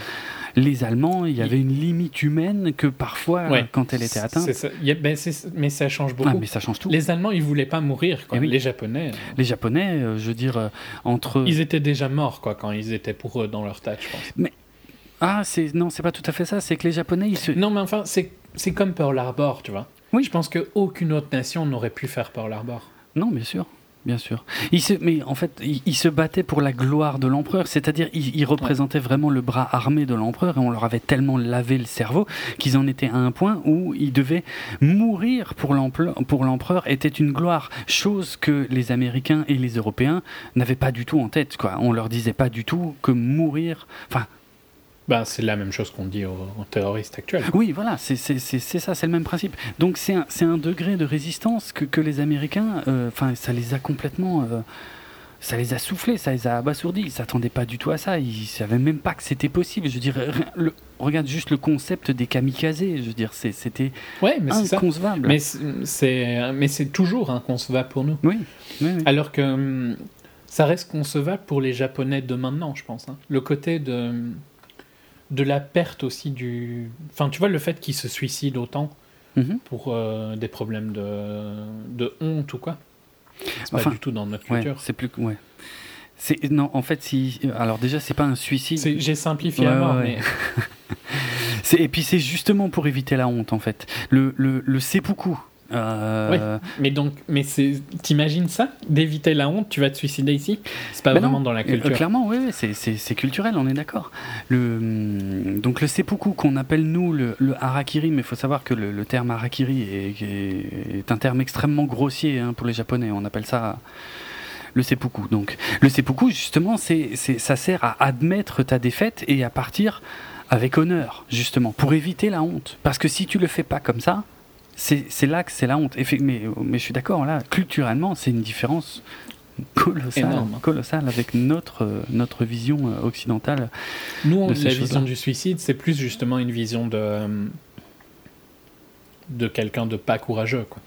les Allemands, il y avait une limite humaine que parfois, quand elle était atteinte. Ben, mais ça change beaucoup. Ah, mais ça change tout. Les Allemands, ils voulaient pas mourir. Quoi. Eh les Japonais. Euh, les Japonais, euh, je veux dire, euh, entre. Ils étaient déjà morts quoi, quand ils étaient pour eux dans leur tâche, je pense. Mais. Ah, c'est non, c'est pas tout à fait ça. C'est que les Japonais, ils se. Non, mais enfin, c'est comme Pearl Harbor, tu vois. Oui. Je pense qu'aucune autre nation n'aurait pu faire Pearl Harbor. Non, bien sûr. Bien sûr. Il se, mais en fait, il, se battait pour la gloire de l'empereur, c'est-à-dire il, représentait vraiment le bras armé de l'empereur et on leur avait tellement lavé le cerveau qu'ils en étaient à un point où ils devaient mourir pour l'empereur était une gloire, chose que les Américains et les Européens n'avaient pas du tout en tête. Quoi. On leur disait pas du tout que mourir, enfin bah, c'est la même chose qu'on dit aux, terroristes actuels. Oui, voilà, c'est ça, c'est le même principe. Donc c'est un, un, degré de résistance que, que les Américains, euh, enfin, ça les a complètement... Euh, ça les a soufflés, ça les a abasourdis. Ils s'attendaient pas du tout à ça. Ils savaient même pas que c'était possible. Je veux dire, le, regarde juste le concept des kamikazes. Je veux dire, c'était ouais, inconcevable. Mais c'est, mais c'est toujours inconcevable pour nous. Oui. Alors que hum, ça reste concevable pour les Japonais de maintenant, je pense. hein. Le côté de, de la perte aussi du. Enfin, tu vois, le fait qu'ils se suicident autant Mhm. pour euh, des problèmes de, de honte ou quoi. C'est pas Enfin, du tout dans notre Ouais, culture. c'est plus. Ouais. C'est non, en fait, si. Alors déjà, c'est pas un suicide. C'est- J'ai simplifié Ouais, à mort, mais C'est- Et puis c'est justement pour éviter la honte, en fait. Le le, le seppuku. Euh, Mais donc, mais c'est, t'imagines ça? D'éviter la honte, tu vas te suicider ici? C'est pas Bah vraiment non, dans la euh, culture. clairement, oui, oui, c'est- c'est c'est culturel, on est d'accord. Le, hum, donc le seppuku qu'on appelle nous le, le harakiri, mais il faut savoir que le, le terme harakiri est, est- est un terme extrêmement grossier hein, pour les Japonais. On appelle ça le seppuku. Donc le seppuku, justement, c'est c'est- ça sert à admettre ta défaite et à partir avec honneur, justement, pour éviter la honte. Parce que si tu le fais pas comme ça, c'est là que c'est la honte. Mais, mais je suis d'accord, là, culturellement, c'est une différence colossale, Énorme. colossale avec notre, notre vision euh, occidentale. Nous, on- de ces la vision du suicide, c'est plus justement une vision de euh, de quelqu'un de pas courageux. Quoi.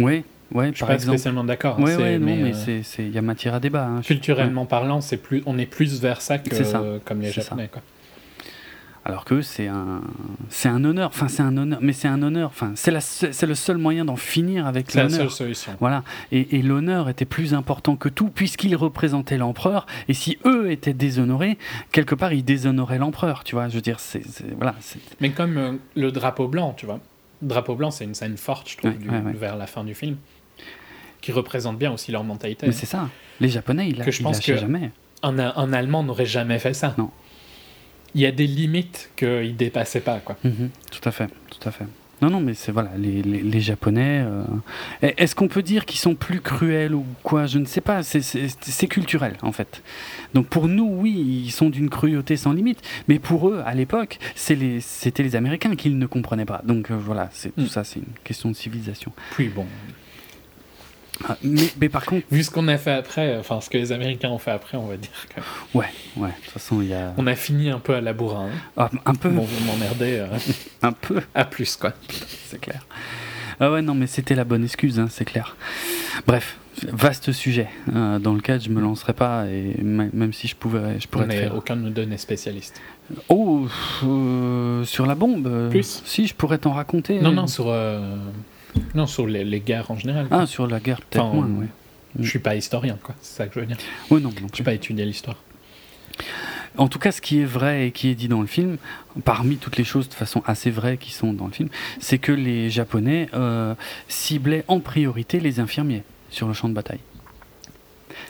Oui, ouais, Je suis pas exemple. spécialement d'accord. C'est- ouais, mais euh, il y a matière à débat. hein. Culturellement parlant, c'est plus, on est plus vers ça que ça. euh, comme les. Japonais. Quoi. Alors que c'est un, c'est un honneur. Enfin, c'est un honneur, mais c'est un honneur. Enfin, c'est la, c'est le seul moyen d'en finir avec C'est la seule l'honneur. solution. Voilà. Et, et l'honneur était plus important que tout puisqu'il représentait l'empereur. Et si eux étaient déshonorés, quelque part, ils déshonoraient l'empereur. Tu vois, je veux dire, c'est, voilà. Mais comme euh, le drapeau blanc, tu vois. Drapeau blanc, c'est une scène forte, je trouve, Ouais, du- ouais, ouais. vers la fin du film, qui représente bien aussi leur mentalité. Mais c'est ça. Les Japonais, ils, Que je ils pense que- jamais. Un, un Allemand n'aurait jamais fait ça. Non. Il y a des limites qu'il dépassait pas, quoi. Mhm, tout à fait, tout à fait. Non, non, mais c'est voilà, les, les, les Japonais. euh, Est-ce qu'on peut dire qu'ils sont plus cruels ou quoi? Je ne sais pas. C'est- culturel, en fait. Donc pour nous, oui, ils sont d'une cruauté sans limite. Mais pour eux, à l'époque, c'est les- c'était les, Américains qu'ils ne comprenaient pas. Donc euh, voilà, c'est tout Mm. ça, c'est une question de civilisation. Puis bon, Ah, mais, mais par contre, vu ce qu'on a fait après, enfin ce que les Américains ont fait après, on va dire que ouais, ouais. De toute façon, il y a on a fini un peu à la bourrin. hein. Ah, un peu, Bon, vous m'emmerdez euh, un peu. à plus, quoi. c'est clair. Ah ouais, non, mais c'était la bonne excuse, hein, c'est clair. Bref, vaste sujet euh, dans lequel je me lancerai pas, et même si je pouvais, je pourrais aucun de nous n'est spécialiste. Oh, euh, sur la bombe. euh, Plus. Si, je pourrais t'en raconter. Non, non, sur, non, sur les, les guerres en général. Ah, sur la guerre, peut-être Enfin, moins, ouais. Je suis pas historien, quoi. C'est ça que je veux dire. Ouais, non, Je n'ai pas étudié l'histoire. En tout cas, ce qui est vrai et qui est dit dans le film, parmi toutes les choses de façon assez vraie qui sont dans le film, c'est que les Japonais euh, ciblaient en priorité les infirmiers sur le champ de bataille.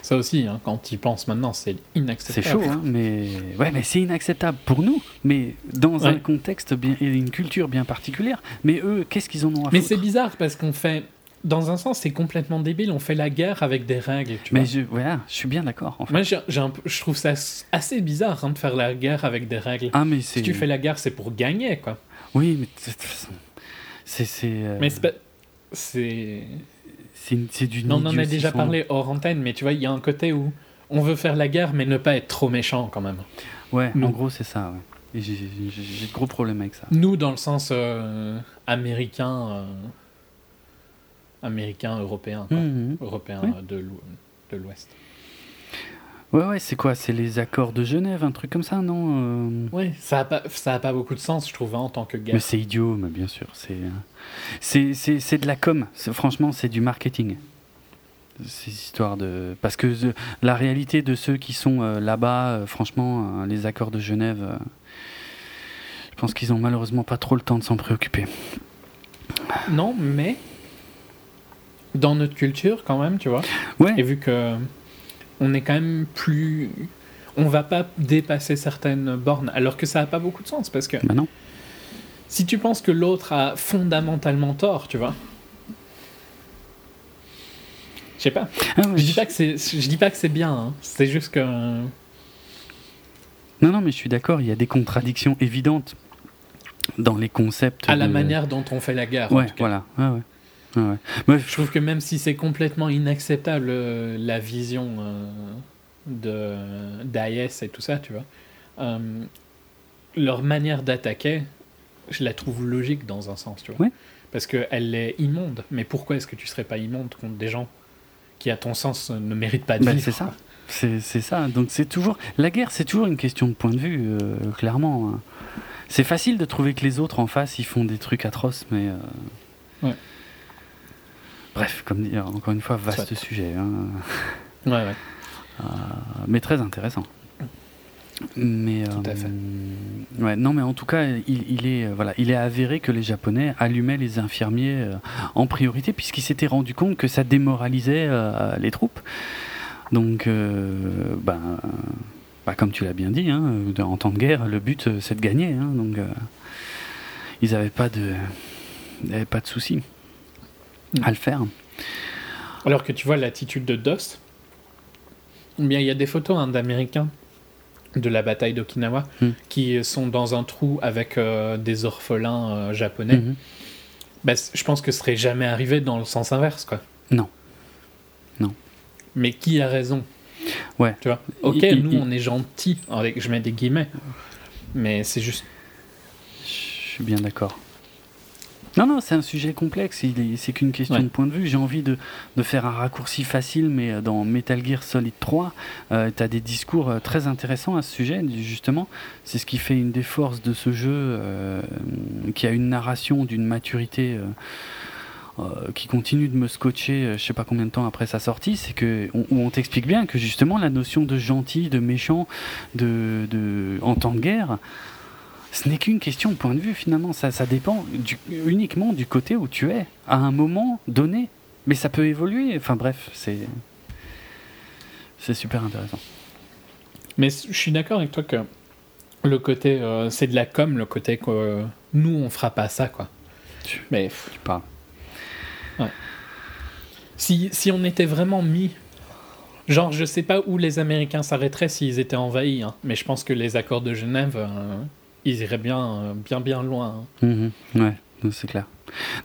Ça aussi, hein, quand tu y penses maintenant, c'est C'est inacceptable. chaud, hein, mais ouais, mais c'est inacceptable pour nous, mais dans un Ouais. contexte bien et une culture bien particulière. Mais eux, qu'est-ce qu'ils en ont à Mais foutre c'est bizarre parce qu'on fait. Dans un sens, c'est complètement débile. On fait la guerre avec des règles. Tu Mais vois. je, voilà, je suis bien d'accord. En fait. Moi, j'ai un je trouve ça assez bizarre hein, de faire la guerre avec des règles. Ah, mais c'est. Si tu fais la guerre, c'est pour gagner, quoi. Oui, mais de toute façon, c'est c'est. euh, Mais c'est c'est. du. Non, on en a déjà parlé hors antenne, mais tu vois, il y a un côté où on veut faire la guerre, mais ne pas être trop méchant quand même. Ouais, Non. en gros, c'est ça. Ouais. J'ai de gros problèmes avec ça. Nous, dans le sens euh, américain, euh, américain, européen, quoi. Mhm. européen Oui. euh, de l'Ouest. Ouais, ouais, c'est quoi? C'est les accords de Genève, un truc comme ça, non Euh, Ouais, ça a pas, ça a pas beaucoup de sens, je trouve, hein, en tant que guerre. Mais c'est idiot, mais bien sûr. C'est c'est- c'est c'est de la com. Franchement, c'est du marketing. Ces histoires de. Parce que euh, la réalité de ceux qui sont euh, là-bas, euh, franchement, euh, les accords de Genève, euh, je pense qu'ils ont malheureusement pas trop le temps de s'en préoccuper. Non, mais dans notre culture, quand même, tu vois. Ouais. Et vu que on est quand même plus. On va pas dépasser certaines bornes, alors que ça a pas beaucoup de sens, parce que Bah non. si tu penses que l'autre a fondamentalement tort, tu vois. Je sais pas. Ah ouais, Je dis pas que c'est, je dis pas que c'est bien. hein. C'est juste que. Non, non, mais je suis d'accord, il y a des contradictions évidentes dans les concepts. À la de- manière dont on fait la guerre. en Ouais, tout cas. voilà. Ouais, ouais. Ouais, ouais. Je trouve que même si c'est complètement inacceptable euh, la vision euh, de d'AIS et tout ça, tu vois, euh, leur manière d'attaquer, je la trouve logique dans un sens, tu vois. Ouais. Parce qu'elle est immonde. Mais pourquoi est-ce que tu serais pas immonde contre des gens qui à ton sens ne mérite pas de Ben, vivre. c'est ça. C'est ça. Donc c'est toujours la guerre, c'est toujours une question de point de vue, euh, clairement. hein. C'est facile de trouver que les autres en face, ils font des trucs atroces, mais. Ouais. Bref, comme encore une fois, vaste Soit. sujet, hein. Ouais, ouais. Euh, mais très intéressant. Mais Tout à euh, fait. ouais, non, mais en tout cas, il, il est voilà, il est avéré que les Japonais allumaient les infirmiers euh, en priorité puisqu'ils s'étaient rendu compte que ça démoralisait les troupes. Donc, euh, ben, bah, comme tu l'as bien dit, hein, en temps de guerre, le but c'est de gagner. hein, donc, euh, ils n'avaient pas de, ils avaient pas de souci à le faire. Alors que tu vois l'attitude de Dost, bien il y a des photos hein, d'Américains de la bataille d'Okinawa Hmm. qui sont dans un trou avec euh, des orphelins euh, japonais. Mhm. Bah, je pense que ce serait jamais arrivé dans le sens inverse, quoi. Non. Non. Mais qui a raison? Ouais. Tu vois? Ok, il- nous il- on est gentils, avec, je mets des guillemets, mais c'est juste. Je suis bien d'accord. Non, non, c'est un sujet complexe, c'est qu'une question Ouais. de point de vue. J'ai envie de, de faire un raccourci facile, mais euh, dans Metal Gear Solid 3, tu as des discours euh, très intéressants à ce sujet, justement. C'est ce qui fait une des forces de ce jeu, euh, qui a une narration d'une maturité. euh, euh, qui continue de me scotcher, euh, je sais pas combien de temps après sa sortie, c'est que on, où on t'explique bien que justement la notion de gentil, de méchant, de, de en temps de guerre, ce n'est qu'une question de point de vue finalement. Ça, ça dépend du- uniquement du côté où tu es à un moment donné. Mais ça peut évoluer. Enfin bref, c'est c'est super intéressant. Mais je suis d'accord avec toi que le côté. euh, c'est de la com, le côté que euh, nous on fera pas ça, quoi. Tu- Mais Tu parles. si, si on était vraiment mis. Genre, je sais pas où les Américains s'arrêteraient s'ils étaient envahis, hein, mais je pense que les accords de Genève, euh, ils iraient bien, euh, bien, bien loin. hein. Mhm. Ouais, c'est clair.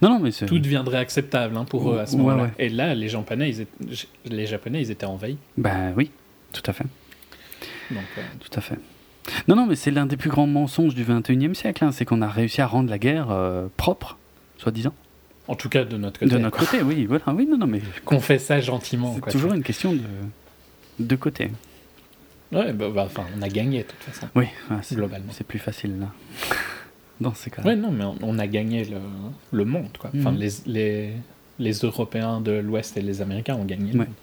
Non, non, mais. Tout deviendrait acceptable hein, pour eux à ce Ouais, moment-là. ouais. Et là, les Japonais, ils étaient, les Japonais, ils étaient envahis. Bah oui, tout à fait. Donc, euh, Tout à fait. Non, non, mais c'est l'un des plus grands mensonges du 21e siècle. hein, c'est qu'on a réussi à rendre la guerre euh, propre, soi-disant. en tout cas, de notre côté. De notre côté, oui, voilà. Oui, non, non, mais Qu'on fait ça gentiment. c'est toujours une question de, de côté. Ouais, bah, bah, enfin, on a gagné de toute façon. Oui, c'est, Globalement. c'est plus facile là. Dans ces cas-là. Ouais, non, mais on, on a gagné le, le monde, quoi. Enfin, Mhm. les, les, les Européens de l'Ouest et les Américains ont gagné. le Ouais. monde.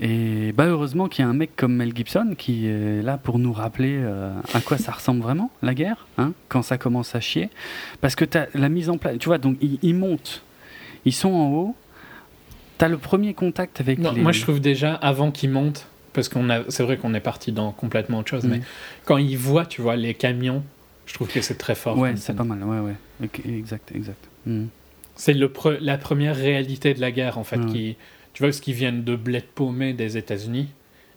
Et bah heureusement qu'il y a un mec comme Mel Gibson qui est là pour nous rappeler euh, à quoi ça ressemble vraiment la guerre, hein, quand ça commence à chier. Parce que t'as la mise en place, tu vois, donc ils, ils montent, ils sont en haut. T'as le premier contact avec Non, les. Moi, je trouve déjà, avant qu'ils montent, parce qu'on a, c'est vrai qu'on est parti dans complètement autre chose, Mhm. mais quand ils voient, tu vois, les camions, je trouve que c'est très fort. Ouais, c'est pas mal. Ouais, ouais. Exact, exact. Mhm. C'est le pre- la première réalité de la guerre, en fait. Ouais. Qui, tu vois, parce qu'ils viennent de bled paumé des États-Unis,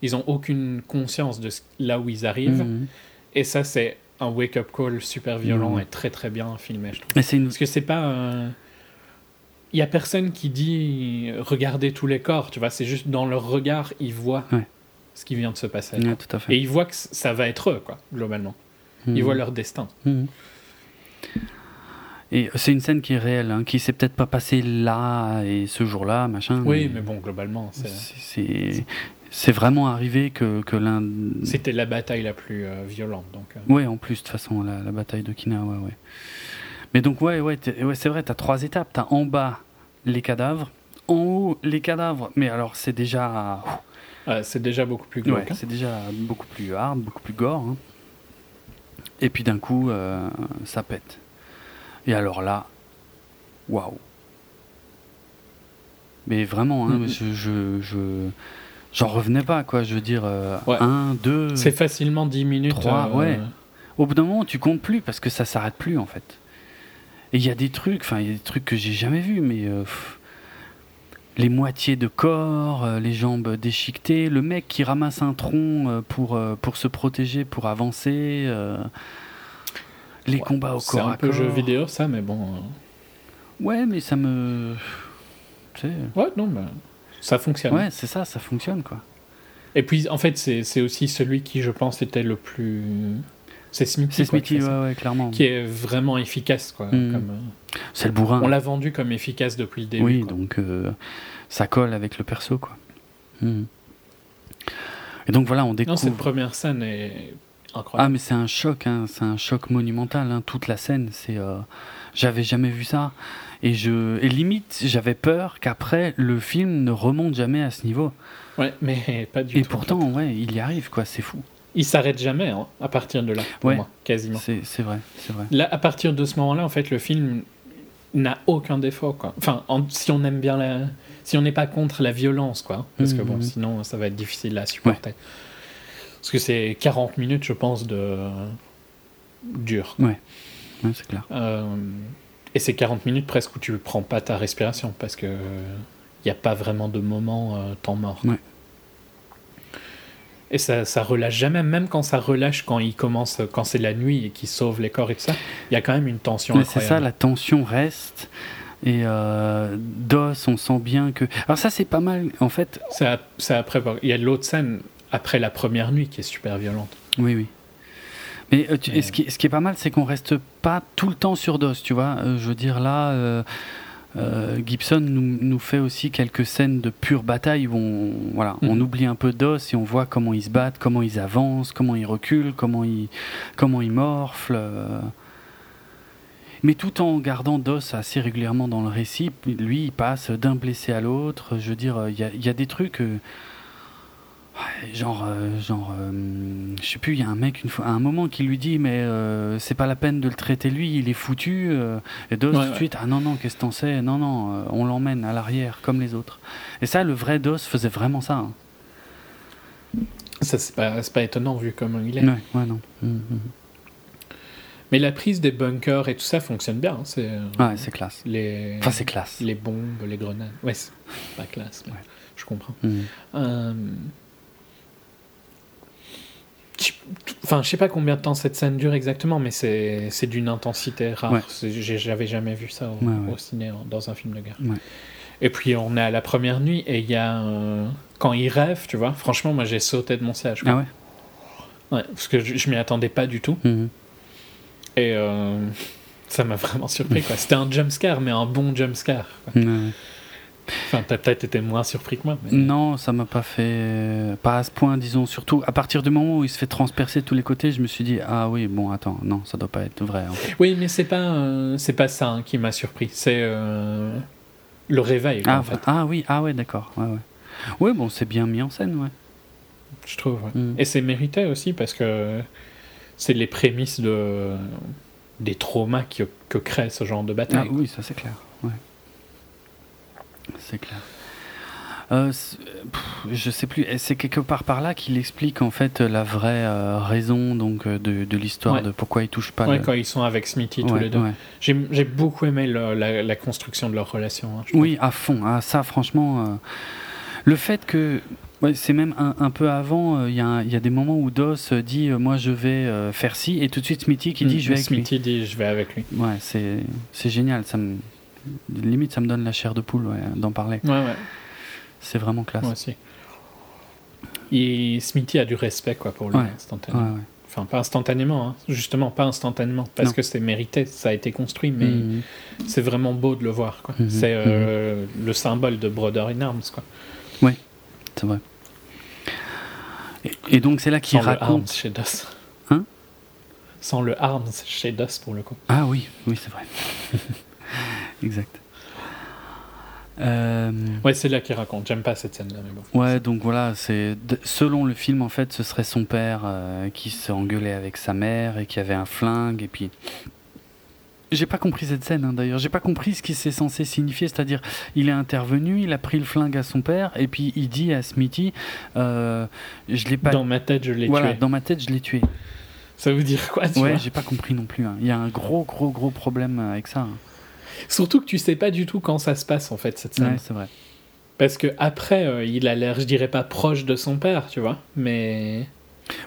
ils ont aucune conscience de ce- là où ils arrivent. Mhm. Et ça, c'est un wake-up call super violent et très très bien filmé, je trouve. Mais c'est une. Parce que c'est pas. euh, Il y a personne qui dit regardez tous les corps, tu vois. C'est juste dans leur regard, ils voient Ouais. Ce qui vient de se passer. Ouais, tout à fait. Et ils voient que ça va être eux, quoi, globalement. Ils Mhm. voient leur destin. Mhm. Et c'est une scène qui est réelle, hein, qui s'est peut-être pas passée là et ce jour-là, machin. Oui, mais bon, globalement, c'est- c'est vraiment arrivé que, que l'un. c'était la bataille la plus euh, violente. Donc, euh, Ouais, en plus, de toute façon, la, la bataille de Kina, ouais, ouais. Mais donc, ouais, ouais, ouais c'est vrai, t'as trois étapes. T'as en bas les cadavres, en haut les cadavres, mais alors c'est déjà. Euh, c'est déjà beaucoup plus Ouais, glauque. hein. c'est déjà beaucoup plus hard, beaucoup plus gore. hein. Et puis d'un coup, euh, ça pète. Et alors là, waouh. Mais vraiment, hein, je, je, je- j'en revenais pas, quoi. Je veux dire, euh, Ouais. un, deux. C'est facilement 10 minutes. Trois, euh, ouais. Au bout d'un moment, tu comptes plus parce que ça s'arrête plus en fait. Et il y a des trucs, enfin, il y a des trucs que j'ai jamais vus, mais euh, pff, les moitiés de corps, euh, les jambes déchiquetées, le mec qui ramasse un tronc euh, pour, euh, pour se protéger, pour avancer, euh, les Ouais, combats au C'est corps un à peu corps. jeu vidéo, ça, mais bon. euh, Ouais, mais ça me. Ouais, non, mais ça fonctionne. Ouais, c'est ça, ça fonctionne quoi. Et puis, en fait, c'est c'est aussi celui qui, je pense, était le plus C'est Smithy. C'est quoi, Smithy, ouais, ouais, clairement. Qui est vraiment efficace, quoi. Mm. comme, euh, C'est le bourrin. On l'a vendu comme efficace depuis le début. oui, quoi. donc euh, ça colle avec le perso, quoi. Mhm. Et donc voilà, on Non, découvre. cette première scène est Ah, incroyable. mais c'est un choc, hein, c'est un choc monumental. hein, toute la scène, c'est. euh, J'avais jamais vu ça. Et, je... et limite, j'avais peur qu'après, le film ne remonte jamais à ce niveau. Ouais, mais pas du et tout. en pourtant, fait. ouais, il y arrive, quoi, c'est fou. Il s'arrête jamais hein, à partir de là, pour Ouais. moi, quasiment. C'est vrai, c'est vrai. Là, à partir de ce moment-là, en fait, le film n'a aucun défaut, quoi. Enfin, en- si on aime bien la, si on n'est pas contre la violence, quoi, parce que bon, Mhm. sinon, ça va être difficile à supporter. Parce que c'est 40 minutes, je pense, de dur. Ouais, c'est clair. Euh, et c'est 40 minutes presque où tu prends pas ta respiration parce que il n'y a pas vraiment de moment euh, temps mort. Ouais. Et ça, ça relâche jamais, même quand ça relâche, quand il commence, quand c'est la nuit et qu'il sauve les corps et tout ça, il y a quand même une tension Mais c'est ça, la tension reste. Et euh, DOS, on sent bien que. Alors, ça, c'est pas mal. En fait, c'est après, il y a l'autre scène après la première nuit qui est super violente. Oui, oui. Mais euh, tu- Mais- et ce, qui, ce qui est pas mal, c'est qu'on reste pas tout le temps sur DOS, tu vois. Euh, je veux dire, là, Gibson nous, nous fait aussi quelques scènes de pure bataille où on, voilà, on Mhm. oublie un peu DOS et on voit comment ils se battent, comment ils avancent, comment ils reculent, comment ils, comment ils morflent. euh. Mais tout en gardant DOS assez régulièrement dans le récit, lui, il passe d'un blessé à l'autre. Je veux dire, il y a, il y a des trucs. euh, Ouais, Genre, euh, genre, euh, je sais plus, il y a un mec une fois, à un moment qui lui dit, mais euh, c'est pas la peine de le traiter lui, il est foutu. et DOS Ouais, tout de ouais. suite, ah non, non, qu'est-ce que t'en sais Non, non, on l'emmène à l'arrière comme les autres. Et ça, le vrai DOS faisait vraiment ça. hein. Ça, c'est pas, pas étonnant vu comment il est. Ouais, non. Mhm, mhm. Mais la prise des bunkers et tout ça fonctionne bien. hein, C'est Ouais, c'est classe. les, Enfin, c'est classe. les bombes, les grenades. Ouais, c'est pas classe. mais. Je comprends. Enfin, je sais pas combien de temps cette scène dure exactement, mais c'est d'une intensité rare. Ouais. J'avais jamais vu ça au, Ouais, ouais. au ciné dans un film de guerre. Et puis on est à la première nuit et il y a euh, quand il rêve, tu vois. Franchement, moi j'ai sauté de mon siège. Ah ouais? Ouais, parce que je, je m'y attendais pas du tout Mhm. et euh, ça m'a vraiment surpris. quoi. C'était un jump scare, mais un bon jump scare. quoi. Ouais, ouais. Enfin, t'as peut-être été moins surpris que moi. mais- Non, ça m'a pas fait. Pas à ce point, disons. Surtout à partir du moment où il se fait transpercer de tous les côtés, je me suis dit, ah oui, bon, attends, non, ça doit pas être vrai. en fait. Oui, mais c'est pas, euh, c'est pas ça hein, qui m'a surpris. C'est euh, le réveil, Ah, en fait, ah oui, ah ouais, d'accord. Ouais, ouais. Ouais, bon, c'est bien mis en scène, ouais. je trouve. ouais. Mm. Et c'est mérité aussi parce que c'est les prémices de, des traumas que, que crée ce genre de Ah, bataille. oui, ça c'est clair. C'est clair. Euh, pff, je sais plus, c'est quelque part par là qu'il explique en fait la vraie euh, raison donc euh, de, de l'histoire Ouais. de pourquoi il touche pas Ouais, le- quand ils sont avec Smithy tous Ouais, les deux. J'ai beaucoup aimé le- la, la construction de leur relation. hein. Oui, à fond. Ah, ça, franchement, euh, le fait que. ouais, c'est même un, un peu avant, euh, il y, a y des moments où Doss euh, dit euh, Moi je vais euh, faire ci, et tout de suite Smithy qui dit Mm, Je vais avec lui. Smithy dit je vais avec lui. Ouais, c'est c'est génial. Ça me, limite, ça me donne la chair de poule ouais, d'en parler. Ouais, ouais, C'est vraiment classe. moi aussi. Et Smithy a du respect quoi pour lui Ouais. instantanément. Ouais, ouais. Enfin, pas instantanément, hein. justement, pas instantanément, parce Non. que c'est mérité, ça a été construit, mais Mhm. c'est vraiment beau de le voir. quoi. Mhm, C'est euh, le symbole de Brother in Arms. Quoi. C'est vrai. Et, et donc, c'est là qu'il Sans le Arms raconte. chez DOS. Hein? Sans le Arms chez DOS pour le coup. Ah oui, oui, c'est vrai. exact. Euh, Ouais, c'est là qu'il raconte. J'aime pas cette scène-là, mais bon. Ouais, donc voilà, c'est selon le film en fait, ce serait son père euh, qui se engueulait avec sa mère et qui avait un flingue et puis j'ai pas compris cette scène hein, d'ailleurs, j'ai pas compris ce qui c'est censé signifier, c'est-à-dire il est intervenu, il a pris le flingue à son père et puis il dit à Smithy, euh, je l'ai pas, Dans ma tête, je l'ai voilà, tué. dans ma tête je l'ai tué. Ça veut dire quoi, tu Ouais, j'ai pas compris non plus. hein. Il y a un gros gros gros problème avec ça. hein. Surtout que tu sais pas du tout quand ça se passe, en fait, cette scène. Ouais, c'est vrai. Parce que après, euh, il a l'air, je dirais pas proche de son père, tu vois, mais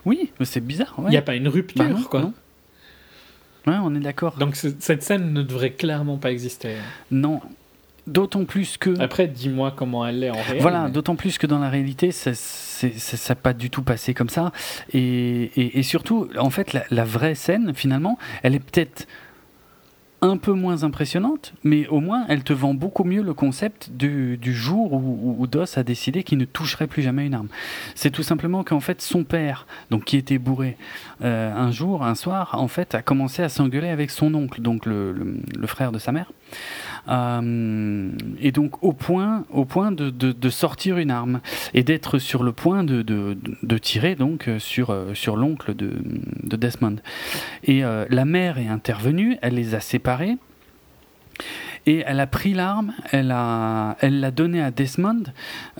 Oui, mais c'est bizarre. il Ouais. n'y a pas une rupture, Bah non, quoi. non. Ouais, on est d'accord. Donc cette scène ne devrait clairement pas exister. Non. D'autant plus que. Après, dis-moi comment elle est en réalité. Voilà, d'autant plus que dans la réalité, ça n'a pas du tout passé comme ça. Et, et, surtout, en fait, la, la, vraie scène, finalement, elle est peut-être un peu moins impressionnante, mais au moins elle te vend beaucoup mieux le concept du, jour où, où, Doss a décidé qu'il ne toucherait plus jamais une arme. C'est tout simplement qu'en fait son père, donc qui était bourré, euh, un jour, un soir, en fait, a commencé à s'engueuler avec son oncle, donc le frère de sa mère. Euh, et donc au point, au point de, sortir une arme et d'être sur le point de, tirer donc sur, euh, sur l'oncle de, Desmond. Et euh, la mère est intervenue, elle les a séparés. Et elle a pris l'arme, elle l'a elle donnée à Desmond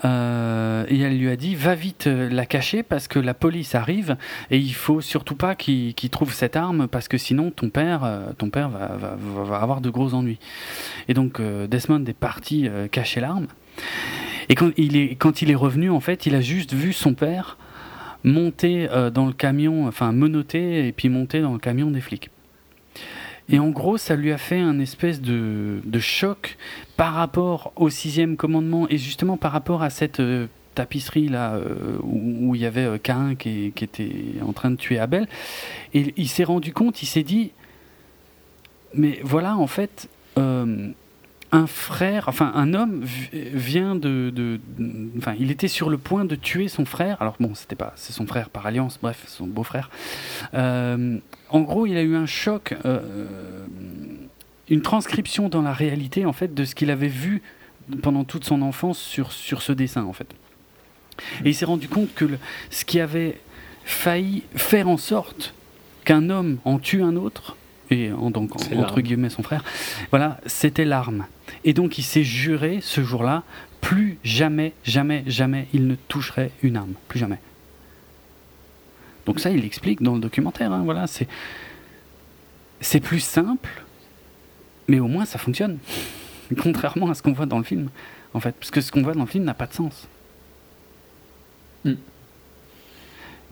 euh, et elle lui a dit va vite euh, la cacher parce que la police arrive et il faut surtout pas qu'il trouve cette arme parce que sinon ton père, euh, ton père va, va, va, avoir de gros ennuis. Et donc Desmond est parti cacher l'arme. Et quand il, est, quand il est revenu, en fait, il a juste vu son père monter dans le camion, enfin menotter et puis monter dans le camion des flics. Et en gros, ça lui a fait un espèce de, choc par rapport au sixième commandement et justement par rapport à cette euh, tapisserie là euh, où, il y avait euh, Cain qui, qui, était en train de tuer Abel. Et il s'est rendu compte, il s'est dit, mais voilà, en fait, un frère, enfin un homme vient de, enfin il était sur le point de tuer son frère. Alors bon, c'était pas, c'est son frère par alliance, bref, son beau-frère. Euh, en gros, il a eu un choc, euh, une transcription dans la réalité en fait de ce qu'il avait vu pendant toute son enfance sur sur ce dessin en fait. Et il s'est rendu compte que ce qui avait failli faire en sorte qu'un homme en tue un autre, et en, donc entre guillemets son frère, voilà, c'était l'arme. Et donc il s'est juré ce jour-là, plus jamais, jamais, jamais il ne toucherait une arme, plus jamais. Donc ça, il l'explique dans le documentaire. Hein, voilà, c'est c'est plus simple, mais au moins ça fonctionne, contrairement à ce qu'on voit dans le film, en fait, parce que ce qu'on voit dans le film n'a pas de sens. Hmm.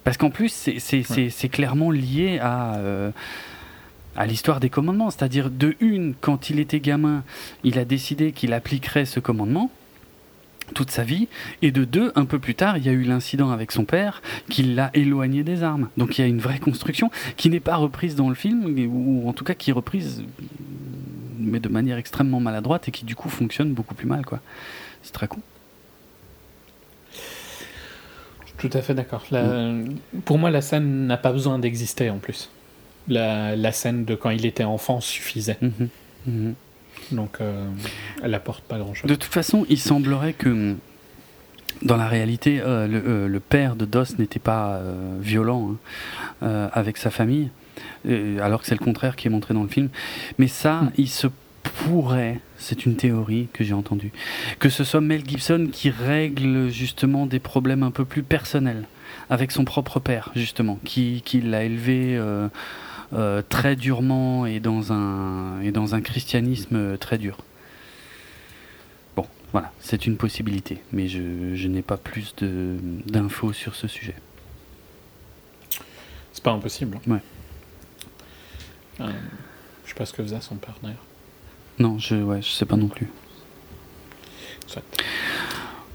Parce qu'en plus, c'est clairement lié à euh, à l'histoire des commandements. C'est-à-dire, de une, quand il était gamin, il a décidé qu'il appliquerait ce commandement toute sa vie, et de deux, un peu plus tard, il y a eu l'incident avec son père qui l'a éloigné des armes. Donc il y a une vraie construction qui n'est pas reprise dans le film, ou en tout cas qui est reprise, mais de manière extrêmement maladroite et qui du coup fonctionne beaucoup plus mal. quoi. C'est très con. Tout à fait d'accord. Mm. Pour moi, la scène n'a pas besoin d'exister en plus la, scène de quand il était enfant suffisait. Mhm. Mhm. Donc, euh, elle apporte pas grand-chose. De toute façon, il semblerait que dans la réalité, euh, euh, le, père de Doss n'était pas violent hein, avec sa famille, alors que c'est le contraire qui est montré dans le film. Mais ça, hmm. il se pourrait, c'est une théorie que j'ai entendue, que ce soit Mel Gibson qui règle justement des problèmes un peu plus personnels avec son propre père, justement, qui, qui l'a élevé euh, très durement et dans un, et dans un christianisme très dur. Bon, voilà, c'est une possibilité, mais je, je n'ai pas plus d'infos sur ce sujet. C'est pas impossible. Ouais. Euh, je sais pas ce que faisait son père d'ailleurs. Non, je, ouais, je sais pas non plus.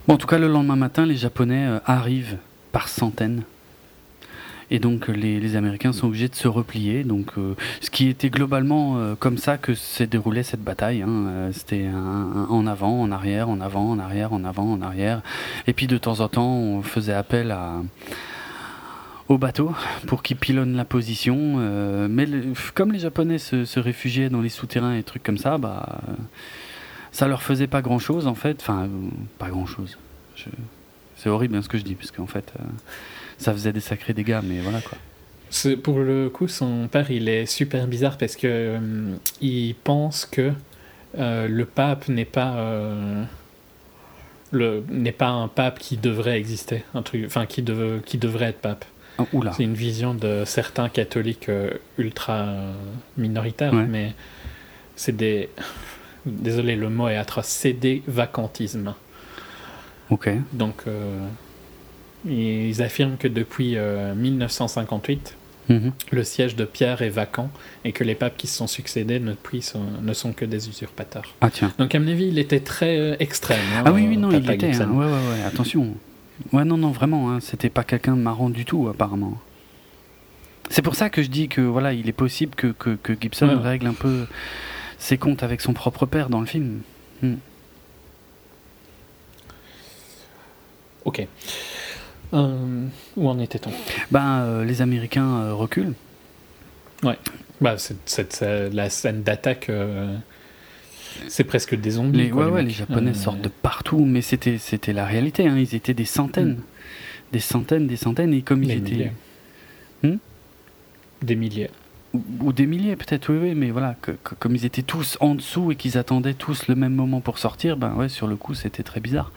Bon, en tout cas, le lendemain matin, les Japonais euh, arrivent par centaines et donc les, Américains sont obligés de se replier. Donc, euh, ce qui était globalement euh, comme ça que s'est déroulée cette bataille. Hein. Euh, c'était en avant, en arrière, en avant, en arrière, en avant, en arrière. Et puis de temps en temps, on faisait appel à au bateau pour qu'ils pilonnent la position. mais comme les Japonais se, réfugiaient dans les souterrains et trucs comme ça, bah, ça leur faisait pas grand chose en fait. Enfin, pas grand chose. C'est horrible hein, ce que je dis, parce qu'en fait, ça faisait des sacrés dégâts, mais voilà quoi. Pour le coup, son père, il est super bizarre parce que euh, il pense que euh, le pape n'est pas euh, le n'est pas un pape qui devrait exister, un truc, enfin qui, qui devrait être pape. Oh, C'est une vision de certains catholiques ultra minoritaires, mais c'est des désolé le mot est atroce, c'est des vacantismes. Ok. Donc ils affirment que depuis 1958, Mhm. le siège de Pierre est vacant et que les papes qui se sont succédés depuis sont- ne sont que des usurpateurs. Ah tiens. Donc à mon avis, il était très euh, extrême. hein, Ah oui, oui, non, il était. Hein. Ouais, ouais, ouais, attention. Ouais, non, non, vraiment, hein, c'était pas quelqu'un de marrant du tout, apparemment. C'est pour ça que je dis que voilà, il est possible que, que, que Gibson Ouais. règle un peu ses comptes avec son propre père dans le film. Ok. Euh, où en était-on? Ben, euh, les Américains euh, reculent. bah, c'est, c'est- c'est- La scène d'attaque, euh, c'est presque des zombies. Les, quoi, ouais, ouais, mecs. les Japonais Euh, sortent de partout, mais c'était, c'était la réalité. Hein, ils étaient des centaines, Mm. des centaines, des centaines, et comme ils Des étaient, milliers. Hmm? Des milliers. ou, ou des milliers peut-être, oui, oui, mais voilà, que, que- comme ils étaient tous en dessous et qu'ils attendaient tous le même moment pour sortir, ben ouais, sur le coup, c'était très bizarre.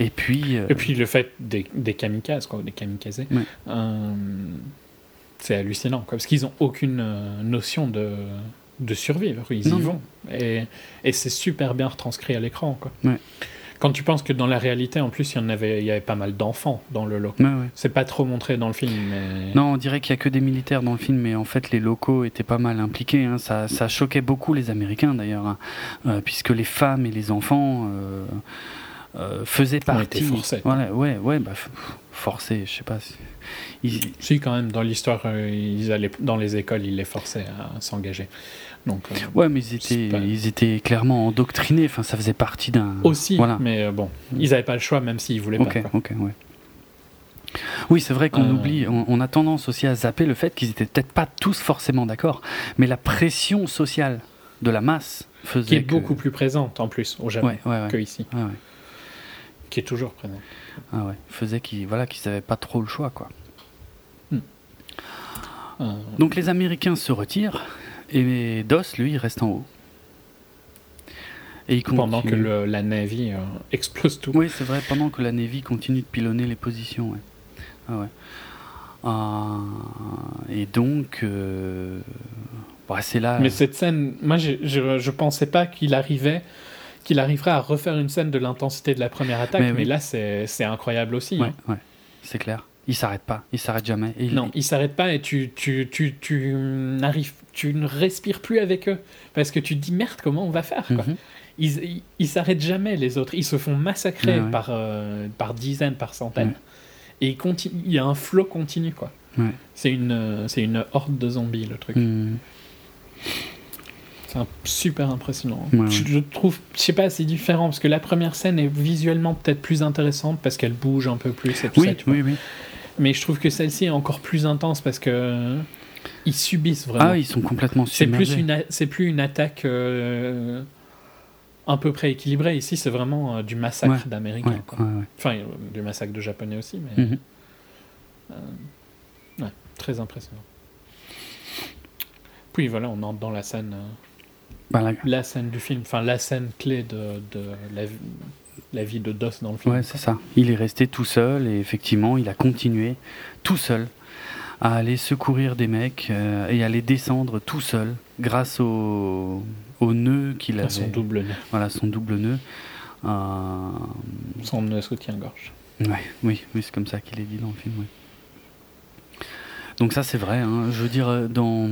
Et puis, euh, Et puis le fait des, des kamikazes, quoi, des kamikazes, Ouais. euh, c'est hallucinant, quoi, parce qu'ils n'ont aucune euh, notion de, de survivre, ils Non, y vont. Et, et c'est super bien retranscrit à l'écran. quoi. Ouais. Quand tu penses que dans la réalité, en plus, il y, en avait, il y avait pas mal d'enfants dans le lot. ouais, ouais. C'est pas trop montré dans le film, mais... Non, on dirait qu'il y a que des militaires dans le film, mais en fait, les locaux étaient pas mal impliqués. hein. Ça, ça choquait beaucoup les Américains d'ailleurs, hein. Euh, puisque les femmes et les enfants euh, euh, été partie. forcés. Voilà, ouais, ouais, bah, f- forcés, je sais pas. si- Ils- Si, quand même, dans l'histoire, euh, ils allaient, dans les écoles, ils les forçaient à s'engager. Donc, euh, Ouais, mais ils étaient, pas- ils étaient clairement endoctrinés. Enfin, ça faisait partie d'un. aussi, Voilà. mais euh, bon, ils n'avaient pas le choix, même s'ils voulaient pas. quoi. ok, ouais. Oui, c'est vrai qu'on Euh. oublie, on, on a tendance aussi à zapper le fait qu'ils étaient peut-être pas tous forcément d'accord, mais la pression sociale de la masse faisait Qui est que- beaucoup plus présente, en plus, au Japon, Ouais, ouais, ouais. que ici. Ouais, ouais. Qui est toujours présente. Ah ouais, faisait qu'ils voilà, qu'ils avaient pas trop le choix quoi. Euh, Donc les Américains se retirent et Doss lui il reste en haut. Et il pendant que le- la Navy euh, explose tout. Oui, c'est vrai, pendant que la Navy continue de pilonner les positions. Ouais. Ah ouais. Ah, et donc, euh, bah, c'est là. Mais cette scène, moi, je, je, je pensais pas qu'il arrivait, qu'il arriverait à refaire une scène de l'intensité de la première attaque, Mais mais, oui. là, c'est incroyable aussi. Ouais, hein. ouais, c'est clair. Il s'arrête pas, il s'arrête jamais. Il- Non, ils s'arrêtent pas et tu, tu, tu, tu tu ne respires plus avec eux parce que tu te dis merde, comment on va faire quoi. Mhm. Ils, ils, ils s'arrêtent jamais les autres, ils se font massacrer ouais. par euh, par dizaines, par centaines. Ouais. Et il y a un flot continu quoi. Ouais. C'est une euh, c'est une horde de zombies le truc. Hmm. C'est un- super impressionnant. Ouais, ouais. Je, je trouve, je sais pas, c'est différent parce que la première scène est visuellement peut-être plus intéressante parce qu'elle bouge un peu plus et tout ça. Oui, vois. oui, oui. Mais je trouve que celle-ci est encore plus intense parce que ils subissent vraiment. Ah, ils sont complètement c'est plus submergés. une, c'est plus une attaque euh, à peu près équilibrée. Ici, c'est vraiment euh, du massacre Ouais, d'Américains. Enfin, euh, du massacre de Japonais aussi, mais Mhm. très impressionnant. Puis voilà, on entre dans la scène. Bah, la- la scène du film, enfin la scène clé de, de la, vie- la vie de Doss dans le film. Ouais, c'est ça. Il est resté tout seul et effectivement, il a continué tout seul à aller secourir des mecs euh, et à les descendre tout seul grâce au, au nœud qu'il À avait. son double nœud, Voilà, son double nœud. Euh, son nœud soutien-gorge. ouais, oui, oui c'est comme ça qu'il est dit dans le film. Donc ça, c'est vrai. hein. Je veux dire, euh, dans...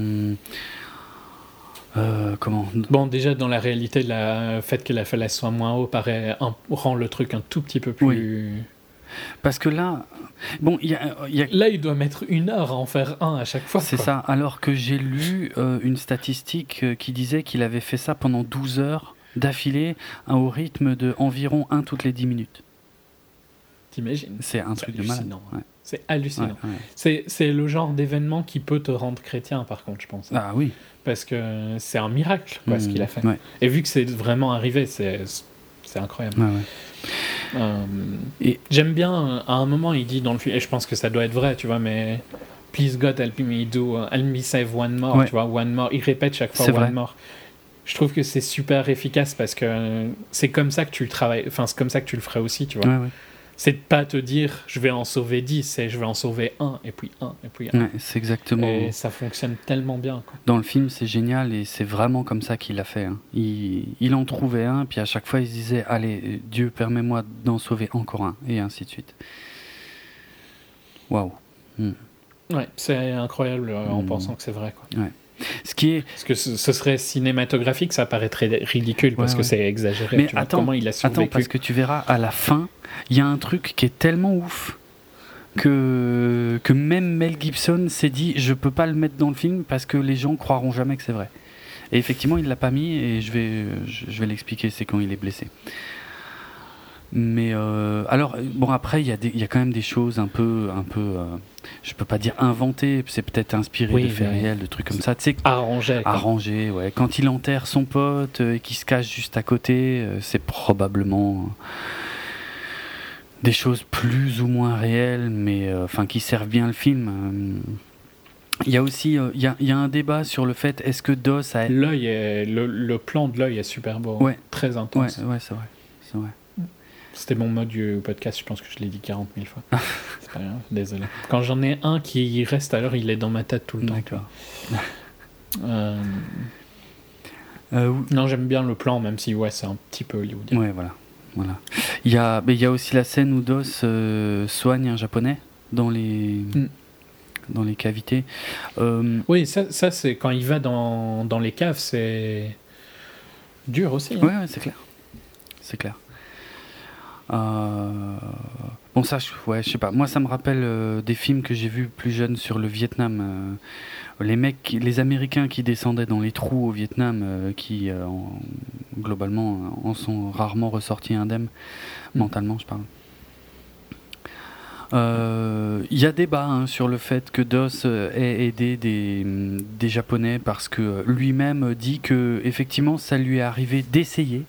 euh, comment? Bon, déjà dans la réalité, le fait que la falaise soit moins haut paraît un- rend le truc un tout petit peu plus. Parce que là, bon, il y a, il y a Là, il doit mettre une heure à en faire un à chaque fois. C'est ça. Alors que j'ai lu euh, une statistique euh, qui disait qu'il avait fait ça pendant 12 heures d'affilée hein, au rythme de environ 1 toutes les 10 minutes. T'imagines? C'est un truc de malade. Ouais. C'est hallucinant. Ouais, ouais. C'est, c'est le genre d'événement qui peut te rendre chrétien, par contre, je pense. Ah oui. Parce que c'est un miracle, quoi, ce qu'il a fait. Ouais, Et vu que c'est vraiment arrivé, c'est, incroyable. ouais. Euh, Et- J'aime bien, euh, à un moment, il dit dans le film, et je pense que ça doit être vrai, tu vois, mais Please God help me do, help me save one more, Ouais. tu vois, one more. Il répète chaque fois one vrai. more. Je trouve que c'est super efficace parce que c'est comme ça que tu le travailles, enfin, c'est comme ça que tu le ferais aussi, tu vois. C'est de pas te dire je vais en sauver 10, c'est je vais en sauver un, et puis un, et puis un. Ouais, c'est exactement. Et ça fonctionne tellement bien, quoi. Dans le film, c'est génial et c'est vraiment comme ça qu'il l'a fait. hein. Il, il en trouvait un, puis à chaque fois, il se disait Allez, Dieu, permets-moi d'en sauver encore un, et ainsi de suite. Waouh. Hmm. Ouais, c'est incroyable euh, en Mm. pensant que c'est vrai. Quoi. Ce qui est. Parce que ce, ce serait cinématographique, ça paraîtrait ridicule parce Ouais, que c'est exagéré. Mais tu vois, attends, comment il a survécu Attends, parce que tu verras, à la fin, il y a un truc qui est tellement ouf que, que même Mel Gibson s'est dit je peux pas le mettre dans le film parce que les gens croiront jamais que c'est vrai. Et effectivement, il l'a pas mis et je vais, je, vais l'expliquer, c'est quand il est blessé. Mais euh, alors, bon, après, il y, y a quand même des choses un peu, un peu euh, je peux pas dire inventées, c'est peut-être inspiré Oui, de faits réels, de trucs comme ça. Tu sais, Arrangé. arrangé, ouais. Quand il enterre son pote euh, et qu'il se cache juste à côté, euh, c'est probablement euh, des choses plus ou moins réelles, mais euh, enfin qui servent bien le film. Il y a aussi, euh, il y, a, il y a un débat sur le fait est-ce que Doss a L'œil le, le plan de l'œil est super beau. Ouais. Très Ouais, intense. ouais, c'est vrai. C'est vrai. C'était mon mode du podcast, je pense que je l'ai dit 40 000 fois. c'est pas grave, désolé. Quand j'en ai un qui reste, alors il est dans ma tête tout le temps. D'accord. Euh, Euh, non, j'aime bien le plan, même si ouais, c'est un petit peu hollywoodien. ouais, voilà. voilà. Il y a, mais il y a aussi la scène où Doss euh, soigne un japonais dans les, Mm. dans les cavités. Oui, ça, ça c'est quand il va dans, dans les caves, c'est dur aussi. hein. Ouais, ouais, c'est clair. C'est clair. Euh, Bon, ça, je, ouais, je sais pas. Moi, ça me rappelle euh, des films que j'ai vus plus jeunes sur le Vietnam. euh, les mecs, les Américains qui descendaient dans les trous au Vietnam, euh, qui, en- globalement, en sont rarement ressortis indemnes, Mm. mentalement, je parle. Euh, Il y a débat hein, sur le fait que Doss euh, ait aidé des, des Japonais parce que lui-même dit que effectivement ça lui est arrivé d'essayer.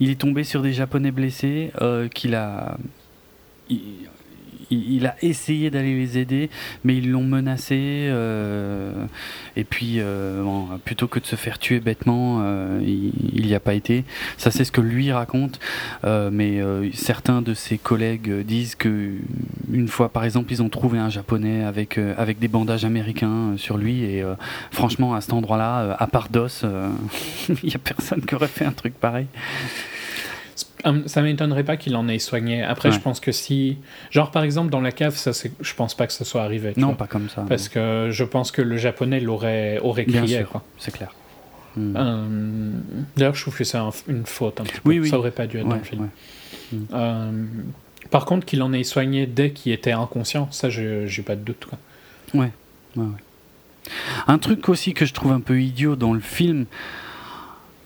Il est tombé sur des Japonais blessés euh, qu'il a il- il a essayé d'aller les aider, mais ils l'ont menacé. euh, et puis, euh, bon, plutôt que de se faire tuer bêtement, euh, il n'y a pas été. Ça, c'est ce que lui raconte. Euh, mais euh, certains de ses collègues disent que une fois, par exemple, ils ont trouvé un japonais avec euh, avec des bandages américains sur lui. Et franchement, à cet endroit-là, à part DOS, il n'y a personne qui aurait fait un truc pareil. Hum, Ça m'étonnerait pas qu'il en ait soigné. Après, Ouais. je pense que si. Genre, par exemple, dans la cave, ça, je pense pas que ça soit arrivé. Non, vois. pas comme ça. Parce que je pense que le japonais l'aurait aurait Bien crié. C'est clair. Hmm. Euh, D'ailleurs, je trouve que c'est un- une faute. Un petit peu. Oui, oui. Ça aurait pas dû être dans le film. ouais. Euh, par contre, qu'il en ait soigné dès qu'il était inconscient, ça, je- j'ai pas de doute. Quoi. Ouais. Un truc aussi que je trouve un peu idiot dans le film,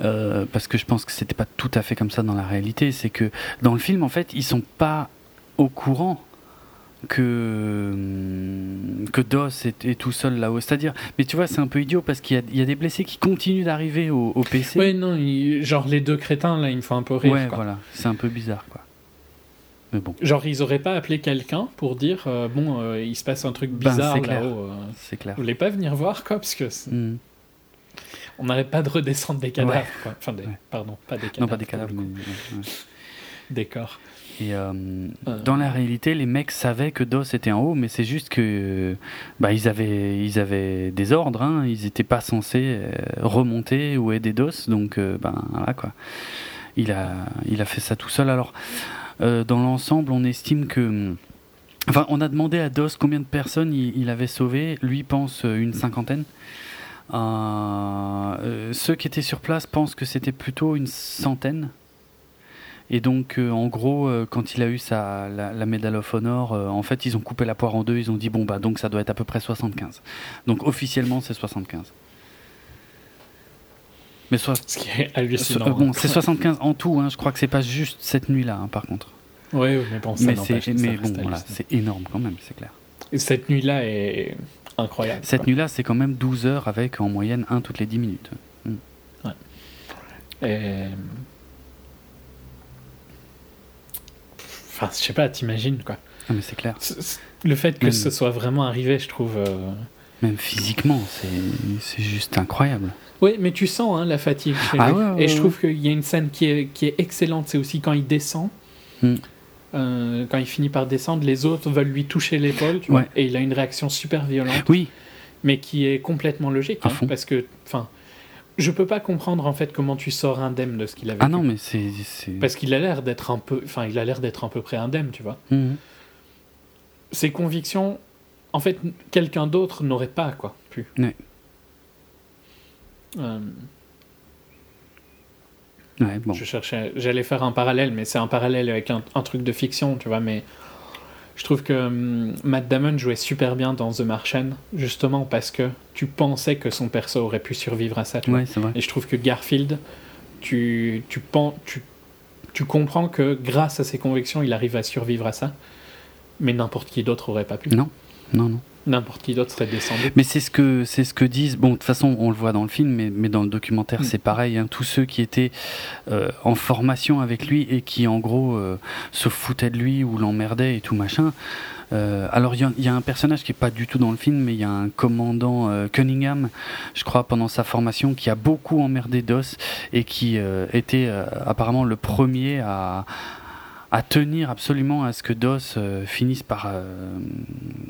euh, parce que je pense que c'était pas tout à fait comme ça dans la réalité, c'est que dans le film, en fait, ils sont pas au courant que hum, que Doss est, est tout seul là-haut. C'est-à-dire, mais tu vois, c'est un peu idiot parce qu'il y a, il y a des blessés qui continuent d'arriver au, au PC. Ouais, non, il- genre les deux crétins, là, ils me font un peu rire. Ouais, quoi. voilà, c'est un peu bizarre, quoi. Mais bon, Genre, ils auraient pas appelé quelqu'un pour dire euh, bon, euh, il se passe un truc Ben, bizarre là-haut. euh, c'est clair. vous voulez pas venir voir, quoi Parce que. On n'arrête pas de redescendre des cadavres, quoi. Enfin, des... Pardon, pas des cadavres. Non, pas des cadavres, mais. Des corps. Et euh, Euh. dans la réalité, les mecs savaient que DOS était en haut, mais c'est juste que bah, ils avaient ils avaient des ordres, hein, ils n'étaient pas censés euh, remonter ou aider DOS, donc euh, ben voilà quoi. Il a il a fait ça tout seul. Alors dans l'ensemble, on estime que Enfin, on a demandé à DOS combien de personnes il, il avait sauvé. Lui pense une cinquantaine. Euh, ceux qui étaient sur place pensent que c'était plutôt une centaine. Et donc, euh, en gros, euh, quand il a eu sa, la, la Medal of Honor, euh, en fait, ils ont coupé la poire en deux. Ils ont dit, bon, bah, donc ça doit être à peu près 75. Donc, officiellement, c'est 75. Mais soit, Ce qui est hallucinant. bon, c'est 75 en tout. Hein, je crois que c'est pas juste cette nuit-là, hein, par contre. Ouais, mais bon, ça mais ça bon, voilà, c'est énorme quand même, c'est clair. Et cette nuit-là est incroyable. Cette nuit-là, c'est quand même 12 heures avec en moyenne un toutes les 10 minutes. Et... Enfin, je sais pas, t'imagines quoi. Ah, mais c'est clair. C- Le fait que Même- ce soit vraiment arrivé, je trouve. euh, Même physiquement, c'est, c'est juste incroyable. Oui, mais tu sens hein, la fatigue. chez Ah lui. ouais, ouais, Et je ouais. trouve qu'il y a une scène qui est, qui est excellente. C'est aussi quand il descend. Hmm. Euh, quand il finit par descendre, les autres veulent lui toucher l'épaule, tu vois, Ouais. et il a une réaction super violente, Oui, mais qui est complètement logique, hein, parce que, enfin, je peux pas comprendre en fait comment tu sors indemne de ce qu'il a vécu. ah non, mais c'est. Parce qu'il a l'air d'être un peu, enfin, il a l'air d'être à peu près indemne, tu vois. Mhm. Ses convictions, en fait, quelqu'un d'autre n'aurait pas quoi pu. Ouais. Euh, Ouais, bon. Je cherchais, j'allais faire un parallèle, mais c'est un parallèle avec un, un truc de fiction, tu vois. Mais je trouve que hum, Matt Damon jouait super bien dans The Martian, justement parce que tu pensais que son perso aurait pu survivre à ça. Tu vois. Ouais, c'est vrai. Et je trouve que Garfield, tu, tu, pen- tu, tu comprends que grâce à ses convictions, il arrive à survivre à ça. Mais n'importe qui d'autre aurait pas pu. Non, non, non. N'importe qui d'autre serait descendu. Mais c'est ce que c'est ce que disent. Bon, de toute façon, on le voit dans le film, mais, mais dans le documentaire, Mm. c'est pareil. hein. tous ceux qui étaient euh, en formation avec lui et qui, en gros, euh, se foutaient de lui ou l'emmerdaient et tout machin. Euh, alors, il y, a- il y a un personnage qui est pas du tout dans le film, mais il y a un commandant euh, Cunningham, je crois, pendant sa formation, qui a beaucoup emmerdé Doss et qui euh, était apparemment le premier à à tenir absolument à ce que Doss euh, finisse par euh,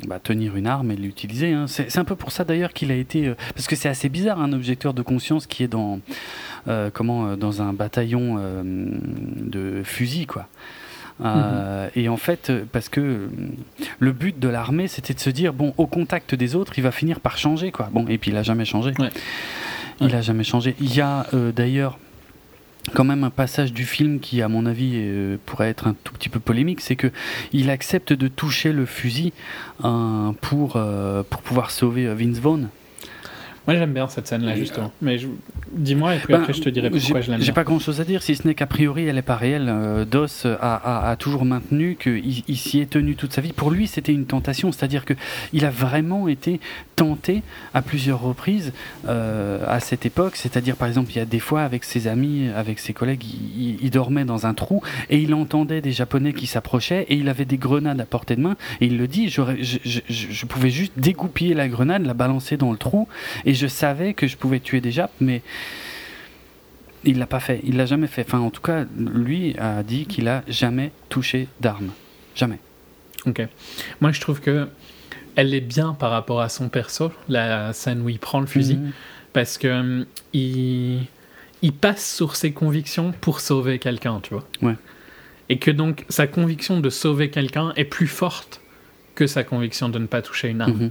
bah, tenir une arme et l'utiliser. hein. C'est un peu pour ça d'ailleurs qu'il a été... euh, parce que c'est assez bizarre un objecteur de conscience qui est dans, comment, dans un bataillon de fusils, quoi. Euh, Et en fait, parce que le but de l'armée, c'était de se dire bon, au contact des autres, il va finir par changer, quoi. Bon, et puis il a jamais changé. Ouais. Il Ouais. a jamais changé. Il y a euh, d'ailleurs quand même un passage du film qui, à mon avis, euh, pourrait être un tout petit peu polémique, c'est que il accepte de toucher le fusil euh, pour euh, pour pouvoir sauver euh, Vince Vaughn. Moi, j'aime bien cette scène-là, justement. Mais je- dis-moi, et puis Ben, après, je te dirai pourquoi je l'aime J'ai pas grand chose à dire, si ce n'est qu'a priori elle est pas réelle. Euh, Doss a, a- a toujours maintenu qu'il il s'y est tenu toute sa vie. Pour lui, c'était une tentation, c'est-à-dire que il a vraiment été tenté à plusieurs reprises euh, à cette époque. C'est-à-dire, par exemple, il y a des fois avec ses amis, avec ses collègues, il, il- il dormait dans un trou et il entendait des Japonais qui s'approchaient et il avait des grenades à portée de main. Et il le dit, j'aurais- je, je- je- je pouvais juste dégoupiller la grenade, la balancer dans le trou et je savais que je pouvais tuer des Japs, mais il l'a pas fait, il l'a jamais fait. Enfin, en tout cas, lui a dit qu'il a jamais touché d'arme, jamais. Ok. Moi, je trouve que elle est bien par rapport à son perso, la scène où il prend le fusil, Mhm. parce que hum, il, il passe sur ses convictions pour sauver quelqu'un, tu vois. Ouais. Et que donc sa conviction de sauver quelqu'un est plus forte que sa conviction de ne pas toucher une arme. Mhm.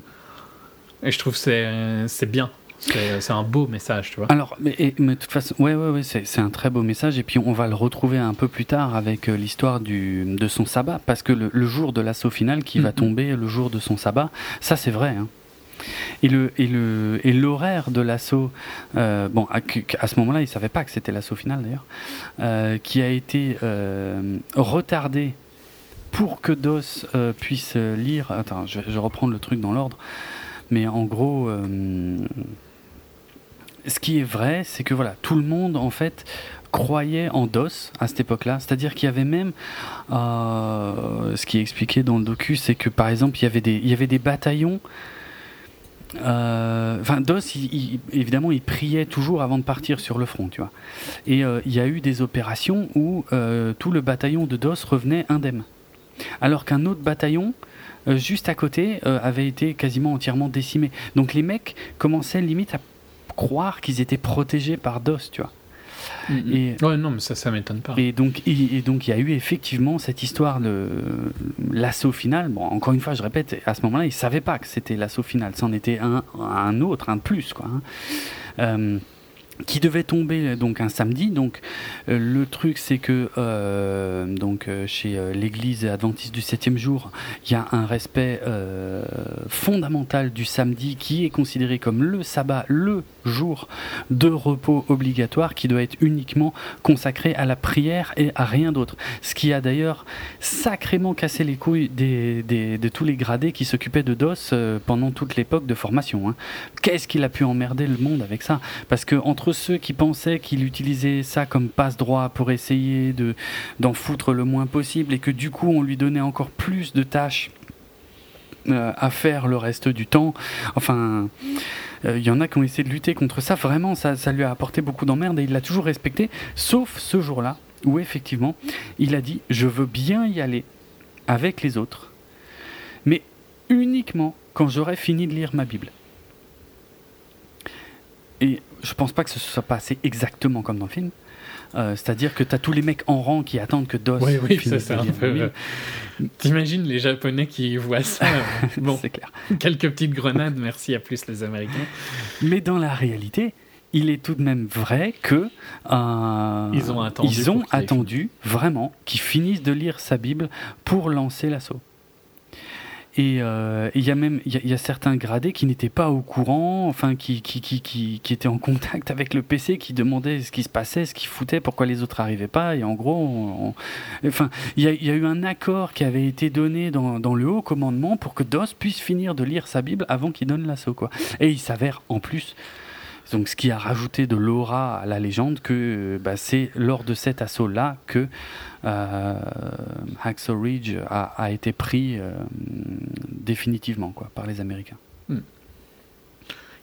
Et je trouve que c'est c'est bien. C'est un beau message, tu vois. Alors, mais, et- mais de toute façon, ouais, ouais, ouais, c'est un très beau message. Et puis, on va le retrouver un peu plus tard avec euh, l'histoire de son sabbat, parce que le, le jour de l'assaut final qui va tomber, le jour de son sabbat, ça c'est vrai. hein. Et le et le et l'horaire de l'assaut, euh, bon, à, ce moment-là, il savait pas que c'était l'assaut final d'ailleurs, euh, qui a été euh, retardé pour que Dos euh, puisse lire. Attends, je, je vais reprendre le truc dans l'ordre. Mais en gros, euh, ce qui est vrai, c'est que voilà, tout le monde en fait croyait en DOS à cette époque-là. C'est-à-dire qu'il y avait même, euh, ce qui est expliqué dans le docu, c'est que par exemple, il y avait des, il y avait des bataillons. euh, Enfin, DOS, il- il- évidemment, il priait toujours avant de partir sur le front, tu vois. Et euh, il y a eu des opérations où euh, tout le bataillon de DOS revenait indemne. Alors qu'un autre bataillon, euh, juste à côté, euh, avait été quasiment entièrement décimé. Donc les mecs commençaient limite à croire qu'ils étaient protégés par DOS, tu vois. Mhm. et- Ouais, non, mais ça, ça m'étonne pas. Et donc, et, et donc il y a eu effectivement cette histoire de l'assaut final. Bon, encore une fois, je répète, à ce moment-là, ils savaient pas que c'était l'assaut final. C'en était un, un autre, un de plus, quoi. hein. Euh, qui devait tomber donc un samedi. Donc euh, le truc c'est que euh, donc chez l'Église adventiste du septième jour, il y a un respect fondamental du samedi qui est considéré comme le sabbat, le jour de repos obligatoire qui doit être uniquement consacré à la prière et à rien d'autre. Ce qui a d'ailleurs sacrément cassé les couilles de tous les gradés qui s'occupaient de DOS euh, pendant toute l'époque de formation. hein. Qu'est-ce qu'il a pu emmerder le monde avec ça? Parce que entre ceux qui pensaient qu'il utilisait ça comme passe-droit pour essayer de d'en foutre le moins possible et que du coup on lui donnait encore plus de tâches euh, à faire le reste du temps, enfin il y en a qui ont essayé de lutter contre ça. Vraiment, ça, lui a apporté beaucoup d'emmerde et il l'a toujours respecté, sauf ce jour-là où effectivement il a dit Je veux bien y aller avec les autres, mais uniquement quand j'aurai fini de lire ma Bible. et je pense pas que ce soit passé exactement comme dans le film. Euh, c'est-à-dire que tu as tous les mecs en rang qui attendent que DOS. Oui, oui, ça c'est un peu. Euh, t'imagines les Japonais qui voient ça Bon, c'est clair. Quelques petites grenades, merci à plus les Américains. Mais dans la réalité, il est tout de même vrai que euh, ils ont attendu, ils ont attendu vraiment qu'ils finissent de lire sa Bible pour lancer l'assaut. Et euh, il y a même il y, a certains gradés qui n'étaient pas au courant, enfin qui qui, qui, qui, qui, étaient en contact avec le PC, qui demandaient ce qui se passait, ce qu'ils foutaient, pourquoi les autres n'arrivaient pas. Et en gros, enfin, il y, a, y, eu un accord qui avait été donné dans, dans, le haut commandement pour que DOS puisse finir de lire sa Bible avant qu'il donne l'assaut. Quoi. Et il s'avère en plus donc, ce qui a rajouté de l'aura à la légende que bah, c'est lors de cet assaut-là que Hacksaw Ridge a, été pris euh, définitivement quoi, par les Américains. Hmm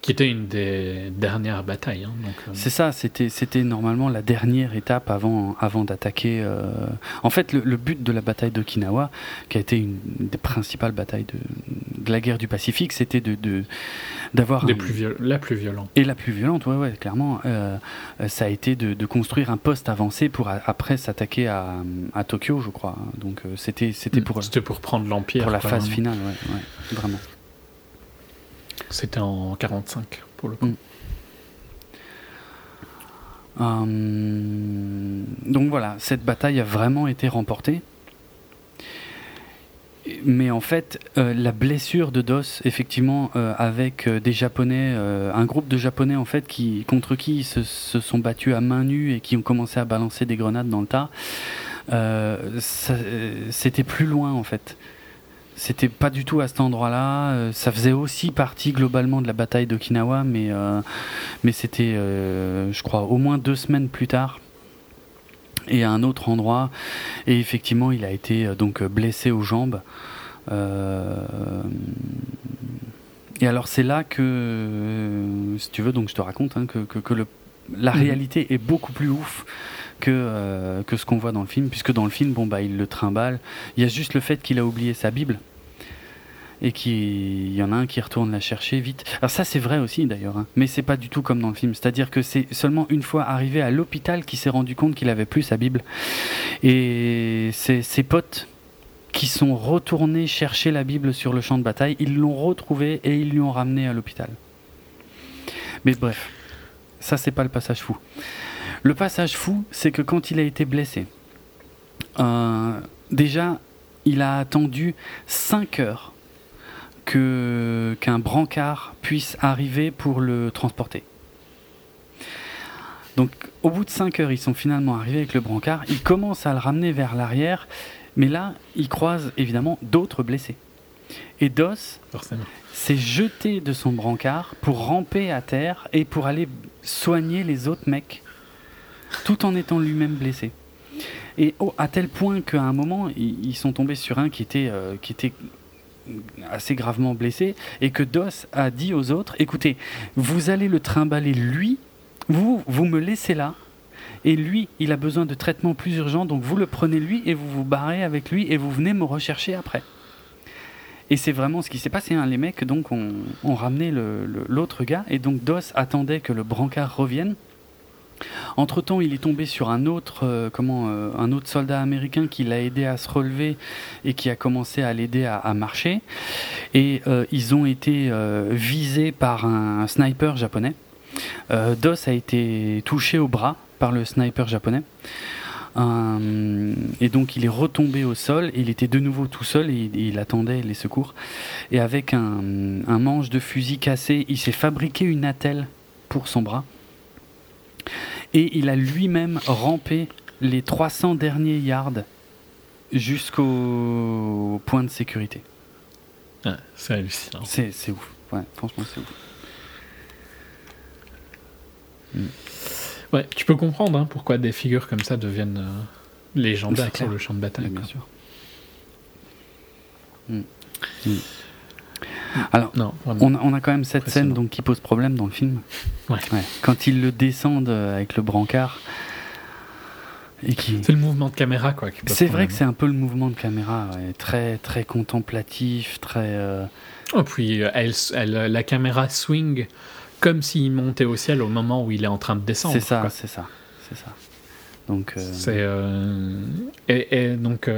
qui était une des dernières batailles. Hein, euh. C'est ça, c'était, c'était normalement la dernière étape avant, avant d'attaquer. Euh, en fait, le, but de la bataille d'Okinawa, qui a été une des principales batailles de, la guerre du Pacifique, c'était de, d'avoir plus la plus violente. Et la plus violente, ouais, ouais, clairement. Euh, ça a été de, construire un poste avancé pour après s'attaquer à, à, Tokyo, je crois. Donc c'était, c'était pour. C'était pour prendre l'empire. Pour la phase finale, ouais, ouais, vraiment. C'était en 45 pour le coup. Mm. Hum, donc voilà, cette bataille a vraiment été remportée. Mais en fait, euh, la blessure de Dos, effectivement, euh, avec euh, des Japonais, un groupe de Japonais en fait, qui, contre qui ils se, se, sont battus à main nue et qui ont commencé à balancer des grenades dans le tas, c'était plus loin en fait. C'était pas du tout à cet endroit-là. Euh, ça faisait aussi partie globalement de la bataille d'Okinawa, mais, euh, mais c'était, euh, je crois, au moins deux semaines plus tard et à un autre endroit. Et effectivement, il a été donc blessé aux jambes. et alors c'est là que, si tu veux, donc je te raconte hein, que, que, le, la mhm. réalité est beaucoup plus ouf que, euh, que ce qu'on voit dans le film, puisque dans le film, bon, bah, il le trimballe. Il y a juste le fait qu'il a oublié sa Bible et qu'il y en a un qui retourne la chercher vite. Alors ça c'est vrai aussi d'ailleurs, hein. mais c'est pas du tout comme dans le film. C'est-à-dire que c'est seulement une fois arrivé à l'hôpital qu'il s'est rendu compte qu'il avait plus sa Bible. Et c'est ses potes qui sont retournés chercher la Bible sur le champ de bataille, ils l'ont retrouvée et ils lui ont ramené à l'hôpital. Mais bref, ça c'est pas le passage fou. Le passage fou, c'est que quand il a été blessé, euh, déjà, il a attendu 5 heures que, qu'un brancard puisse arriver pour le transporter. Donc, au bout de 5 heures, ils sont finalement arrivés avec le brancard. Ils commencent à le ramener vers l'arrière, mais là, ils croisent évidemment d'autres blessés. Et Dos s'est jeté de son brancard pour ramper à terre et pour aller soigner les autres mecs tout en étant lui-même blessé. Et à tel point qu'à un moment, ils, sont tombés sur un qui était, euh, qui était assez gravement blessé et que Dos a dit aux autres écoutez, vous allez le trimballer lui, vous, vous me laissez là. Et lui, il a besoin de traitement plus urgent, donc vous le prenez lui et vous vous barrez avec lui et vous venez me rechercher après. Et c'est vraiment ce qui s'est passé. Hein. Les mecs donc ont, ramené l'autre gars et donc Dos attendait que le brancard revienne entre-temps, il est tombé sur un autre, euh, euh, un autre soldat américain qui l'a aidé à se relever et qui a commencé à l'aider à, marcher. Et euh, ils ont été visés par un sniper japonais. Dos a été touché au bras par le sniper japonais. et donc il est retombé au sol, il était de nouveau tout seul et il, attendait les secours. Et avec un manche de fusil cassé, il s'est fabriqué une attelle pour son bras et il a lui-même rampé les 300 derniers yards jusqu'au point de sécurité. c'est hallucinant. C'est, ouf. Ouais, franchement, c'est ouf. Ouais, tu peux comprendre hein, pourquoi des figures comme ça deviennent euh, légendaires sur le champ de bataille. bien sûr. Hmm. Hmm. Alors, non, on, a, quand même cette scène donc, qui pose problème dans le film. Quand ils le descendent euh, avec le brancard. Qui... C'est le mouvement de caméra, quoi. C'est vrai que c'est un peu le mouvement de caméra, très, très contemplatif, très. Euh, oh, puis euh, elle, la caméra swing comme s'il montait au ciel au moment où il est en train de descendre. C'est ça, c'est ça, c'est ça. Donc, euh, c'est euh, et, donc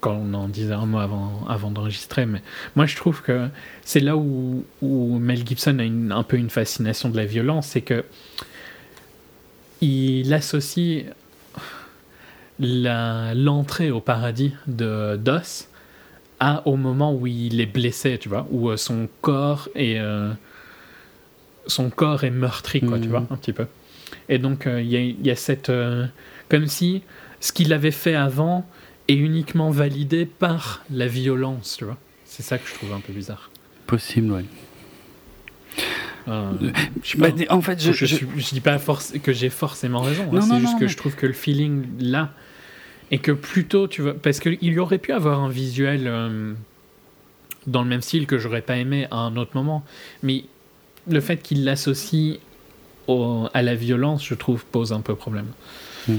quand on en disait un mot avant, avant d'enregistrer, mais moi je trouve que c'est là où, où, Mel Gibson a une, un peu une fascination de la violence, c'est que il associe l'entrée au paradis de d'os à au moment où il est blessé, tu vois, où son corps est son corps est meurtri, quoi, tu mmh. vois, un petit peu. Et donc, euh, il y, a cette. Euh, comme si ce qu'il avait fait avant est uniquement validé par la violence, tu vois. C'est ça que je trouve un peu bizarre. Possible, oui. Euh, bah, en fait, je, je, dis pas force, que j'ai forcément raison. Hein. c'est juste que je trouve que le feeling là et que plutôt tu vois parce qu'il y aurait pu avoir un visuel dans le même style que j'aurais pas aimé à un autre moment, mais le fait qu'il l'associe à la violence, je trouve, pose un peu problème. Hmm.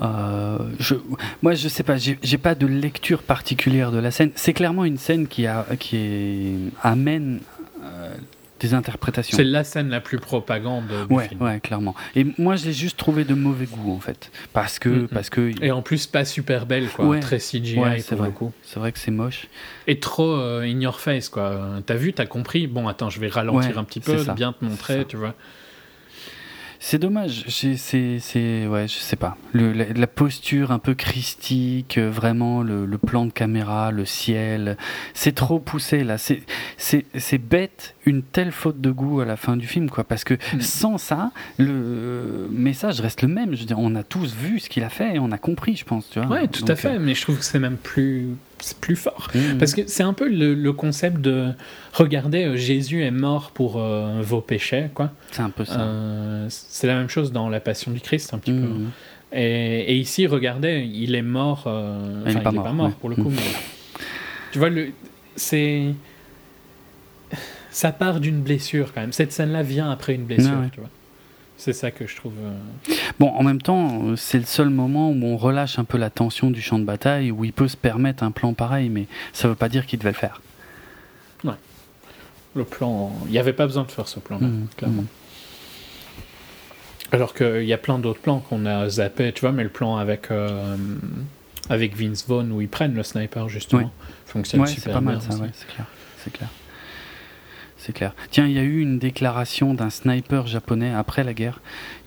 Euh, je, moi, je sais pas, j'ai pas de lecture particulière de la scène. C'est clairement une scène qui, a, qui est, amène euh, des interprétations. C'est la scène la plus propagande du film. Ouais, clairement. Et moi, je l'ai juste trouvé de mauvais goût, en fait. Parce que. Mm, mm. parce que Et en plus, pas super belle, quoi. Très CGI, c'est vrai. C'est vrai que c'est moche. Et trop euh, in your face, quoi. T'as vu, t'as compris. Bon, attends, je vais ralentir un petit peu, bien te montrer, tu vois. C'est dommage. C'est, ouais, je sais pas. Le, la, posture un peu christique, euh, vraiment le, le, plan de caméra, le ciel, c'est trop poussé là. C'est, c'est, bête, une telle faute de goût à la fin du film, quoi. Parce que mm. sans ça, le message reste le même. Je veux dire, on a tous vu ce qu'il a fait et on a compris, je pense. Tu vois. Ouais, tout à fait. Euh, mais je trouve que c'est même plus plus fort. Mmh. Parce que c'est un peu le, concept de regardez, euh, Jésus est mort pour euh, vos péchés, quoi. C'est un peu ça. Euh, c'est la même chose dans la Passion du Christ, un petit peu. Mmh. Et, ici, regardez, il est mort. il n'est pas, mort, pour le coup. Mmh. tu vois, c'est. Ça part d'une blessure quand même. Cette scène-là vient après une blessure, tu vois. C'est ça que je trouve. Euh, bon, en même temps, euh, c'est le seul moment où on relâche un peu la tension du champ de bataille, où il peut se permettre un plan pareil, mais ça ne veut pas dire qu'il devait le faire. Ouais. Le plan. Il n'y avait pas besoin de faire ce plan-là, mmh, clairement. Mmh. Alors qu'il y a plein d'autres plans qu'on a zappé, tu vois, mais le plan avec. Euh, avec Vince Vaughn où ils prennent le sniper justement fonctionne super c'est pas mal ça, c'est clair, c'est clair c'est clair. Tiens, il y a eu une déclaration d'un sniper japonais après la guerre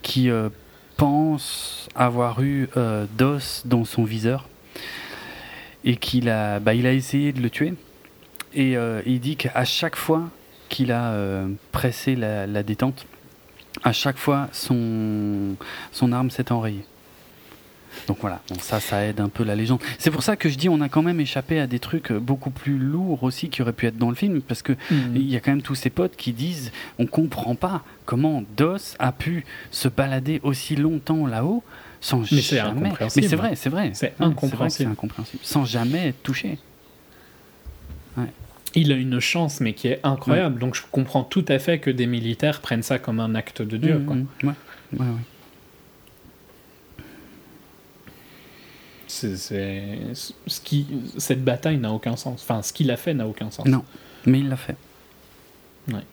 qui euh, pense avoir eu euh, DOS dans son viseur et qu'il a, bah, il a essayé de le tuer. Et euh, il dit qu'à chaque fois qu'il a pressé la, détente, à chaque fois son arme s'est enrayée. Donc voilà, ça, ça aide un peu la légende. C'est pour ça que je dis, on a quand même échappé à des trucs beaucoup plus lourds aussi qui auraient pu être dans le film, parce que mhm. il y a quand même tous ces potes qui disent, on comprend pas comment DOS a pu se balader aussi longtemps là-haut sans Mais jamais. Mais c'est vrai, c'est vrai. C'est incompréhensible. incompréhensible. Sans jamais être touché. Il a une chance, mais qui est incroyable. Donc je comprends tout à fait que des militaires prennent ça comme un acte de Dieu. Mmh, quoi. Mmh. Ouais. Ouais, c'est, ce qui, cette bataille n'a aucun sens. Enfin, ce qu'il a fait n'a aucun sens. Non, mais il l'a fait. Ouais.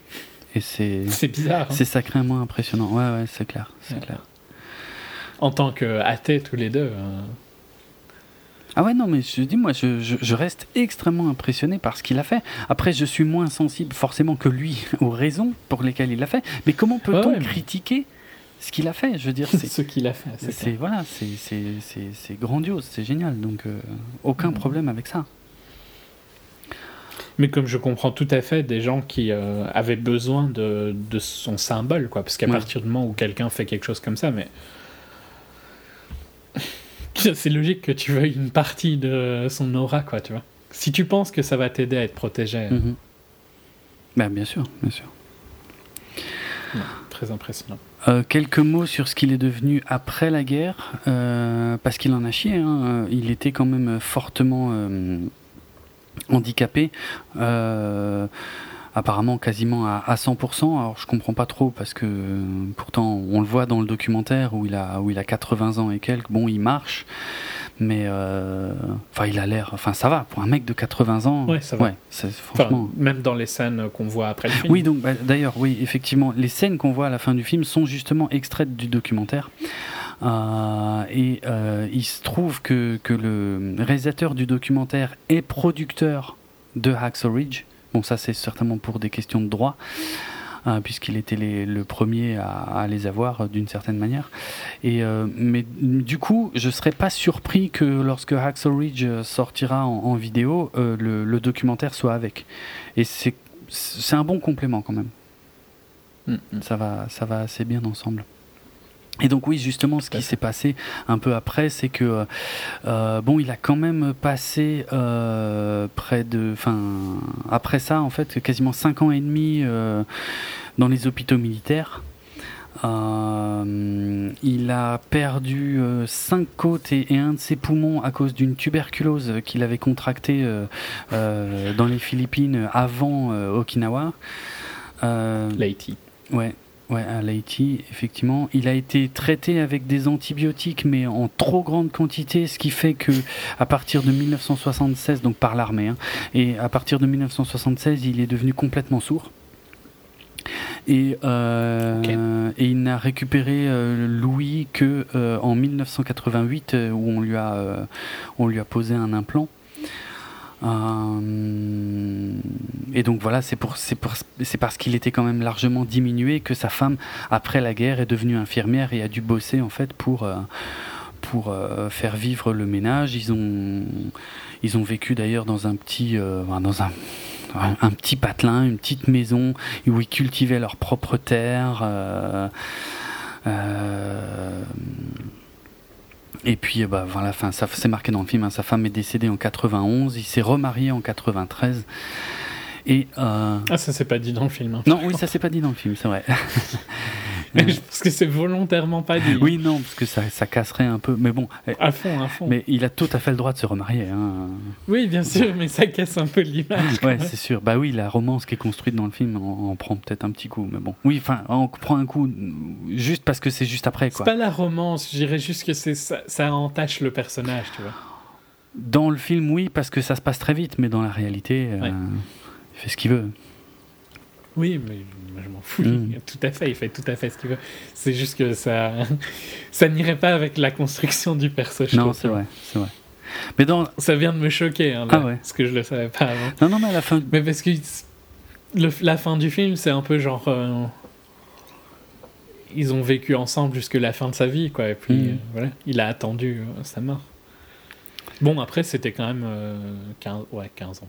Et c'est. C'est bizarre. Hein. C'est sacrément impressionnant. Ouais, ouais, c'est clair, c'est clair. En tant qu'athée tous les deux. Hein. Ah ouais, non, mais je dis, moi, je, je, reste extrêmement impressionné par ce qu'il a fait. Après, je suis moins sensible forcément que lui aux raisons pour lesquelles il l'a fait. Mais comment peut-on critiquer ce qu'il a fait. Je veux dire, c'est ce qu'il a fait. C'est voilà, c'est grandiose, c'est génial. Donc euh, aucun mm. problème avec ça. Mais comme je comprends tout à fait des gens qui euh, avaient besoin de, de, son symbole, quoi, parce qu'à partir du moment où quelqu'un fait quelque chose comme ça, mais c'est logique que tu veuilles une partie de son aura, quoi, tu vois. Si tu penses que ça va t'aider à être protégé. Mm-hmm. ben, bien sûr, bien sûr. très impressionnant. Euh, quelques mots sur ce qu'il est devenu après la guerre, euh, parce qu'il en a chié. Hein. Il était quand même fortement euh, handicapé, apparemment quasiment à, 100%. Alors je comprends pas trop parce que pourtant on le voit dans le documentaire où il a où il a 80 ans et quelques. Bon, il marche, Mais euh, enfin, il a l'air. Enfin, ça va pour un mec de 80 ans. Ouais, ça va. Ouais, franchement. Enfin, même dans les scènes qu'on voit après le film. Oui, donc bah, d'ailleurs, oui, effectivement, les scènes qu'on voit à la fin du film sont justement extraites du documentaire. Euh, et euh, il se trouve que, que le réalisateur du documentaire est producteur de Hacksaw Ridge. Bon, ça, c'est certainement pour des questions de droit. Euh, puisqu'il était les- le premier à, à les avoir euh, d'une certaine manière. Et, euh, mais du coup, je serais pas surpris que lorsque Hacksaw Ridge euh, sortira en, en vidéo, le, le documentaire soit avec. Et c'est c'est un bon complément quand même. Mm, mm. Ça va, ça va assez bien ensemble. Et donc oui, justement, ce qui s'est passé un peu après, c'est que euh, bon, il a quand même passé euh, près de, enfin, après ça, en fait, quasiment cinq ans et demi euh, dans les hôpitaux militaires. Euh, il a perdu euh, cinq côtes et, et un de ses poumons à cause d'une tuberculose qu'il avait contractée euh, dans les Philippines avant Okinawa. L'Haïti. Ouais, ouais, à l'Haïti, effectivement. Il a été traité avec des antibiotiques, mais en trop grande quantité, ce qui fait que à partir de 1976, donc par l'armée, hein, et à partir de 1976, il est devenu complètement sourd. Et, euh, et il n'a récupéré euh, l'ouïe que euh, en 1988, euh, où on lui a, euh, on lui a posé un implant. Euh, et donc voilà, c'est pour, pour- parce qu'il était quand même largement diminué que sa femme, après la guerre, est devenue infirmière et a dû bosser en fait pour, euh, pour euh, faire vivre le ménage. Ils ont, ils ont vécu d'ailleurs dans un petit, dans un, un, petit patelin, une petite maison où ils cultivaient leur propre terre. Et puis, bah, voilà, fin, ça c'est marqué dans le film. hein, sa femme est décédée en 91. Il s'est remarié en 93. Et euh, Ah, ça, c'est pas dit dans le film. hein. non, oui, ça s'est pas dit dans le film, c'est vrai. Mais je pense que c'est volontairement pas dit. oui, non, parce que ça, ça casserait un peu. Mais bon, eh, À fond, à fond. mais il a tout à fait le droit de se remarier. Hein. Oui, bien sûr, mais ça casse un peu l'image. Ouais, c'est sûr. Bah oui, la romance qui est construite dans le film en, en prend peut-être un petit coup, mais bon. Oui, enfin, on prend un coup juste parce que c'est juste après, C'est pas la romance, je dirais juste que ça, ça entache le personnage, tu vois. Dans le film, oui, parce que ça se passe très vite, mais dans la réalité, euh, Ouais. Fait ce qu'il veut. Oui, mais je m'en fous. Mm. Tout à fait, il fait tout à fait ce qu'il veut. C'est juste que ça, ça n'irait pas avec la construction du perso. je non, c'est vrai, c'est vrai. Mais dans. Ça vient de me choquer, hein, là, Ah ouais. parce que je le savais pas avant. Non, non, mais à la fin. Mais parce que le- la fin du film, c'est un peu genre. euh, ils ont vécu ensemble jusque la fin de sa vie, quoi. Et puis, Mm. euh, voilà, il a attendu euh, sa mort. Bon, après, c'était quand même euh, 15, ouais, 15 ans.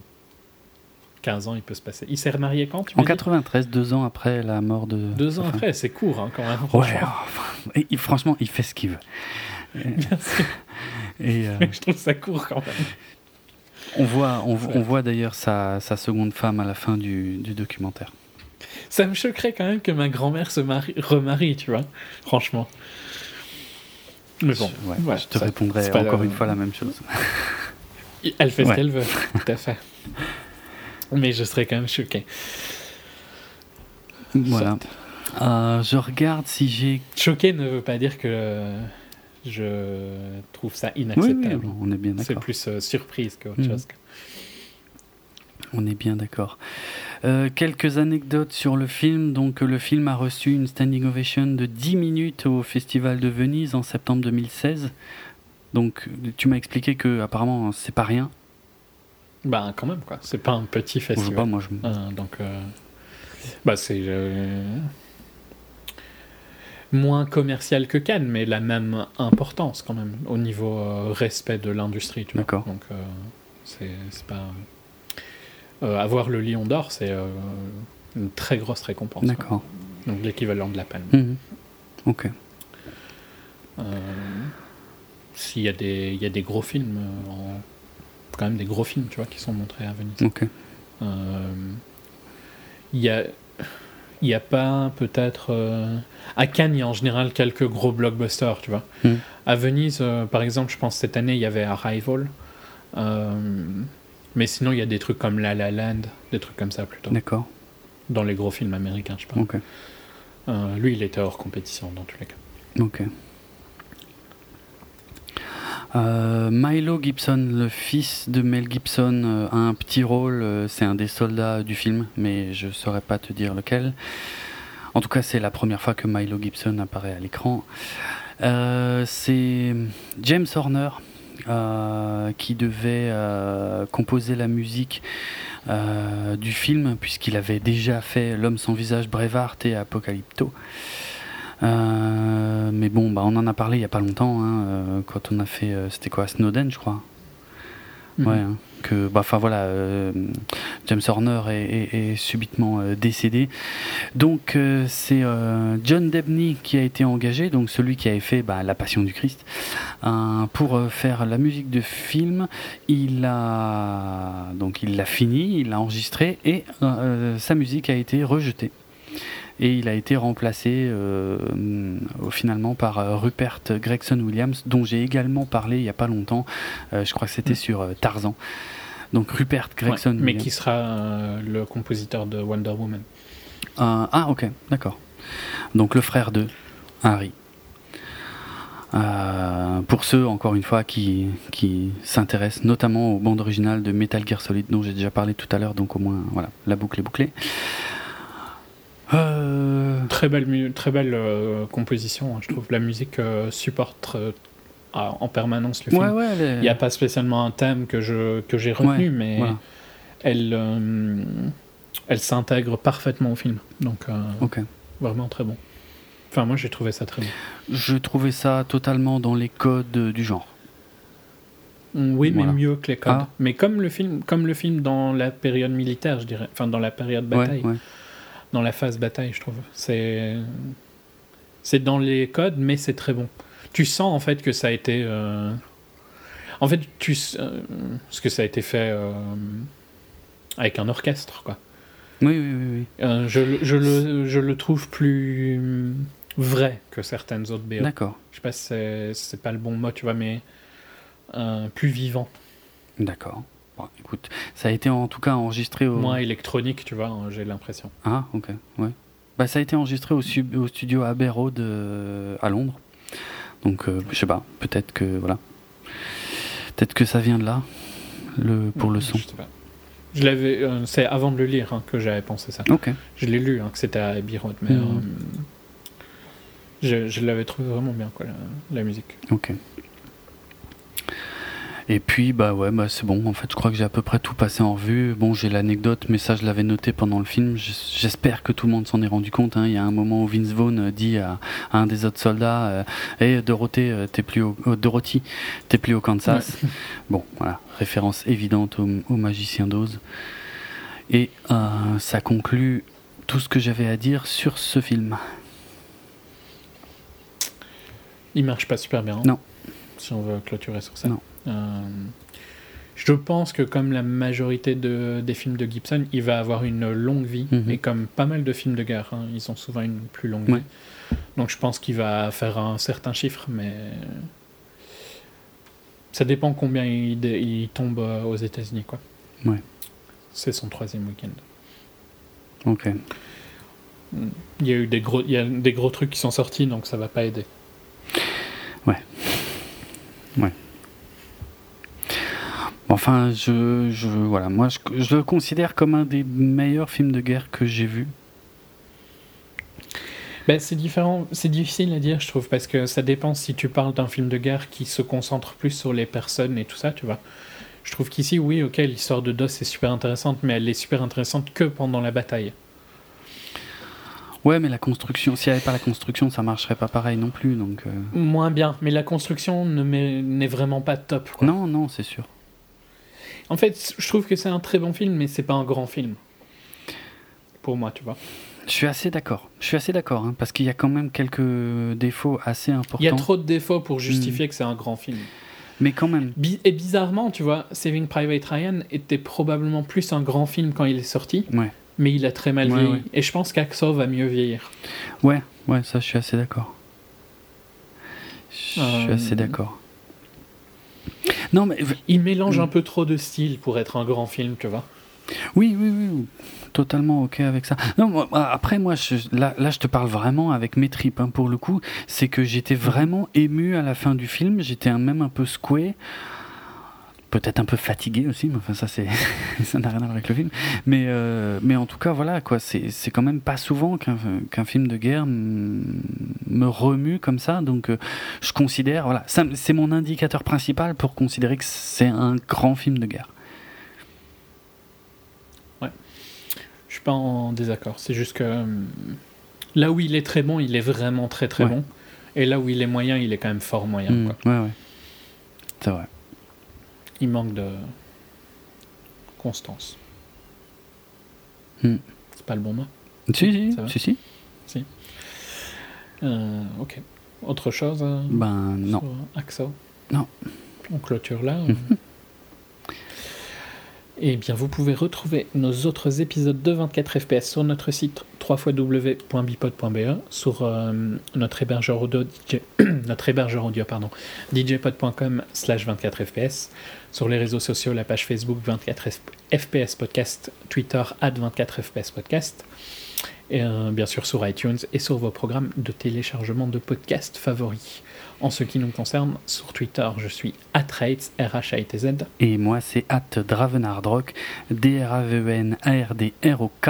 15 ans, il peut se passer. Il s'est remarié quand tu En m'as dit 93, deux ans après la mort de. Deux ans Enfin, après, c'est court hein, quand même. Ouais, franchement. il- franchement, il fait ce qu'il veut. Bien sûr. Et euh, je trouve ça court quand même. on voit, on, on voit d'ailleurs sa, sa seconde femme à la fin du, du documentaire. Ça me choquerait quand même que ma grand-mère se marie, remarie, tu vois. Franchement. Mais bon, Ouais, ouais, je te ça- répondrai encore la- une fois la même chose. elle fait ce Ouais. qu'elle veut, tout à fait. Mais je serais quand même choqué. Voilà. Euh, je regarde si j'ai. Choqué ne veut pas dire que je trouve ça Oui, inacceptable. oui, on est bien c'est d'accord. plus euh, surprise qu'autre Mhm. chose. On est bien d'accord. Euh, quelques anecdotes sur le film. Donc, le film a reçu une standing ovation de 10 minutes au Festival de Venise en septembre 2016. Donc, tu m'as expliqué que apparemment c'est pas rien. Bah, quand même, quoi. C'est pas un petit Je sais festival. pas, moi je. Euh, donc, euh, bah, c'est euh, moins commercial que Cannes, mais la même importance quand même au niveau euh, respect de l'industrie. tu vois. D'accord. Donc, c'est pas. avoir le Lion d'Or, c'est une très grosse récompense. D'accord. Donc, l'équivalent de la Palme. Mhm. Ok. S'il y, a des- il y a des gros films, en- quand même des gros films, tu vois, qui sont montrés à Venise. Ok. Euh, Il y a, il y a pas peut-être euh, à Cannes, il y a en général quelques gros blockbusters, tu vois. Mm. À Venise, euh, par exemple, je pense cette année il y avait Arrival, Euh, mais sinon il y a des trucs comme La La Land, des trucs comme ça plutôt. D'accord. Dans les gros films américains, je pense. Lui, il était hors compétition dans tous les cas. Ok. Euh, Milo Gibson, le fils de Mel Gibson, euh, a un petit rôle. euh, c'est un des soldats du film, mais je saurais pas te dire lequel. En tout cas, c'est la première fois que Milo Gibson apparaît à l'écran. C'est James Horner qui devait composer la musique du film, puisqu'il avait déjà fait L'homme sans visage, Braveheart et Apocalypto. Euh, mais bon, bah, on en a parlé il y a pas longtemps, hein, euh, quand on a fait, euh, c'était quoi, Snowden, je crois. Mhm. Ouais, hein, que, bah, enfin voilà, James Horner est, est- est subitement décédé. Donc c'est John Debney qui a été engagé, donc celui qui avait fait bah, La Passion du Christ, euh, pour faire la musique de film. Il a donc il l'a fini, il l'a enregistré et sa musique a été rejetée. Et il a été remplacé euh, finalement par euh, Rupert Gregson Williams, dont j'ai également parlé il n'y a pas longtemps. Euh, je crois que c'était Mm. sur Tarzan. Donc Rupert Ouais, Gregson mais Williams. qui sera le compositeur de Wonder Woman. Ah, ok, d'accord. Donc le frère de Harry. Euh, pour ceux, encore une fois, qui, qui s'intéressent notamment aux bandes originales de Metal Gear Solid dont j'ai déjà parlé tout à l'heure, donc au moins, voilà, la boucle est bouclée. Euh, Très belle, très belle euh, composition, hein, je trouve. La musique euh, supporte en permanence le film. ouais, ouais, elle est- Il n'y a pas spécialement un thème que je que j'ai retenu, Ouais, mais voilà. elle euh, elle s'intègre parfaitement au film. Donc euh, vraiment très bon. Enfin moi j'ai trouvé ça très bon. Je trouvais ça totalement dans les codes du genre. Mm, Oui, Voilà. mais mieux que les codes. Ah. Mais comme le film, comme le film dans la période militaire, je dirais. Enfin dans la période bataille. Dans la phase bataille, je trouve. C'est c'est dans les codes, mais c'est très bon. Tu sens en fait que ça a été. euh, En fait, tu euh, ce que ça a été fait euh, avec un orchestre, quoi. Oui, oui, oui. oui. Je, le- je, le, je le trouve plus vrai que certaines autres BO. D'accord, Je sais pas si c'est, c'est pas le bon mot, tu vois, mais plus vivant, d'accord. Bon, écoute, ça a été en tout cas enregistré au. moins électronique, tu vois, hein, j'ai l'impression. Ah, ok, ouais. Bah, ça a été enregistré au, sub- au studio Abbey Road euh, à Londres. Donc, euh, je sais pas, peut-être que, voilà. Peut-être que ça vient de là, le, pour le son. Je sais pas. Je l'avais, euh, c'est avant de le lire hein, que j'avais pensé ça. Ok, Je l'ai lu, hein, que c'était à Abbey Road, mais euh, je, je l'avais trouvé vraiment bien, quoi, la, la musique. ok. Et puis, bah ouais, bah c'est bon. En fait, je crois que j'ai à peu près tout passé en revue. Bon, j'ai l'anecdote, mais ça, je l'avais noté pendant le film. J'espère que tout le monde s'en est rendu compte. hein. Il y a un moment où Vince Vaughn euh, dit à, à un des autres soldats euh, Hey, Dorothée, euh, t'es plus au, euh, Dorothy, t'es plus au Kansas. Bon, voilà, référence évidente au, au magicien d'Oz. Et euh, ça conclut tout ce que j'avais à dire sur ce film. Il marche pas super bien. Non. Si on veut clôturer sur ça. Non. Euh, je pense que comme la majorité de, des films de Gibson, il va avoir une longue vie. Mhm. Et comme pas mal de films de guerre, hein, ils ont souvent une plus longue Ouais. vie. Donc je pense qu'il va faire un certain chiffre, mais ça dépend combien il, il tombe euh, aux États-Unis. quoi. Ouais. C'est son troisième week-end. Ok. Il y a eu des gros, il y a des gros trucs qui sont sortis, donc ça va pas aider. Enfin, je, je voilà, moi, je, je le considère comme un des meilleurs films de guerre que j'ai vu. Ben, c'est différent, c'est difficile à dire, je trouve, parce que ça dépend si tu parles d'un film de guerre qui se concentre plus sur les personnes et tout ça, tu vois. Je trouve qu'ici, oui, ok, l'histoire de DOS est super intéressante, mais elle est super intéressante que pendant la bataille. Ouais, mais la construction, s'il n'y avait pas la construction, ça marcherait pas pareil non plus. Donc, euh, Moins bien, mais la construction n'est vraiment pas top. quoi. non, non, c'est sûr. En fait, je trouve que c'est un très bon film, mais c'est pas un grand film. Pour moi, tu vois. Je suis assez d'accord. Je suis assez d'accord, hein, parce qu'il y a quand même quelques défauts assez importants. Il y a trop de défauts pour Hmm. justifier que c'est un grand film. Mais quand même. Bi- et bizarrement, tu vois, Saving Private Ryan était probablement plus un grand film quand il est sorti, Ouais. mais il a très mal Ouais, vieilli. ouais. Et je pense qu'Axo va mieux vieillir. Ouais, ouais, ça, je suis assez d'accord. Je suis Euh, assez d'accord. Non, mais Il mélange Mm. un peu trop de styles pour être un grand film, tu vois. Oui, oui, oui, totalement ok avec ça. Non, après, moi, là, là, je te parle vraiment avec mes tripes, hein, pour le coup. C'est que j'étais vraiment ému à la fin du film, j'étais même un peu secoué peut-être un peu fatigué aussi, mais enfin ça c'est ça n'a rien à voir avec le film. Mais euh, mais en tout cas voilà quoi, c'est c'est quand même pas souvent qu'un qu'un film de guerre me remue comme ça, donc euh, je considère voilà, c'est mon indicateur principal pour considérer que c'est un grand film de guerre. Ouais, je suis pas en désaccord. C'est juste que euh, là où il est très bon, il est vraiment très très bon, et là où il est moyen, il est quand même fort moyen. Mmh, ouais ouais, c'est vrai il manque de constance. Hmm. C'est pas le bon mot? Si, si, si, si. Euh, ok. Autre chose euh, Ben non. Axo? Non. On clôture là. Mhm. Eh bien, vous pouvez retrouver nos autres épisodes de 24 FPS sur notre site www.bipod.be, sur euh, notre hébergeur audio, DJ, notre hébergeur audio pardon, djpod.com slash 24 FPS, sur les réseaux sociaux, la page Facebook 24 FPS Podcast, Twitter 24 FPS Podcast, et euh, bien sûr sur iTunes et sur vos programmes de téléchargement de podcasts favoris. En ce qui nous concerne, sur Twitter, je suis atrates, r h a t z Et moi, c'est at dravenardrock, D-R-A-V-E-N-A-R-D-R-O-K.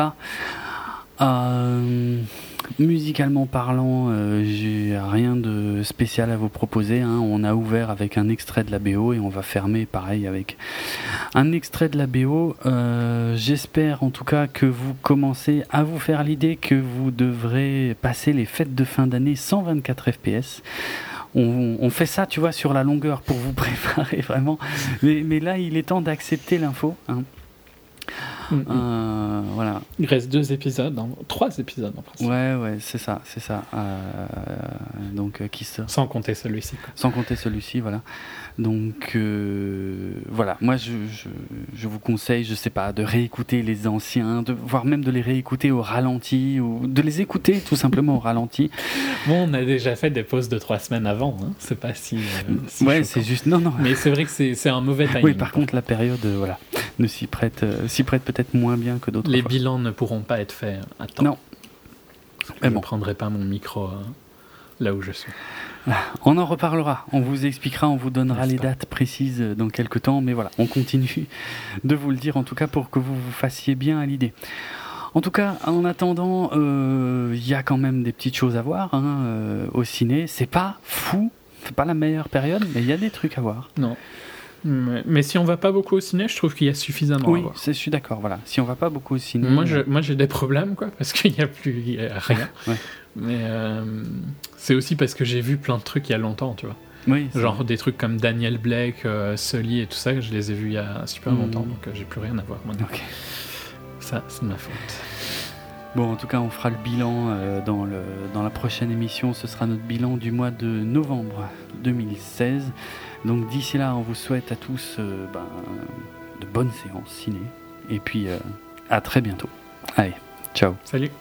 Euh, musicalement parlant, euh, j'ai rien de spécial à vous proposer. Hein. On a ouvert avec un extrait de la BO et on va fermer pareil avec un extrait de la BO. Euh, j'espère en tout cas que vous commencez à vous faire l'idée que vous devrez passer les fêtes de fin d'année 124 FPS on, fait ça, tu vois, sur la longueur pour vous préparer vraiment. Mais, là, il est temps d'accepter l'info. Hein. Mm, mm. Euh, voilà. Il reste deux épisodes, trois épisodes en principe. Ouais, ouais, c'est ça, c'est ça. Euh, donc, euh, qui Sans compter celui-ci. Sans compter celui-ci, voilà. Donc euh, voilà, moi je, je, vous conseille, je sais pas, de réécouter les anciens, de, voire même de les réécouter au ralenti, ou de les écouter tout simplement au ralenti. Bon, on a déjà fait des pauses de trois semaines avant, hein. c'est pas si. Euh, ouais, c'est juste. Non, non. Mais c'est vrai que c'est un mauvais timing. Oui, par contre, la période, euh, voilà, ne s'y prête, s'y prête peut-être moins bien que d'autres. Les bilans ne pourront pas être faits à temps. Non. je ne prendrai pas mon micro là où je suis. On en reparlera, on vous expliquera, on vous donnera les dates précises dans quelques temps, mais voilà, on continue de vous le dire en tout cas pour que vous vous fassiez bien à l'idée. En tout cas, en attendant, euh, il y a quand même des petites choses à voir hein, euh, au ciné. C'est pas fou, c'est pas la meilleure période, mais il y a des trucs à voir. Non. Mais, si on va pas beaucoup au ciné, je trouve qu'il y a suffisamment oui, à voir. je suis d'accord. Voilà, si on va pas beaucoup au ciné. Moi, moi, j'ai des problèmes, quoi, parce qu'il n'y a plus rien. Mais euh, c'est aussi parce que j'ai vu plein de trucs il y a longtemps, tu vois. Oui, Genre des trucs comme Daniel Blake, euh, Sully et tout ça, je les ai vus il y a super longtemps, mm. donc euh, j'ai plus rien à voir maintenant. Ça, c'est de ma faute. Bon, en tout cas, on fera le bilan dans, le, dans la prochaine émission. Ce sera notre bilan du mois de novembre 2016. Donc d'ici là, on vous souhaite à tous ben, de bonnes séances ciné. Et puis à très bientôt. Allez, ciao. Salut.